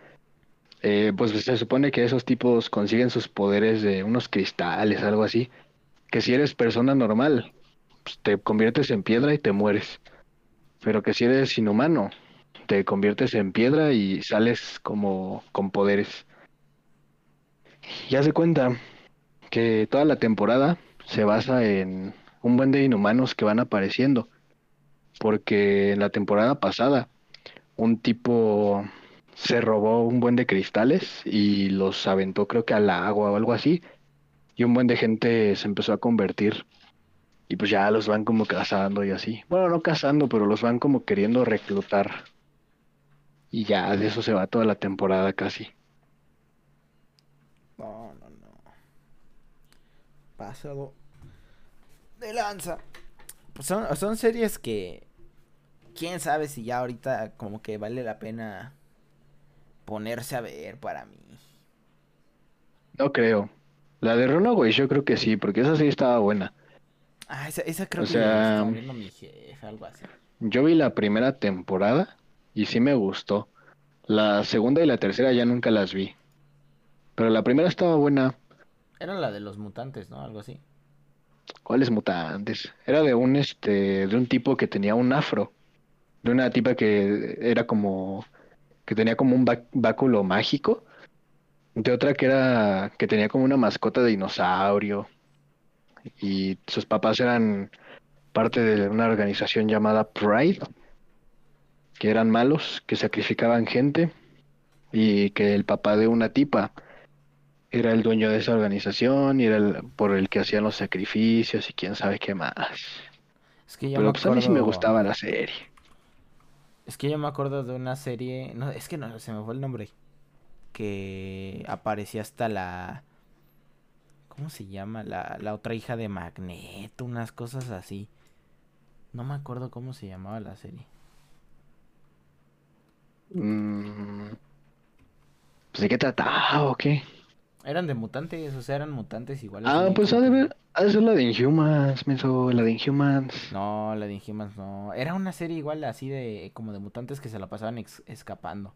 eh, pues se supone que esos tipos consiguen sus poderes de unos cristales, algo así, que si eres persona normal, pues te conviertes en piedra y te mueres. Pero que si eres inhumano, te conviertes en piedra y sales como con poderes. Ya se cuenta que toda la temporada se basa en un buen de inhumanos que van apareciendo. Porque en la temporada pasada un tipo se robó un buen de cristales y los aventó creo que al agua o algo así. Y un buen de gente se empezó a convertir. Y pues ya los van como cazando y así. Bueno, no cazando, pero los van como queriendo reclutar. Y ya de eso se va toda la temporada casi. No, no, no. Pasado de lanza. Pues son, son series que. Quién sabe si ya ahorita como que vale la pena ponerse a ver para mí. No creo. La de Runaway yo creo que sí, porque esa sí estaba buena. Ah, esa, esa creo que sea, viendo mi jefe, algo así. Yo vi la primera temporada y sí me gustó. La segunda y la tercera ya nunca las vi. Pero la primera estaba buena. Era la de los mutantes, ¿no? Algo así. ¿Cuáles mutantes? Era de un este, de un tipo que tenía un afro, de una tipa que era como, que tenía como un báculo mágico, de otra que era, que tenía como una mascota de dinosaurio, y sus papás eran parte de una organización llamada Pride, que eran malos, que sacrificaban gente, y que el papá de una tipa era el dueño de esa organización y era el por el que hacían los sacrificios y quién sabe qué más. Es que yo Pero me pues a mí sí me gustaba la serie. Es que yo me acuerdo de una serie, no, es que no, se me fue el nombre, que aparecía hasta la, ¿cómo se llama? La, la otra hija de Magneto, unas cosas así. No me acuerdo cómo se llamaba la serie. Mm, pues de qué trataba o qué? Eran de mutantes, o sea, eran mutantes iguales. Ah, pues ha de, ver, ha de ser la de Inhumans, menso, la de Inhumans. No, la de Inhumans no. Era una serie igual así de, como de mutantes que se la pasaban escapando.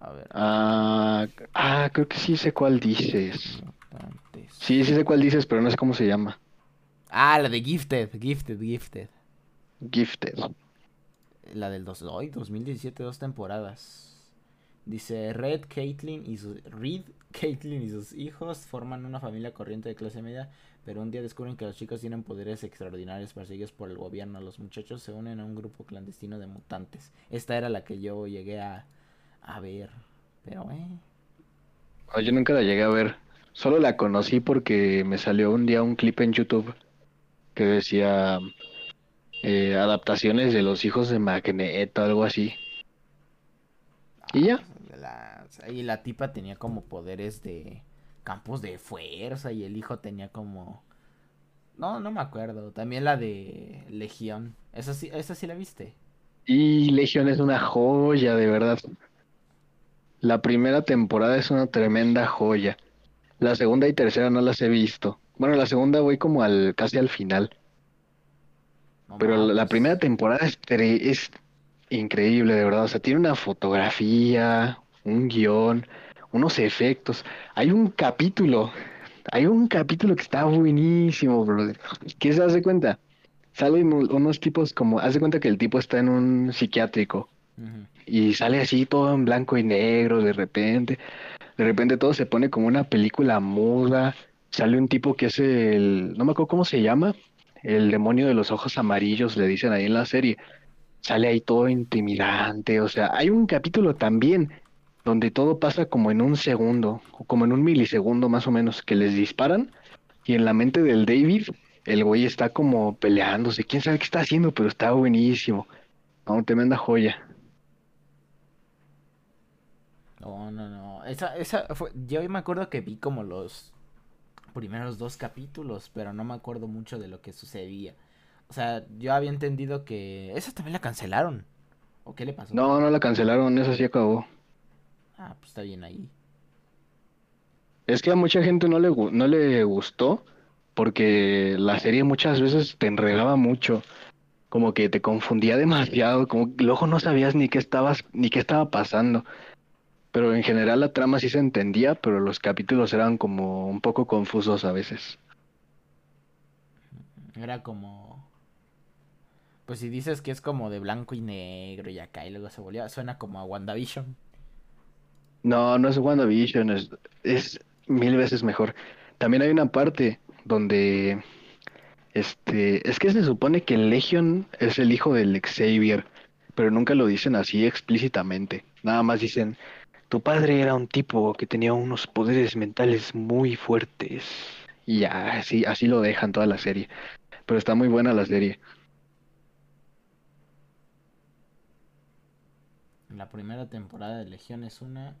A ver. Ah, ah, creo que sí sé cuál dices. Mutantes. Sí, sí sé cuál dices, pero no sé cómo se llama. Ah, la de Gifted, Gifted, Gifted. Gifted. La del dos, hoy, 2017, dos temporadas. Dice Red, Caitlyn y sus Reed, Caitlyn y sus hijos forman una familia corriente de clase media, pero un día descubren que los chicos tienen poderes extraordinarios perseguidos por el gobierno. Los muchachos se unen a un grupo clandestino de mutantes. Esta era la que yo llegué a, a ver. Pero eh. Ah, yo nunca la llegué a ver. Solo la conocí porque me salió un día un clip en YouTube que decía eh, adaptaciones de los hijos de Magneto, algo así. Y ya. La, y la tipa tenía como poderes de campos de fuerza y el hijo tenía como... No, no me acuerdo. También la de Legión. Esa sí, esa sí la viste. Y Legion es una joya, de verdad. La primera temporada es una tremenda joya. La segunda y tercera no las he visto. Bueno, la segunda voy como al casi al final. No Pero la, primera temporada es, increíble, de verdad. O sea, tiene una fotografía, un guion, unos efectos. Hay un capítulo, hay un capítulo que está buenísimo, brother. ¿Qué se hace cuenta? Salen unos tipos como, haz de cuenta que el tipo está en un psiquiátrico y sale así todo en blanco y negro de repente. De repente todo se pone como una película muda. Sale un tipo que es el, no me acuerdo cómo se llama, el demonio de los ojos amarillos, le dicen ahí en la serie. Sale ahí todo intimidante. O sea, hay un capítulo también donde todo pasa como en un segundo, o como en un milisegundo más o menos, que les disparan y en la mente del David, el güey está como peleándose. Quién sabe qué está haciendo, pero está buenísimo. No, tremenda joya. No, no, no. Esa, esa fue. Yo me acuerdo que vi como los primeros dos capítulos, pero no me acuerdo mucho de lo que sucedía. O sea, yo había entendido que. Esa también la cancelaron. ¿O qué le pasó? No, no la cancelaron, esa sí acabó. Ah, pues está bien ahí. Es que a mucha gente no le, no le gustó porque la serie muchas veces te enredaba mucho, como que te confundía demasiado, como que luego no sabías ni qué estabas, ni qué estaba pasando. Pero en general la trama sí se entendía, pero los capítulos eran como un poco confusos a veces. Era como. Pues si dices que es como de blanco y negro y acá y luego se volvió. Suena como a WandaVision. No, no es WandaVision, es, es mil veces mejor. También hay una parte donde, este, es que se supone que Legion es el hijo del Xavier, pero nunca lo dicen así explícitamente. Nada más dicen, tu padre era un tipo que tenía unos poderes mentales muy fuertes. Y ya, así, así lo dejan toda la serie. Pero está muy buena la serie. La primera temporada de Legión es una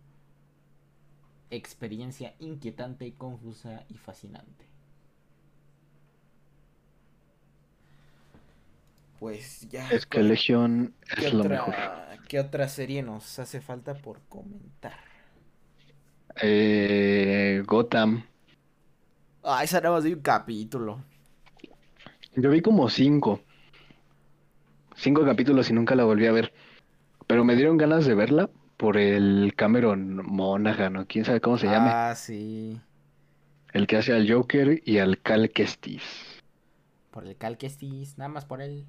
experiencia inquietante, confusa y fascinante. Pues ya. Es que ¿cuál- Legion ¿Qué es lo otra, mejor. ¿Qué otra serie nos hace falta por comentar? Eh, Gotham. Ah, esa nada más de un capítulo. Yo vi como cinco. Cinco capítulos y nunca la volví a ver. Pero me dieron ganas de verla por el Cameron Monaghan, o quién sabe cómo se llame. Ah, sí. El que hace al Joker y al Cal Kestis. Por el Cal Kestis, nada más por él.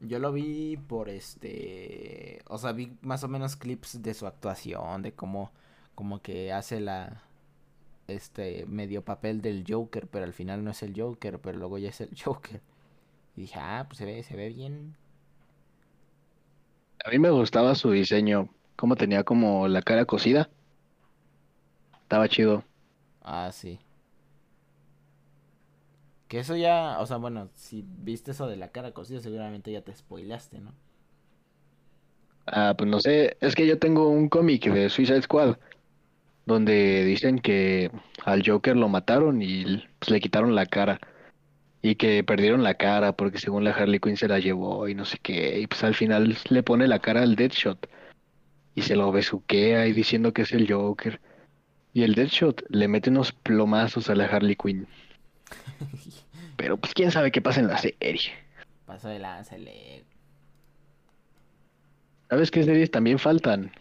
Yo lo vi por este. O sea, vi más o menos clips de su actuación, de cómo, como que hace la. Este medio papel del Joker, pero al final no es el Joker, pero luego ya es el (laughs) Joker. Y dije, ah, pues se ve, se ve bien. A mí me gustaba su diseño, cómo tenía como la cara cosida. Estaba chido. Ah, sí. Que eso ya, o sea, bueno, si viste eso de la cara cosida, seguramente ya te spoilaste, ¿no? Ah, pues no sé, es que yo tengo un cómic de Suicide Squad donde dicen que al Joker lo mataron y pues, le quitaron la cara y que perdieron la cara porque según la Harley Quinn se la llevó y no sé qué y pues al final le pone la cara al Deadshot y se lo besuquea y diciendo que es el Joker y el Deadshot le mete unos plomazos a la Harley Quinn (laughs) pero pues quién sabe qué pasa en la serie Paso de lanza. ¿Sabes qué series también faltan?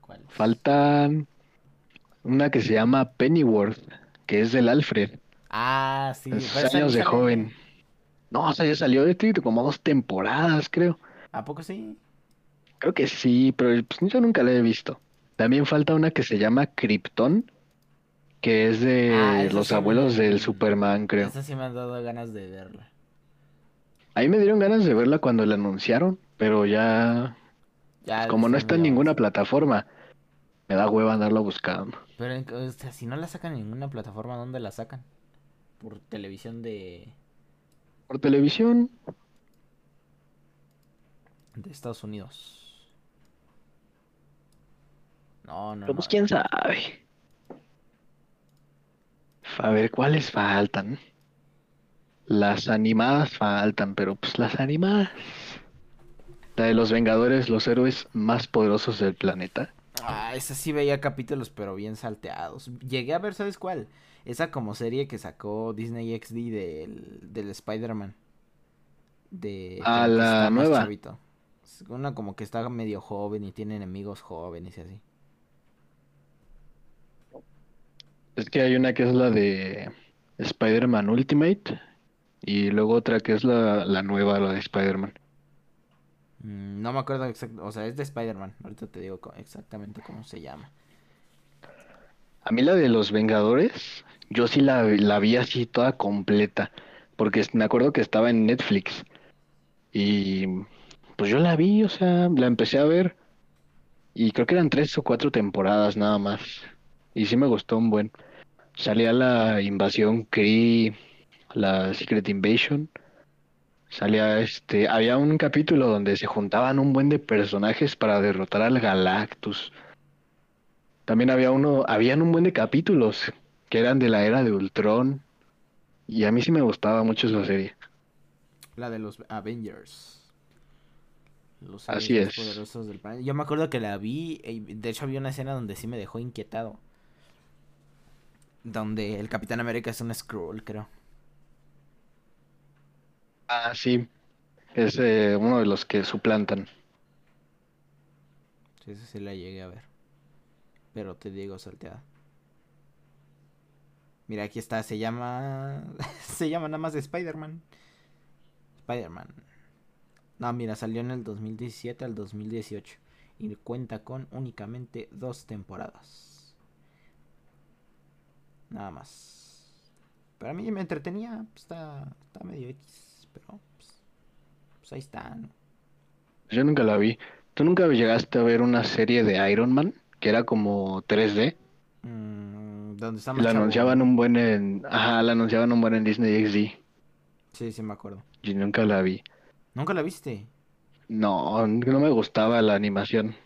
¿Cuál? Faltan una que se llama Pennyworth, que es del Alfred. Ah, sí. Sus pero esa años de joven. No, o sea, ya salió de tío, como dos temporadas, creo. ¿A poco sí? Creo que sí, pero pues, yo nunca la he visto. También falta una que se llama Krypton, que es Ah, de los sí me- abuelos del Superman, creo. Esa sí me han dado ganas de verla. A mí me dieron ganas de verla cuando la anunciaron, pero ya, Ya, como no está en ninguna plataforma, me da hueva andarla buscando. Pero, en- o sea, si no la sacan en ninguna plataforma, ¿dónde la sacan? Por televisión de, Por televisión, de Estados Unidos. No, no, pero pues no. quién sabe. A ver, ¿cuáles faltan? Las animadas faltan, pero pues las animadas. La de los Vengadores, los héroes más poderosos del planeta. Ah, esa sí veía capítulos, pero bien salteados. Llegué a ver, ¿sabes cuál? Esa como serie que sacó Disney XD del, del Spider-Man. De Ah, como que la nueva. chavito. Una como que está medio joven y tiene enemigos jóvenes y así. Es que hay una que es la de Spider-Man Ultimate y luego otra que es la, la nueva, la de Spider-Man. Mm, no me acuerdo exacto, o sea, es de Spider-Man. Ahorita te digo exactamente cómo se llama. A mí la de los Vengadores, yo sí la, la vi así toda completa, porque me acuerdo que estaba en Netflix y pues yo la vi, o sea, la empecé a ver y creo que eran tres o cuatro temporadas nada más y sí me gustó un buen. Salía la invasión Kree, la Secret Invasion, salía este, había un capítulo donde se juntaban un buen de personajes para derrotar al Galactus. También había uno, habían un buen de capítulos que eran de la era de Ultron. Y a mí sí me gustaba mucho esa serie. La de los Avengers. Los Así es. poderosos del planeta. Yo me acuerdo que la vi, y de hecho había una escena donde sí me dejó inquietado. Donde el Capitán América es un Skrull, creo. Ah, sí. Es eh, uno de los que suplantan. Sí, esa sí la llegué a ver. Pero te digo salteada. Mira, aquí está, se llama... (laughs) se llama nada más Spider-Man. Spider-Man. No, mira, salió en el 2017 al 2018. Y cuenta con únicamente dos temporadas. Nada más. Pero a mí me entretenía. pues, Está, está medio X. Pero pues, pues ahí está. ¿no? Yo nunca la vi. ¿Tú nunca llegaste a ver una serie de Iron Man? Que era como 3D. Mm, donde está la anunciaban un buen en... Ajá, la anunciaban un buen en Disney XD. Sí, sí, me acuerdo. Yo nunca la vi. ¿Nunca la viste? No, no me gustaba la animación.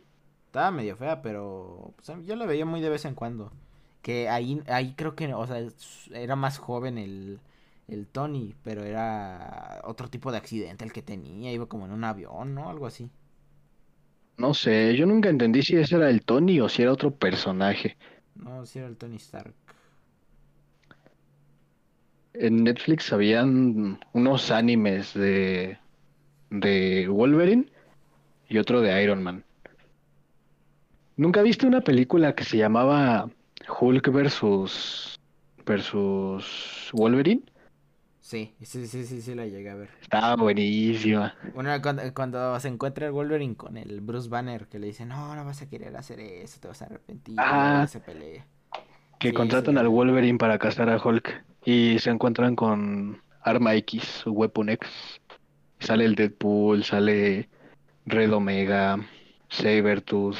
Estaba medio fea, pero pues, yo la veía muy de vez en cuando. Que ahí, ahí creo que, o sea, era más joven el, el Tony, pero era otro tipo de accidente el que tenía, iba como en un avión, ¿no? Algo así. No sé, yo nunca entendí si ese era el Tony o si era otro personaje. No, sí era el Tony Stark. En Netflix habían unos animes de, de Wolverine y otro de Iron Man. ¿Nunca viste una película que se llamaba Hulk versus versus Wolverine? Sí, sí, sí, sí, sí la llegué a ver. Estaba buenísima. Una, cuando, cuando se encuentra el Wolverine con el Bruce Banner, que le dice, no, no vas a querer hacer eso, te vas a arrepentir, Ah. se pelea. Que Sí, contratan sí. al Wolverine para cazar a Hulk y se encuentran con Arma X o Weapon X. Sale el Deadpool, sale Red Omega, Sabertooth.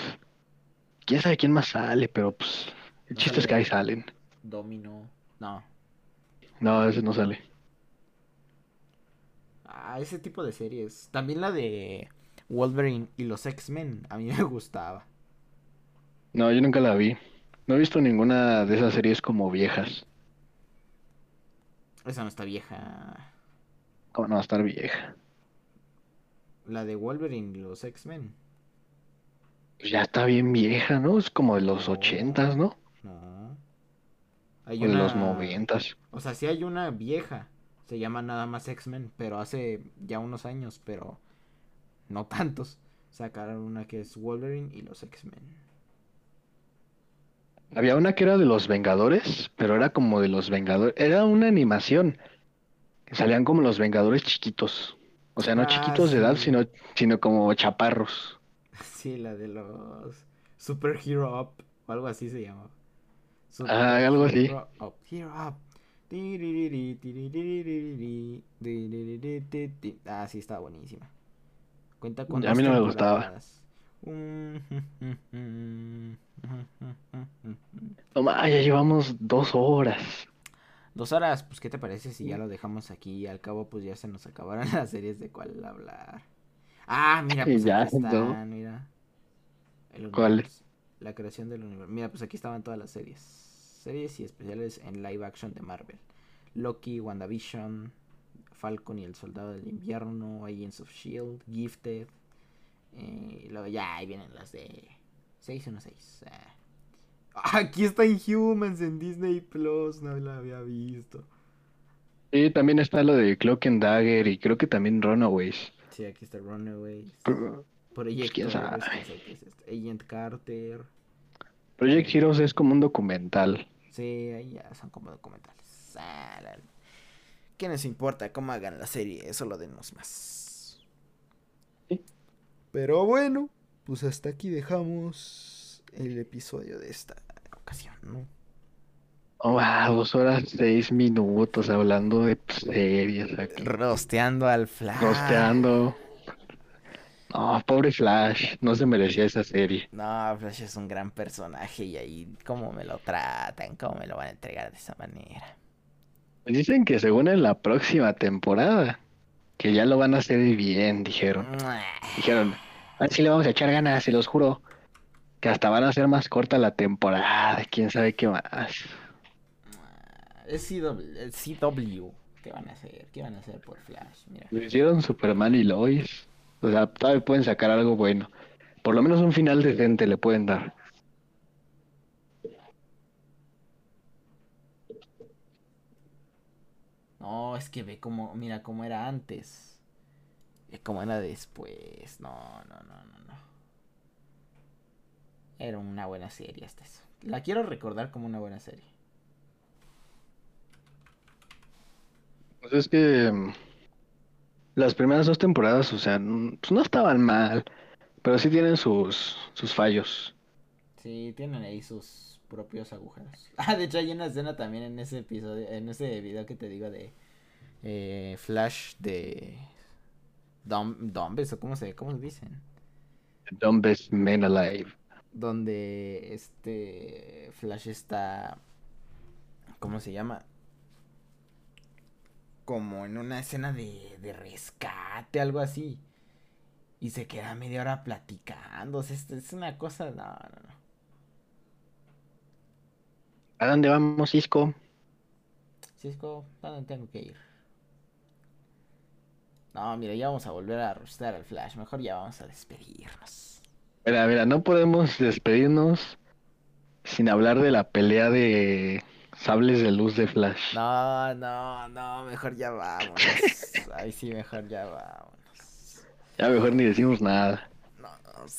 Quién sabe quién más sale, pero pues el No chiste es que ahí salen. Domino. No. No, ese no sale. Ah, ese tipo de series. También la de Wolverine y los X-Men. A mí me gustaba. No, yo nunca la vi. No he visto ninguna de esas series como viejas. Esa no está vieja. ¿Cómo no va a estar vieja? La de Wolverine y los X-Men. Pues ya está bien vieja, ¿no? Es como de los ochentas, ¿no? No. Hay de los noventas. O sea, sí hay una vieja. Se llama nada más X-Men. Pero hace ya unos años. Pero no tantos. Sacaron una que es Wolverine y los X-Men. Había una que era de los Vengadores, pero era como de los Vengadores. Era una animación. Salían como los Vengadores chiquitos. O sea, no Ah, chiquitos de edad, sino, sino como chaparros. (laughs) Sí, la de los Super Hero Up o algo así se Ah, algo así. Up. Up. Tiririri. Ah, sí, está buenísima. Cuenta con A dos mí no me gustaba. temporadas. Mm, No ma, ya llevamos dos horas. Dos horas, pues ¿qué te parece si ya lo dejamos aquí? Al cabo, pues ya se nos acabaron (laughs) las series de cuál hablar. Ah, mira, (laughs) pues Ya, aquí están, mira. La creación del universo. Mira, pues aquí estaban todas las series. Series y especiales en live action de Marvel. Loki, WandaVision, Falcon y el Soldado del Invierno, Agents of Shield, Gifted. eh, y luego ya ahí vienen las de 616. ah. (laughs) Aquí está Inhumans en Disney Plus, no la había visto. Sí, también está lo de Cloak and Dagger y creo que también Runaways. Sí, aquí está Runaways. Pro- Proyecto qué es. Agent Carter. Project Heroes es como un documental. Sí, ahí ya son como documentales. Ah, la- ¿Qué nos importa cómo hagan la serie? Eso lo denos más. Sí. Pero bueno, pues hasta aquí dejamos el episodio de esta ocasión, ¿no? Oh, ah, dos horas, seis minutos hablando de series aquí. Rosteando al Flash. Rosteando. No, pobre Flash, no se merecía esa serie. No, Flash es un gran personaje y ahí cómo me lo tratan, cómo me lo van a entregar de esa manera. Pues Dicen que según en la próxima temporada, que ya lo van a hacer bien, dijeron. Dijeron, así le vamos a echar ganas, se los juro. Que hasta van a hacer más corta la temporada, quién sabe qué más. Es CW, es CW. ¿Qué van a hacer? ¿Qué van a hacer por Flash? Mira. Lo hicieron Superman y Lois. O sea, todavía pueden sacar algo bueno. Por lo menos un final decente le pueden dar. No, es que ve cómo, mira cómo era antes. Ve cómo era después. No, no, no, no, no. Era una buena serie hasta eso. La quiero recordar como una buena serie. Pues es que mm, las primeras dos temporadas, o sea, pues no estaban mal, pero sí tienen sus, sus fallos. Sí, tienen ahí sus propios agujeros. (laughs) Ah, de hecho hay una escena también en ese episodio, en ese video que te digo de eh, Flash de Dom, Dumbbells, o cómo se, cómo se dicen. Dumbest Men Alive. donde este Flash está ¿cómo se llama? Como en una escena de, de rescate, algo así. Y se queda media hora platicando. o sea, es, es una cosa. No, no, no. ¿A dónde vamos, Cisco? Cisco, ¿a dónde tengo que ir? No, mira, ya vamos a volver a rostear al Flash. Mejor ya vamos a despedirnos. Mira, mira, no podemos despedirnos sin hablar de la pelea de sables de luz de Flash. No, no, no, mejor ya vámonos. (laughs) Ay, sí, mejor ya vámonos. Ya mejor ni decimos nada. No,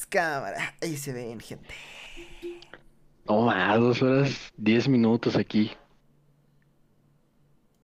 cámara. Ahí se ven, gente. No, más, dos horas, diez minutos aquí.